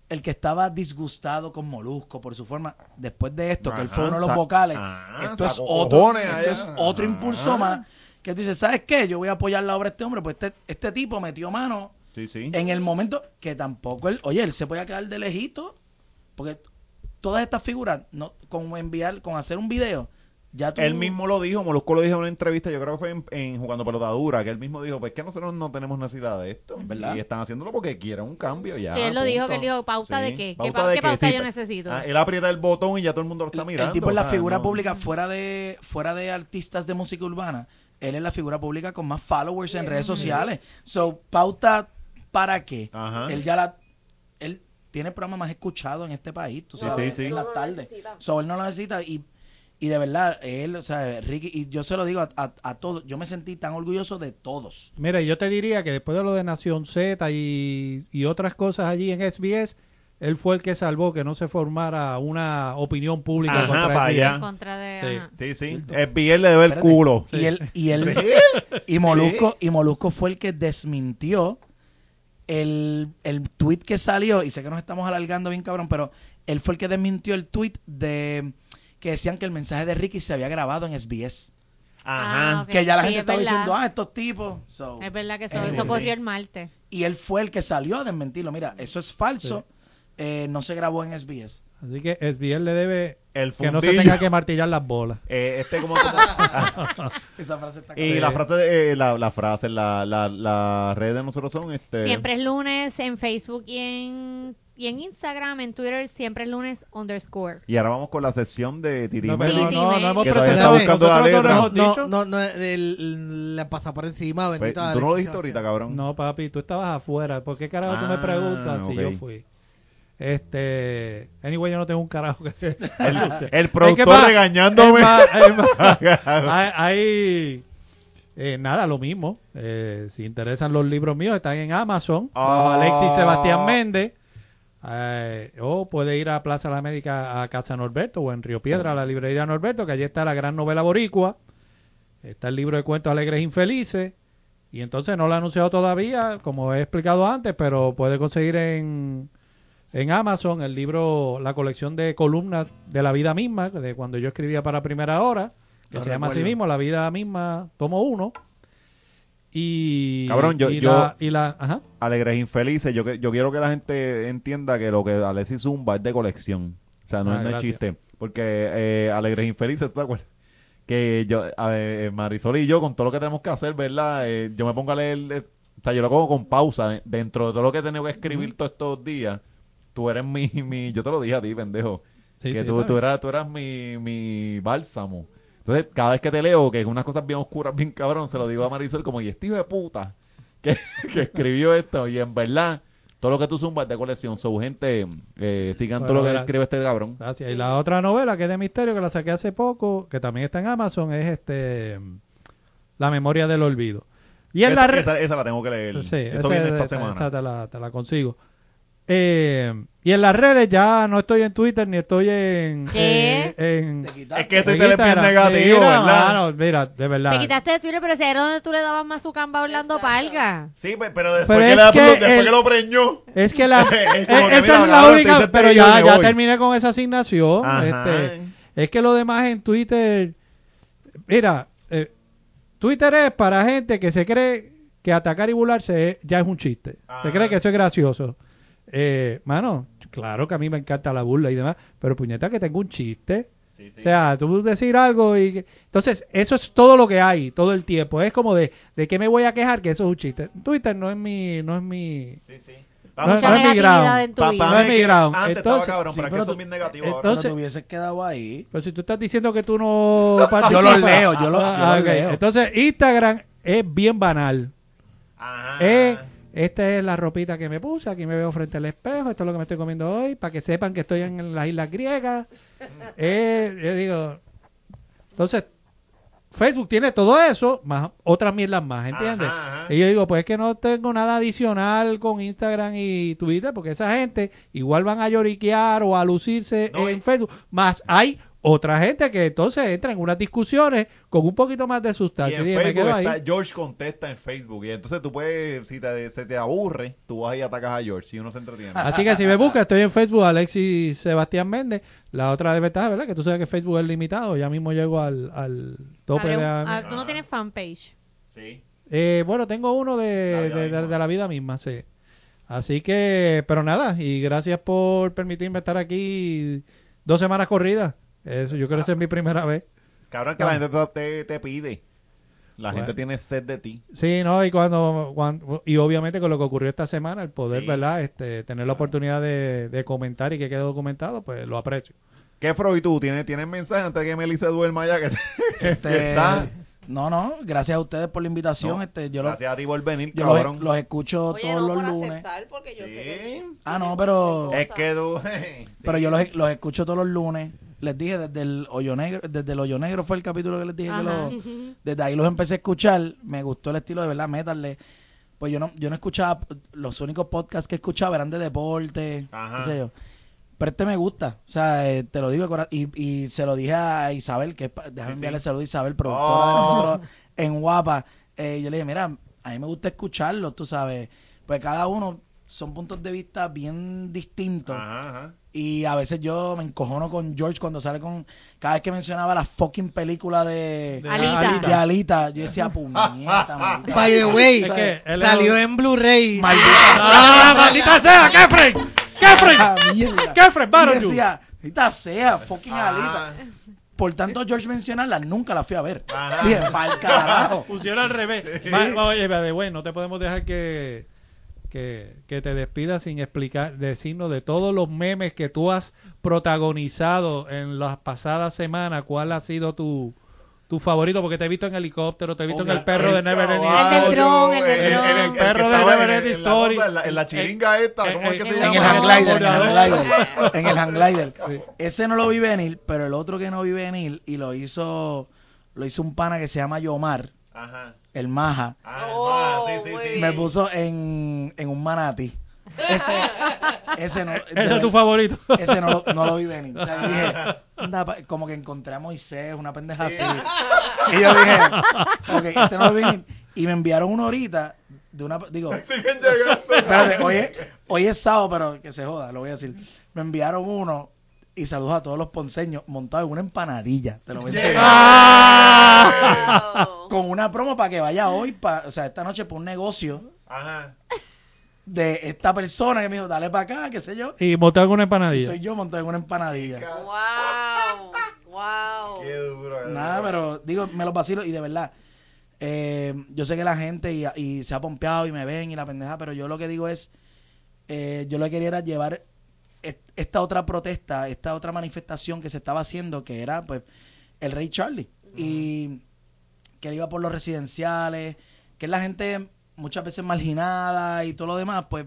el que estaba disgustado con Molusco por su forma después de esto que él fue uno de los vocales ah, esto es sacó otro esto es otro impulso más que tú dices sabes qué yo voy a apoyar la obra de este hombre pues este, este tipo metió mano Sí, sí. en el momento que tampoco él oye él se podía quedar de lejito porque todas estas figuras no con enviar con hacer un video ya tú Él mismo lo dijo, Molusco lo dijo en una entrevista, yo creo que fue en, en Jugando Pelota Dura, que él mismo dijo, pues que nosotros no tenemos necesidad de esto. ¿Verdad? Y están haciéndolo porque quieren un cambio ya. Sí, él lo dijo, que él dijo, ¿pauta de qué? ¿Qué pa- de qué pauta Sí, yo necesito? Ah, él aprieta el botón y ya todo el mundo lo está mirando. el tipo es la figura no- pública fuera de fuera de artistas de música urbana. Él es la figura pública con más followers en redes sociales. So, pauta para qué? Ajá. Él ya la él tiene el programa más escuchado en este país, tú Sí, sabes, sí, sí. en No las lo tardes. necesita. So, él no lo necesita y y de verdad, él, o sea, Ricky, y yo se lo digo a, a, a todos, yo me sentí tan orgulloso de todos. Mira, yo te diría que después de lo de Nación Z y, y otras cosas allí en SBS, él fue el que salvó que no se formara una opinión pública Ajá, contra pa' SBS. allá. Contra de... Sí. ajá. Sí, sí. Es bien le debe el Espérate. culo. Y él, y él, y Molusco, y Molusco fue el que desmintió el, el tweet que salió, y sé que nos estamos alargando bien cabrón, pero él fue el que desmintió el tweet de que decían que el mensaje de Ricky se había grabado en SBS. Ah, ok. Que ya la Sí, gente es estaba verdad. diciendo, ah, estos tipos. So, Es verdad que eso, eso sí. corrió el martes. Y él fue el que salió a desmentirlo. Mira, eso es falso. Eh, no se grabó en SBS. Así que SBS le debe El que no se tenga que martillar las bolas. Eh, este como... [laughs] como- [laughs] Esa frase está y la frase, de- eh, la, la frase, la, la, la red de nosotros son este... Siempre es lunes en Facebook y en, y en Instagram, en Twitter, siempre es lunes underscore. Y ahora vamos con la sesión de Titi No, no, no, no hemos presentado. buscando la letra. No, no, no, no, el- le pasa por encima, Pues, bendito. tú no lo dijiste ahorita, cabrón. No, papi, tú estabas afuera. ¿Por qué carajo tú me Ah, preguntas si ok. yo fui? Este, anyway, yo no tengo un carajo que El, [laughs] el Es productor regañándome. es más- [laughs] hay, hay, eh, nada, lo mismo. Eh, si interesan los libros míos, están en Amazon. bajo Ah. Alexis Sebastián Méndez. Eh, o puede ir a Plaza de la América a Casa Norberto o en Río Piedra a la librería Norberto, que allí está la gran novela boricua. Está el libro de cuentos alegres e infelices. Y entonces no lo he anunciado todavía, como he explicado antes, pero puede conseguir en, en Amazon el libro, la colección de columnas de la vida misma, de cuando yo escribía para Primera Hora, que se llama así mismo, La vida misma, tomo uno. Y, Cabrón, yo- y yo- la, y la- ajá. Alegres Infelices. Yo, yo quiero que la gente entienda que lo que Alexis Zumba es de colección. O sea, no, Ah, es- no es chiste. Porque eh, Alegres Infelices, ¿tú te acuerdas? Que yo, a ver, Marisol y yo, con todo lo que tenemos que hacer, ¿verdad? Eh, yo me pongo a leer, es- o sea, yo lo cojo con pausa. eh, Dentro de todo lo que he tenido que escribir todos estos días, tú eres mi, mi, yo te lo dije a ti, pendejo. Sí, que sí, tú, tú eras, tú eras mi, mi bálsamo. Entonces, cada vez que te leo, que es unas cosas bien oscuras, bien cabrón, se lo digo a Marisol como, y este de puta que, [laughs] que escribió esto, y en verdad, todo lo que tú zumbas de colección. So, gente, eh, sigan todo Bueno, lo que gracias. escribe este cabrón. Gracias. Y la otra novela que es de misterio, que la saqué hace poco, que también está en Amazon, es este La memoria del olvido. Y en esa, la esa, esa la tengo que leer. Sí, Eso esa- viene esta semana. esa te, la, te la consigo. Eh, y en las redes ya no estoy en Twitter ni estoy en... ¿Qué? en- en-. Es que Twitter es bien negativo, mira, ¿verdad? mano, mira, de verdad. Te quitaste de Twitter, pero si era donde tú le dabas más su camba hablando palga. Sí, pe- pero después, Pero que, es le da- que después el- que lo preñó. Es que la, [laughs] Es que, esa mira, es la única, pero ya, ya terminé con esa asignación. Este, es que lo demás en Twitter, mira, eh, Twitter es para gente que se cree que atacar y burlarse es- ya es un chiste. Ajá. Se cree que eso es gracioso. Eh, mano, claro que a mí me encanta la burla y demás, pero puñeta que tengo un chiste. Sí, sí. O sea, tú decir algo y... que- Entonces, eso es todo lo que hay, todo el tiempo. Es como de, ¿de qué me voy a quejar? Que eso es un chiste. Twitter no es mi... No es mi sí, sí. no, Vamos, Mucha no es mi ground. en tu pa- vida. no es mi ground. Antes Entonces, estaba cabrón, sí, pero es que son bien negativos entonces- ahora. Pero te hubieses quedado ahí. Pero si tú estás diciendo que tú no [laughs] Yo los leo, yo los- yo Ah, los leo. Entonces, Instagram es bien banal. Ajá. Eh, esta es la ropita que me puse, aquí me veo frente al espejo, esto es lo que me estoy comiendo hoy, para que sepan que estoy en las islas griegas. [laughs] Eh, yo digo, entonces, Facebook tiene todo eso, más otras mierdas más, ¿entiendes? Ajá, ajá. Y yo digo, pues es que no tengo nada adicional con Instagram y Twitter, porque esa gente igual van a lloriquear o a lucirse No, en Facebook, más hay otra gente que entonces entra en unas discusiones con un poquito más de Y sustancia. en Y dije, me Facebook quedo ahí. está George contesta en Facebook. Y entonces tú puedes, si te, se te aburre, tú vas y atacas a George y uno se entretiene. [laughs] Así que si me buscas, estoy en Facebook, Alexis Sebastián Méndez. La otra desventaja, ¿verdad? Que tú sabes que Facebook es limitado. Ya mismo llego al, al tope Abre un- de... ah, tú no tienes fanpage. Sí. Eh, bueno, tengo uno La de, de, de- de la vida misma, sí. Así que, pero nada, y gracias por permitirme estar aquí dos semanas corridas. Eso, yo creo que esa es mi primera vez. Cabrón, que la gente te, te, pide. La Bueno. gente tiene sed de ti. Sí, no, y cuando, cuando- y obviamente con lo que ocurrió esta semana, el poder, Sí. ¿verdad? Este, tener la oportunidad de, de comentar y que quede documentado, pues lo aprecio. ¿Qué, Fro, y tú? ¿Tienes, ¿Tienes mensaje antes de que Meli se duerma ya? Que, que Este, [laughs] está. No, no, gracias a ustedes por la invitación. No, este, yo los, Gracias a ti por venir, yo los, cabrón. los escucho Oye, todos no los por lunes. aceptar, porque yo sé que... Sí. Ah, no, pero, Es que tú... [laughs] pero yo los, los escucho todos los lunes. Les dije desde el hoyo negro, desde el hoyo negro fue el capítulo que les dije que Ajá. lo, [laughs] desde ahí los empecé a escuchar. Me gustó el estilo de verdad, métanle. Pues yo no, yo no escuchaba, los únicos podcasts que escuchaba eran de deporte, Ajá. qué sé yo. Pero este me gusta, o sea, eh, te lo digo y, y se lo dije a Isabel, que es pa- déjame Sí, sí. enviarle saludo a Isabel, productora de Oh. nosotros en Guapa. Eh, yo le dije, mira, a mí me gusta escucharlo, tú sabes, pues cada uno son puntos de vista bien distintos. Ajá, ajá. Y a veces yo me encojono con George cuando sale con. Cada vez que mencionaba la fucking película de. De Alita. de Alita, yo decía, [laughs] puñeta, maldita. By the way, Es que salió en Blu-ray. Maldita. ¡Ah, maldita sea! ¡Kefren! ¡Kefren! Ah. [laughs] ¡Kefren, Y Baron decía, maldita sea, fucking Ah. Alita. Por tanto, George mencionarla, nunca la fui a ver. Ajá. Dije, pa'l carajo. [laughs] Funciona al revés. Ma- Oye, de bueno, no te podemos dejar que, que, que te despidas sin explicar, decirnos de todos los memes que tú has protagonizado en las pasadas semanas, ¿cuál ha sido tu, tu favorito? Porque te he visto en helicóptero, te he visto en el perro de Never Ending El del Story. dron, el del El- dron. el- el perro de Never en- Ending en la Story. En la, en la chiringa esta, ¿cómo es que En- se en En el llama? hang glider, en el hang Volador. glider. En el hang glider. Sí. Ese no lo vi venir, pero el otro que no vi venir y lo hizo, lo hizo un pana que se llama Yomar, Ajá. el Maja. Ah, Oh, sí, sí, muy sí. me puso en, en un manati. Ese, ese no, Ese es tu favorito. ese no lo, no lo vi venir. O sea, dije, [laughs] anda, pa- como que encontré a Moisés, una pendeja así. Y yo dije, ok, este no lo vi venir. Y me enviaron una horita de una, digo, [laughs] Siguen llegando. espérate, hoy es, hoy es sábado, pero que se joda, lo voy a decir. Me enviaron uno y saludos a todos los ponceños montado en una empanadilla. Te lo voy a enseñar. Ah. [laughs] Wow. Con una promo para que vaya hoy, pa, o sea, esta noche por un negocio Ajá. De esta persona que me dijo, dale para acá, qué sé yo. Y montado en una Y empanadilla. soy yo montado en una empanadilla. Wow. Wow. Qué duro. qué Nada, duro. pero digo, me lo vacilo y de verdad, eh, yo sé que la gente y, y se ha pompeado y me ven y la pendeja, pero yo lo que digo es, eh, yo lo que quería era llevar est- esta otra protesta, esta otra manifestación que se estaba haciendo, que era pues el Rey Charlie. Y que él iba por los residenciales, que la gente muchas veces marginada y todo lo demás, pues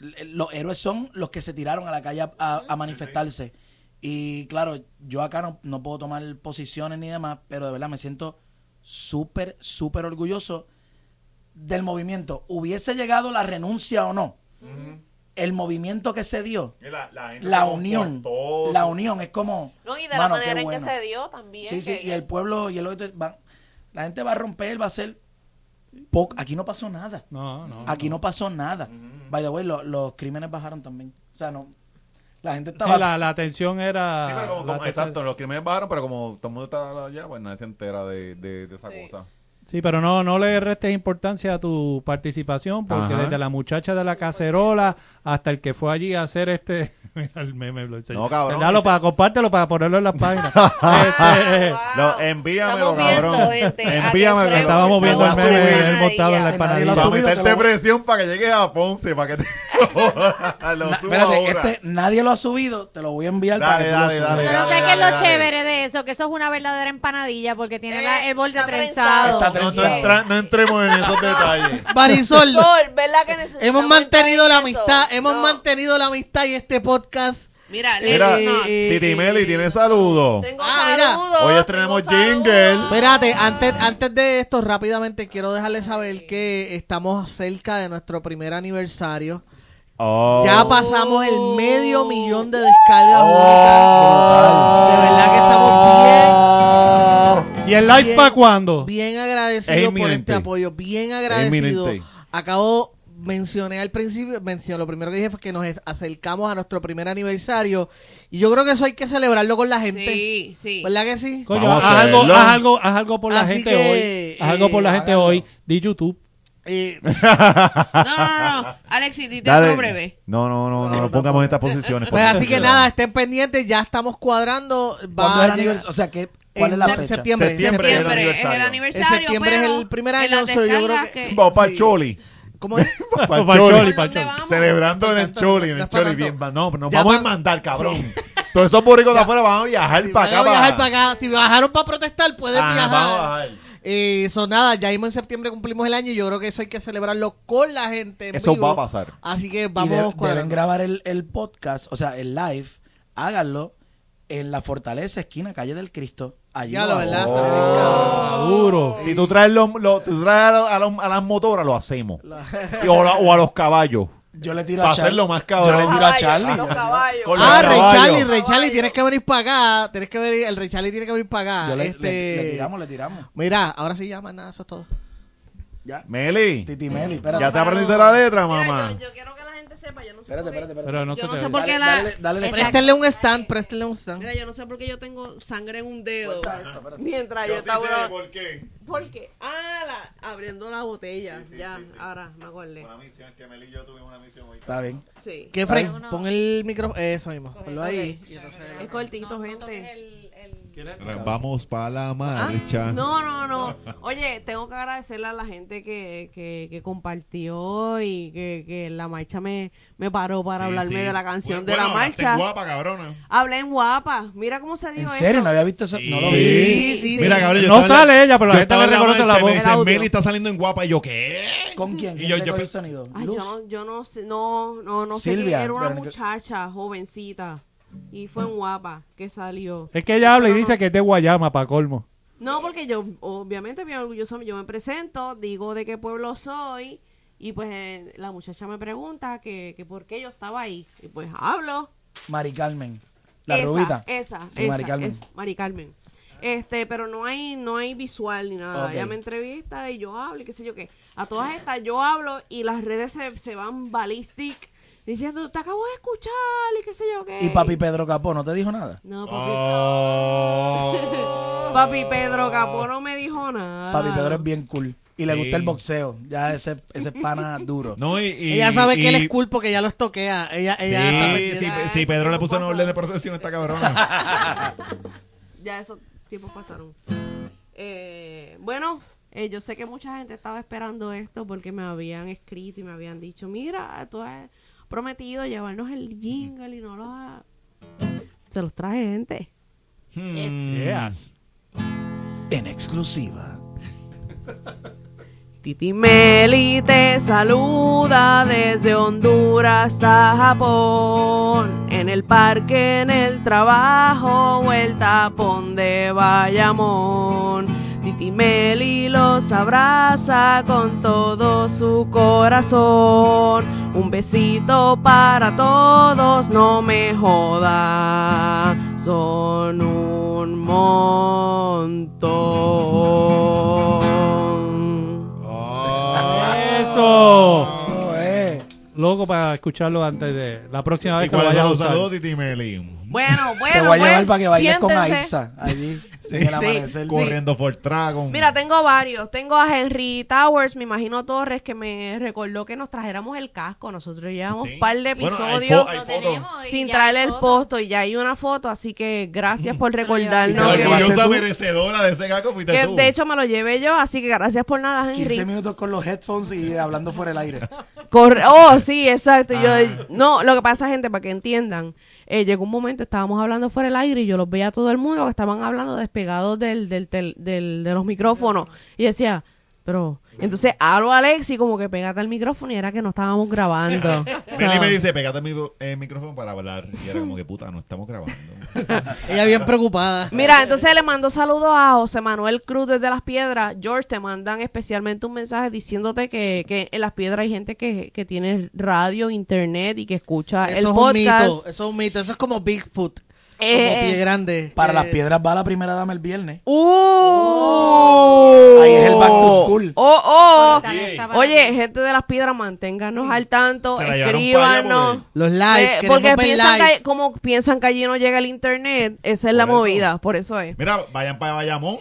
l- los héroes son los que se tiraron a la calle a, a- a manifestarse. Y claro, yo acá no, no puedo tomar posiciones ni demás, pero de verdad me siento súper, súper orgulloso del movimiento. Hubiese llegado la renuncia o no, el movimiento que se dio, La, la la unión, la unión es como... No, y de mano, la qué manera en bueno. que se dio también. Sí, sí, que- y el pueblo y el otro va- la gente va a romper, va a ser poco. Aquí no pasó nada. No, no. Aquí no pasó nada. By the way, lo- los crímenes bajaron también. O sea, no. La gente Sí, estaba. la, la atención era... Sí, como- como- exacto, los crímenes bajaron, pero como todo el mundo está allá, pues nadie se entera de, de, de esa Sí. cosa. Sí, pero no, no le restes importancia a tu participación porque Ajá. desde la muchacha de la cacerola hasta el que fue allí a hacer este... [laughs] Mira, el meme lo enseñó. No, cabrón, Dalo para, compártelo para ponerlo en las páginas. [laughs] Este, Wow. No, envíamelo, Estamos cabrón. que Envíamelo. Estábamos viendo el meme él montado en la empanadilla. lo ha Para subido, te meterte lo voy- presión para que llegues a Ponce, para que te [laughs] lo Na- espérate, ahora. este nadie lo ha subido. Te lo voy a enviar Dale, para que tú dale, lo subas. dale, Pero dale, sé que es dale, lo dale. chévere de eso, que eso es una verdadera empanadilla porque tiene Eh, la- el borde está trenzado. No, no, trenzado. entra- no entremos en esos detalles. [laughs] Marisol, Sol, ¿verdad que necesitamos hemos mantenido la amistad, hemos No. mantenido la amistad y este podcast. Mira, Mira, Eh, eh, City Meli eh, tiene saludos. Tengo Ah, mira. saludos, Hoy tengo estrenamos jingle. Espérate, antes, antes de esto, rápidamente quiero dejarles saber que estamos cerca de nuestro primer aniversario. Oh. Ya pasamos el medio millón de descargas Oh. De verdad que estamos bien, ¿Y el live para cuándo? bien Es agradecidos por este apoyo. Bien agradecidos. inminente. Acabo, mencioné al principio, mencioné, lo primero que dije fue que nos acercamos a nuestro primer aniversario. Y yo creo que eso hay que celebrarlo con la gente. Sí, sí. ¿Verdad que sí? Coño, haz algo, haz algo, haz algo por la Así gente que, hoy. Haz algo por la eh, gente háganlo. hoy. Di YouTube. Eh, [laughs] No, no, no. Alexis, dite breve. No, no, no, no, No, pongamos estas posiciones. pues así que nada, estén pendientes, ya estamos cuadrando. ¿Cuándo Va es a el llegar aniversario? O sea, ¿qué, ¿cuál es la fecha? septiembre. Septiembre. septiembre. Septiembre es el aniversario. aniversario. En septiembre es pero el primer año, yo creo que- Vamos para Sí. el Choli. ¿Cómo [laughs] es? Para el Choli, pa'l ¿Dónde Choli. Celebrando en el es para Choli, en no el es para Choli. Bien, no, nos vamos a mandar, cabrón. Todos esos boricos de afuera van a viajar para van a acá. viajar para acá. Si bajaron para protestar, pueden viajar. Vamos bajar. Eh, Eso nada, ya mismo en septiembre cumplimos el año y yo creo que eso hay que celebrarlo con la gente. en Eso vivo. va a pasar. Así que Y de- vamos deben grabar el, el podcast, o sea, el live, háganlo en la Fortaleza, esquina, calle del Cristo. Allí Ya lo verdad. Ah, duro. Si tú traes, los, los- tú traes a, los- a los- a las motoras, lo hacemos. La- Y- O, la- o a los caballos. Yo le tiro a Charlie. hacerlo más cabrón. Yo le tiro a Charlie. los caballos. Con Ah, Rey caballos. Charlie, Rey Charlie, tienes que venir para acá. Tienes que venir, el Rey Charlie tiene que venir para acá. le, este... le- le tiramos, le tiramos. Mira, ahora sí ya, más nada, eso es todo. Ya. Meli, Titi Meli, espérate. ya te aprendiste la letra, Mira, mamá. yo, yo quiero que la gente sepa, yo no sé Espérate, por qué. espérate, espérate. Pero no Yo se no te sé ve. por qué Dale, la... dale, dale, Exacto. Préstenle un stand, préstenle un stand. Mira, yo no sé por qué yo tengo sangre en un dedo. Espérate. Mientras yo, estaba... por qué. ¿Por qué? Ah, la... abriendo la botella. ya, ahora me acordé. Una misión, que Meli y yo tuvimos una misión hoy. Está bien. Sí. ¿Qué, Ay. Fren? Pon el micrófono. Eso mismo. Ponlo ahí. Y entonces- Es cortito, gente. Vamos para la marcha. No, no, no. Oye, tengo que agradecerle a la gente que, que, que compartió y que, que en la marcha me, me paró para hablarme de la canción de la marcha. guapa, cabrona. Hablé en guapa. Mira cómo se dio ¿En esto. serio? ¿No había visto eso? No lo vi. Sí, sí, Mira, sí. cabrón, yo No en sale ella, pero la gente le reconoce la y voz. Meli está saliendo en guapa. Y yo, ¿qué? ¿Con quién? Y ¿Quién yo- le yo pe- el sonido? Ay, yo no, yo no sé, no, no, no sé. Silvia, qué, Era una Verónica- muchacha jovencita y fue en guapa que salió. Es que ella habla y dice no- que es de Guayama, para colmo. No, porque yo, obviamente, bien orgullosa, yo me presento, digo de qué pueblo soy, y pues eh, la muchacha me pregunta que, que por qué yo estaba ahí. Y pues hablo. Mari Carmen. La esa, rubita. Esa, Sí, esa, Mari Carmen. es Mari Carmen. Este, pero no hay, no hay visual ni nada. Ella me entrevista y yo hablo y qué sé yo qué. A todas estas yo hablo y las redes se, se van ballistic diciendo, te acabo de escuchar y qué sé yo qué. Y papi Pedro Capó, ¿no te dijo nada? No, papi. Oh. [laughs] Papi Pedro Capó no me dijo nada. Papi Pedro es bien cool. Y le Sí. gusta el boxeo. Ya ese, ese pana [laughs] duro. No, y, y- Ella sabe que él es cool porque ya los toquea. Ella, ella Sí, sí, eso Pedro le puso una orden de protección a esta cabrona. [laughs] Ya esos tiempos pasaron. Eh, bueno, eh, yo sé que mucha gente estaba esperando esto porque me habían escrito y me habían dicho, mira, tú has prometido llevarnos el jingle y no lo has... Se los traje gente. Hmm. Yes. En exclusiva. [laughs] Titi Meli te saluda desde Honduras hasta Japón. En el parque, en el trabajo o el tapón de Bayamón. Titi Meli los abraza con todo su corazón. Un besito para todos, no me joda. Son un montón. Eso. Eso es. Loco para escucharlo antes de la próxima ¿Y vez que lo vayas a usar. saludos, Titi Meli? Bueno, bueno, Te voy a llevar bueno, para que bailes con. Aixa allí en el amanecer. Corriendo por Dragon. Mira, tengo varios. Tengo a Henry Towers, me imagino Torres, que me recordó que nos trajéramos el casco. Nosotros llevamos Sí. un par de Bueno, hay episodios hay sin traerle el posto y ya hay una foto, así que gracias por [laughs] recordarnos. que- merecedora de ese gaco fuiste que tú. de hecho me lo llevé yo, así que gracias por nada, 15 Henry. minutos con los headphones y hablando fuera del aire. Corre- oh, sí, exacto. Yo, Ah. no, lo que pasa, gente, para que entiendan, eh, llegó un momento, estábamos hablando fuera del aire y yo los veía a todo el mundo que estaban hablando despegados del, del, tel- del- de los micrófonos. Y decía, pero, entonces hablo a Alexi como que pegate al micrófono y era que no estábamos grabando. [laughs] Meli me dice, pégate el micro- el micrófono para hablar. Y era como que puta, no estamos grabando. [laughs] Ella bien preocupada. Mira, entonces le mando saludos a José Manuel Cruz desde Las Piedras. George, te mandan especialmente un mensaje diciéndote que, que en Las Piedras hay gente que, que tiene radio, internet y que escucha Eso el es un mito, eso es un mito, eso es como Bigfoot, Eh, como pie grande. Para Eh, las piedras va la primera dama el viernes. ¡Uh! Ahí es el back to school. Oh, oh. Fortaleza para Oye, gente de Las Piedras, manténganos al tanto, escríbanos. Los Eh, likes, queremos porque piensan likes. que, como piensan que allí no llega el internet, esa es la movida, por eso es. Mira, vayan para Bayamón.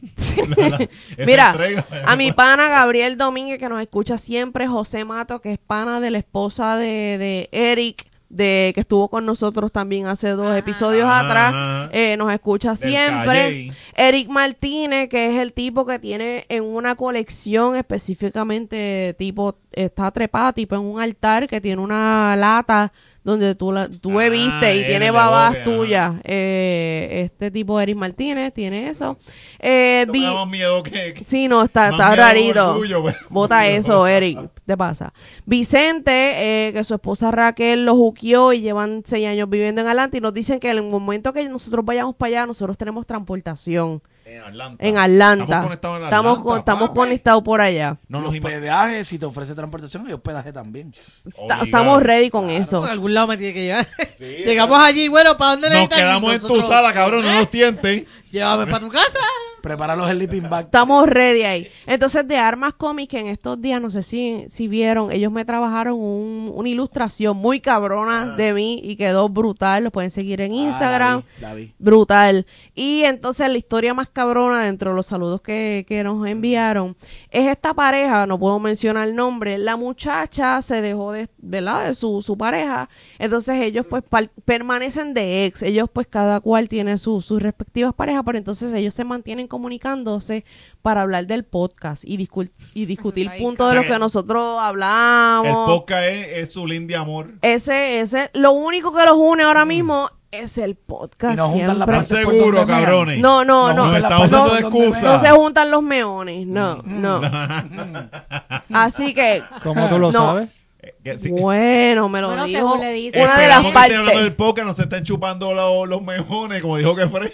[laughs] La- [laughs] Mira, entrega. a mi pana Gabriel Domínguez que nos escucha siempre, José Mato que es pana de la esposa de, de Eric, de que estuvo con nosotros también hace dos episodios Ajá. atrás, eh, nos escucha siempre. Calle. Eric Martínez, que es el tipo que tiene en una colección específicamente tipo, está trepada tipo en un altar que tiene una lata donde tú, la, tú Ah, bebiste y él, tiene babas tuyas. Eh, este tipo Eric Martínez tiene eso. Eh, vi- más miedo que... que- Sí, no, está, está rarito. pues. [laughs] Bota eso. Eric. ¿Qué te pasa? Vicente, eh, que su esposa Raquel lo juqueó y llevan seis años viviendo en Atlanta y nos dicen que en el momento que nosotros vayamos para allá, nosotros tenemos transportación En Atlanta. en Atlanta. Estamos conectados en Estamos, con- estamos papi. conectados por allá. No ima- hospedaje, si te ofrece transportación, y hospedaje también. Está- estamos ready con eso. Por algún lado me tiene que llevar. [laughs] Llegamos allí, bueno, ¿para dónde Nos necesitas ir? quedamos en tu Nosotros- sala, cabrón, no nos tientes. [laughs] Llévame para tu casa. Prepara los sleeping bag. Estamos ready ahí. Entonces, de Armas Comics, que en estos días, no sé si, si vieron, ellos me trabajaron un- una ilustración muy cabrona de mí y quedó brutal. Lo pueden seguir en Instagram. Ah, la vi, la vi. Brutal. Y entonces la historia más cabrona dentro de los saludos que, que nos enviaron es esta pareja, no puedo mencionar el nombre, la muchacha se dejó de, ¿verdad? de su, su pareja, entonces ellos pues permanecen de ex, ellos pues cada cual tiene su- sus respectivas parejas, pero entonces ellos se mantienen comunicándose para hablar del podcast y, discu- y discutir puntos de los que nosotros El hablamos. podcast es, es su link de amor. Ese, ese, lo único que los une ahora mismo es el podcast. Y no juntan la siempre. parte ¿Estás por seguro, cabrones? No, no, No no. Excusa. No se juntan los meones, no, no. [laughs] Así que, ¿Cómo tú lo No. sabes? Eh, sí. bueno, me lo Bueno, dijo según le dice. una de las Esperamos que esté hablando del partes. podcast, no se estén chupando los, los mejones, como dijo que Fred.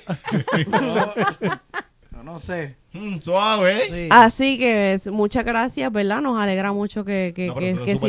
[laughs] No, no sé. Mm, suave, ¿eh? Sí. Así que es- muchas gracias, ¿verdad? Nos alegra mucho que, que, No,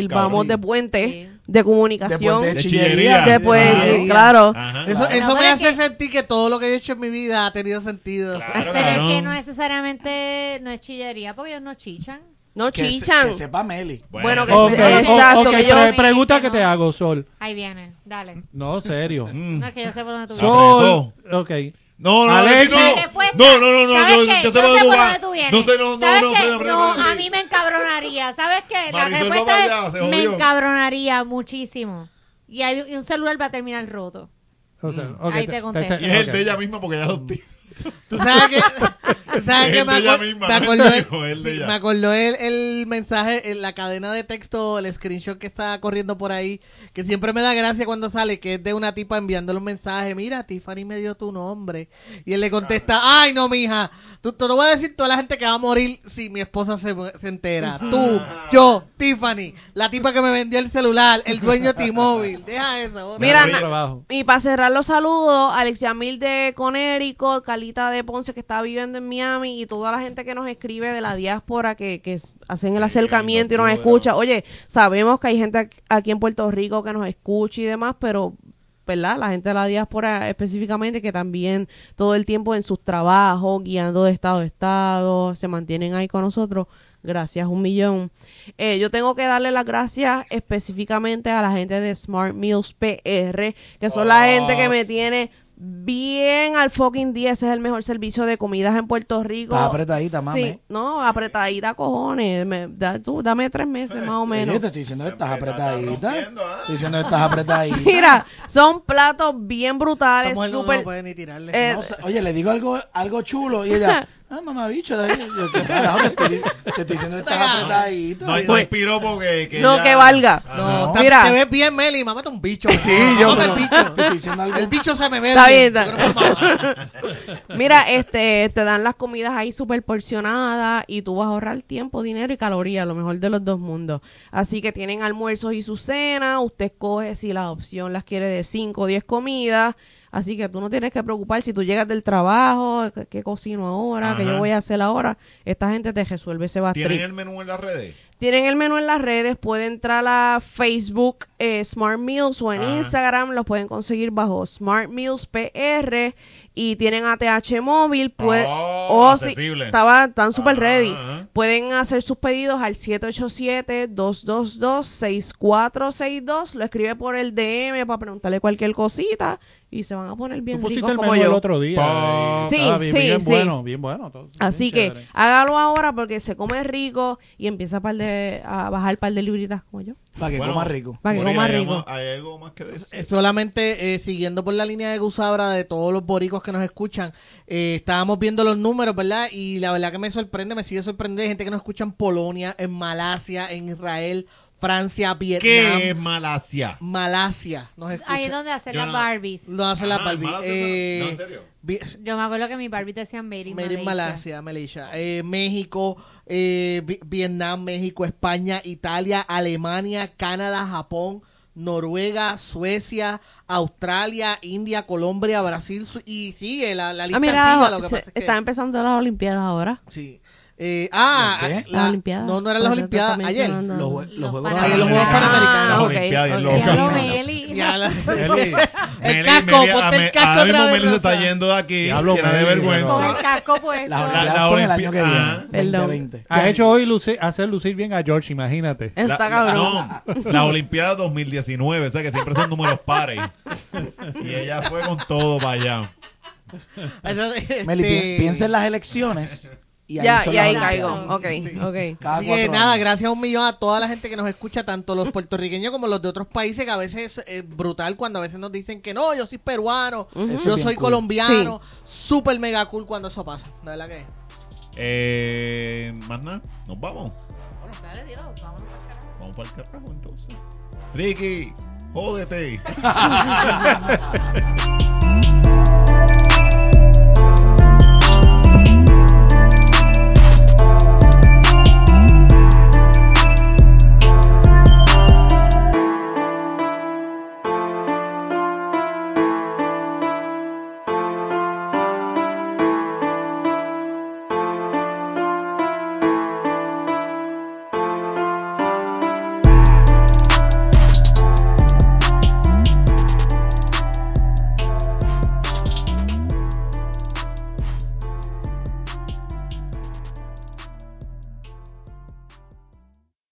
cabrón. de puente Sí. de comunicación. Después de De chillería. de sí, chillería. claro. Ajá. Eso, Claro. eso me hace sentir que todo lo que he hecho en mi vida ha tenido sentido. Claro, Pero es que no necesariamente no es chillería porque ellos no chichan. No Que, se- chichan. que sepa Meli. Bueno, que Ok, se- ok, exacto, ok, que pre- ellos- pregunta que que no. te hago, Sol. Ahí viene, dale. No, serio. [laughs] No es que yo sé por dónde tú Sol. vienes. Sol, ok. No, no, Alex. no, no, no, no, no, no, ¿sabes yo, yo sé Yo por sé dónde por dónde tú vienes. No sé, no, no, ¿Sabes no, no, no, No, no, a mí me encabronaría. ¿Sabes qué? La Marisol respuesta es allá, se me encabronaría muchísimo. Y, hay, y un celular va a terminar roto. O sea, Mm. ok, Ahí te contesto. se- Y es el de ella misma porque ya lo tiene. Tú sabes que, tú sabes que me, misma, acordó, el, el de sí, [laughs] ella. me acordó el, el mensaje, en la cadena de texto, el screenshot que está corriendo por ahí, que siempre me da gracia cuando sale, que es de una tipa enviándole un mensaje, mira, Tiffany me dio tu nombre. Y él le contesta, ay no, mija, tú, te lo voy a decir toda la gente que va a morir si mi esposa se, se entera. Tú, yo, Tiffany, la tipa que me vendió el celular, el dueño de T-Mobile. Deja eso. bota. Mira. Y para cerrar los saludos, Alexia Mil de Conérico, Calita de Ponce que está viviendo en Miami y toda la gente que nos escribe de la diáspora que, que hacen el acercamiento y nos escucha. Oye, sabemos que hay gente aquí en Puerto Rico que nos escucha y demás, pero ¿verdad? La gente de la diáspora específicamente que también todo el tiempo en sus trabajos, guiando de estado a estado, se mantienen ahí con nosotros. Gracias, un millón. Eh, yo tengo que darle las gracias específicamente a la gente de Smart Meals PR, que son la gente que me tiene bien al fucking 10. Ese es el mejor servicio de comidas en Puerto Rico. Estás apretadita, mami. Sí, no, apretadita, cojones. Me- da- tú, dame tres meses más o menos. Oye, te estoy diciendo que estás está apretadita. ¿ah? Estoy diciendo que estás apretadita. Mira, son platos bien brutales, mujer no- súper... no puede ni tirarle. eh, No oye, le digo algo, algo chulo y ella, [laughs] ah, mamá bicho, David. Yo, ¿qué [laughs] carajo? Te estoy, te estoy diciendo que estás apretadita. No hay, no hay piropo que, que no, ya- que valga. No, no. está- Mira. te ves bien, Meli, mámate un bicho. Sí, yo, el bicho. te estoy diciendo algo. El bicho se me ve Está bien. bien, yo está- creo que mamá. [laughs] Mira, este, te dan las comidas ahí súper porcionadas y tú vas a ahorrar tiempo, dinero y calorías, lo mejor de los dos mundos. Así que tienen almuerzos y su cena, usted escoge si la opción las quiere de 5 o 10 comidas. Así que tú no tienes que preocupar si tú llegas del trabajo, qué, qué cocino ahora, qué yo Ajá. voy a hacer ahora. Esta gente te resuelve ese ¿Tienen bastriz. el menú en las redes? Tienen el menú en las redes, pueden entrar a Facebook eh, Smart Meals o en Ajá. Instagram, los pueden conseguir bajo Smart Meals PR y tienen ATH móvil, puede, Oh, o si accesible. estaba, están super Ajá, ready. ajá. Pueden hacer sus pedidos al 787-222-6462, lo escribe por el DM para preguntarle cualquier cosita y se van a poner bien Tú ricos el como menú el yo. otro día. Pa- y Sí, bien, sí, bien sí. bueno, bien bueno. todo, bien Así que chévere. hágalo ahora porque se come rico y empieza a, par de, a bajar par de libritas como yo. Para que Bueno, coma rico. Para que Mónica, coma ¿hay rico. ¿Hay algo más que decir? Eh, Solamente eh, siguiendo por la línea de Gusabra de todos los boricos que nos escuchan, eh, estábamos viendo los números, ¿verdad? Y la verdad que me sorprende, me sigue sorprendiendo. Hay gente que nos escucha en Polonia, en Malasia, en Israel, Francia, ¿Qué es Vietnam, Malasia? Malasia. Nos escucha. Ahí es donde hacen Yo las no- Barbies. Lo hace la Ah, Barbie. Malasia, Eh, no, en serio. vi- Yo me acuerdo que mi Barbie decían Made in Made in Malaysia. Malasia, Malaysia. Eh, México, eh, Vi- Vietnam, México, España, Italia, Alemania, Canadá, Japón, Noruega, Suecia, Australia, India, Colombia, Brasil su- y sigue la, la lista Ah, mira, sigue, lo que se- pasa es que- están empezando las Olimpiadas ahora. sí. Eh, ah, la- Las Olimpiadas. no, no eran las Olimpiadas ayer. Los, los Los juegos Panamericanos. Ayer los Juegos Ah, Panamericanos. [laughs] la- el casco, ponte el casco otra vez, Meli se está yendo de aquí, llena de Con vergüenza. el casco puesto. Las La- Olimpiadas la son el año que ah. viene, Perdón. 2020. has hecho hoy lucir- hacer lucir bien a George, imagínate. Está La- cabrón. La Olimpiada 2019, o sea que siempre son números pares. Y ella fue con todo para allá. Meli, este, piensa en las elecciones y ahí ya, son y ahí caigo. Ok, ok. Cada Así que cuatro nada, años. gracias a un millón a toda la gente que nos escucha, tanto los puertorriqueños como los de otros países, que a veces es brutal cuando a veces nos dicen que no, yo soy peruano, yo soy cool. colombiano, súper mega cool cuando eso pasa, de verdad que. Eh, más nada, nos vamos. Dale, dilo, vámonos para acá. Vamos para el carajo entonces. Ricky, jódete. [laughs]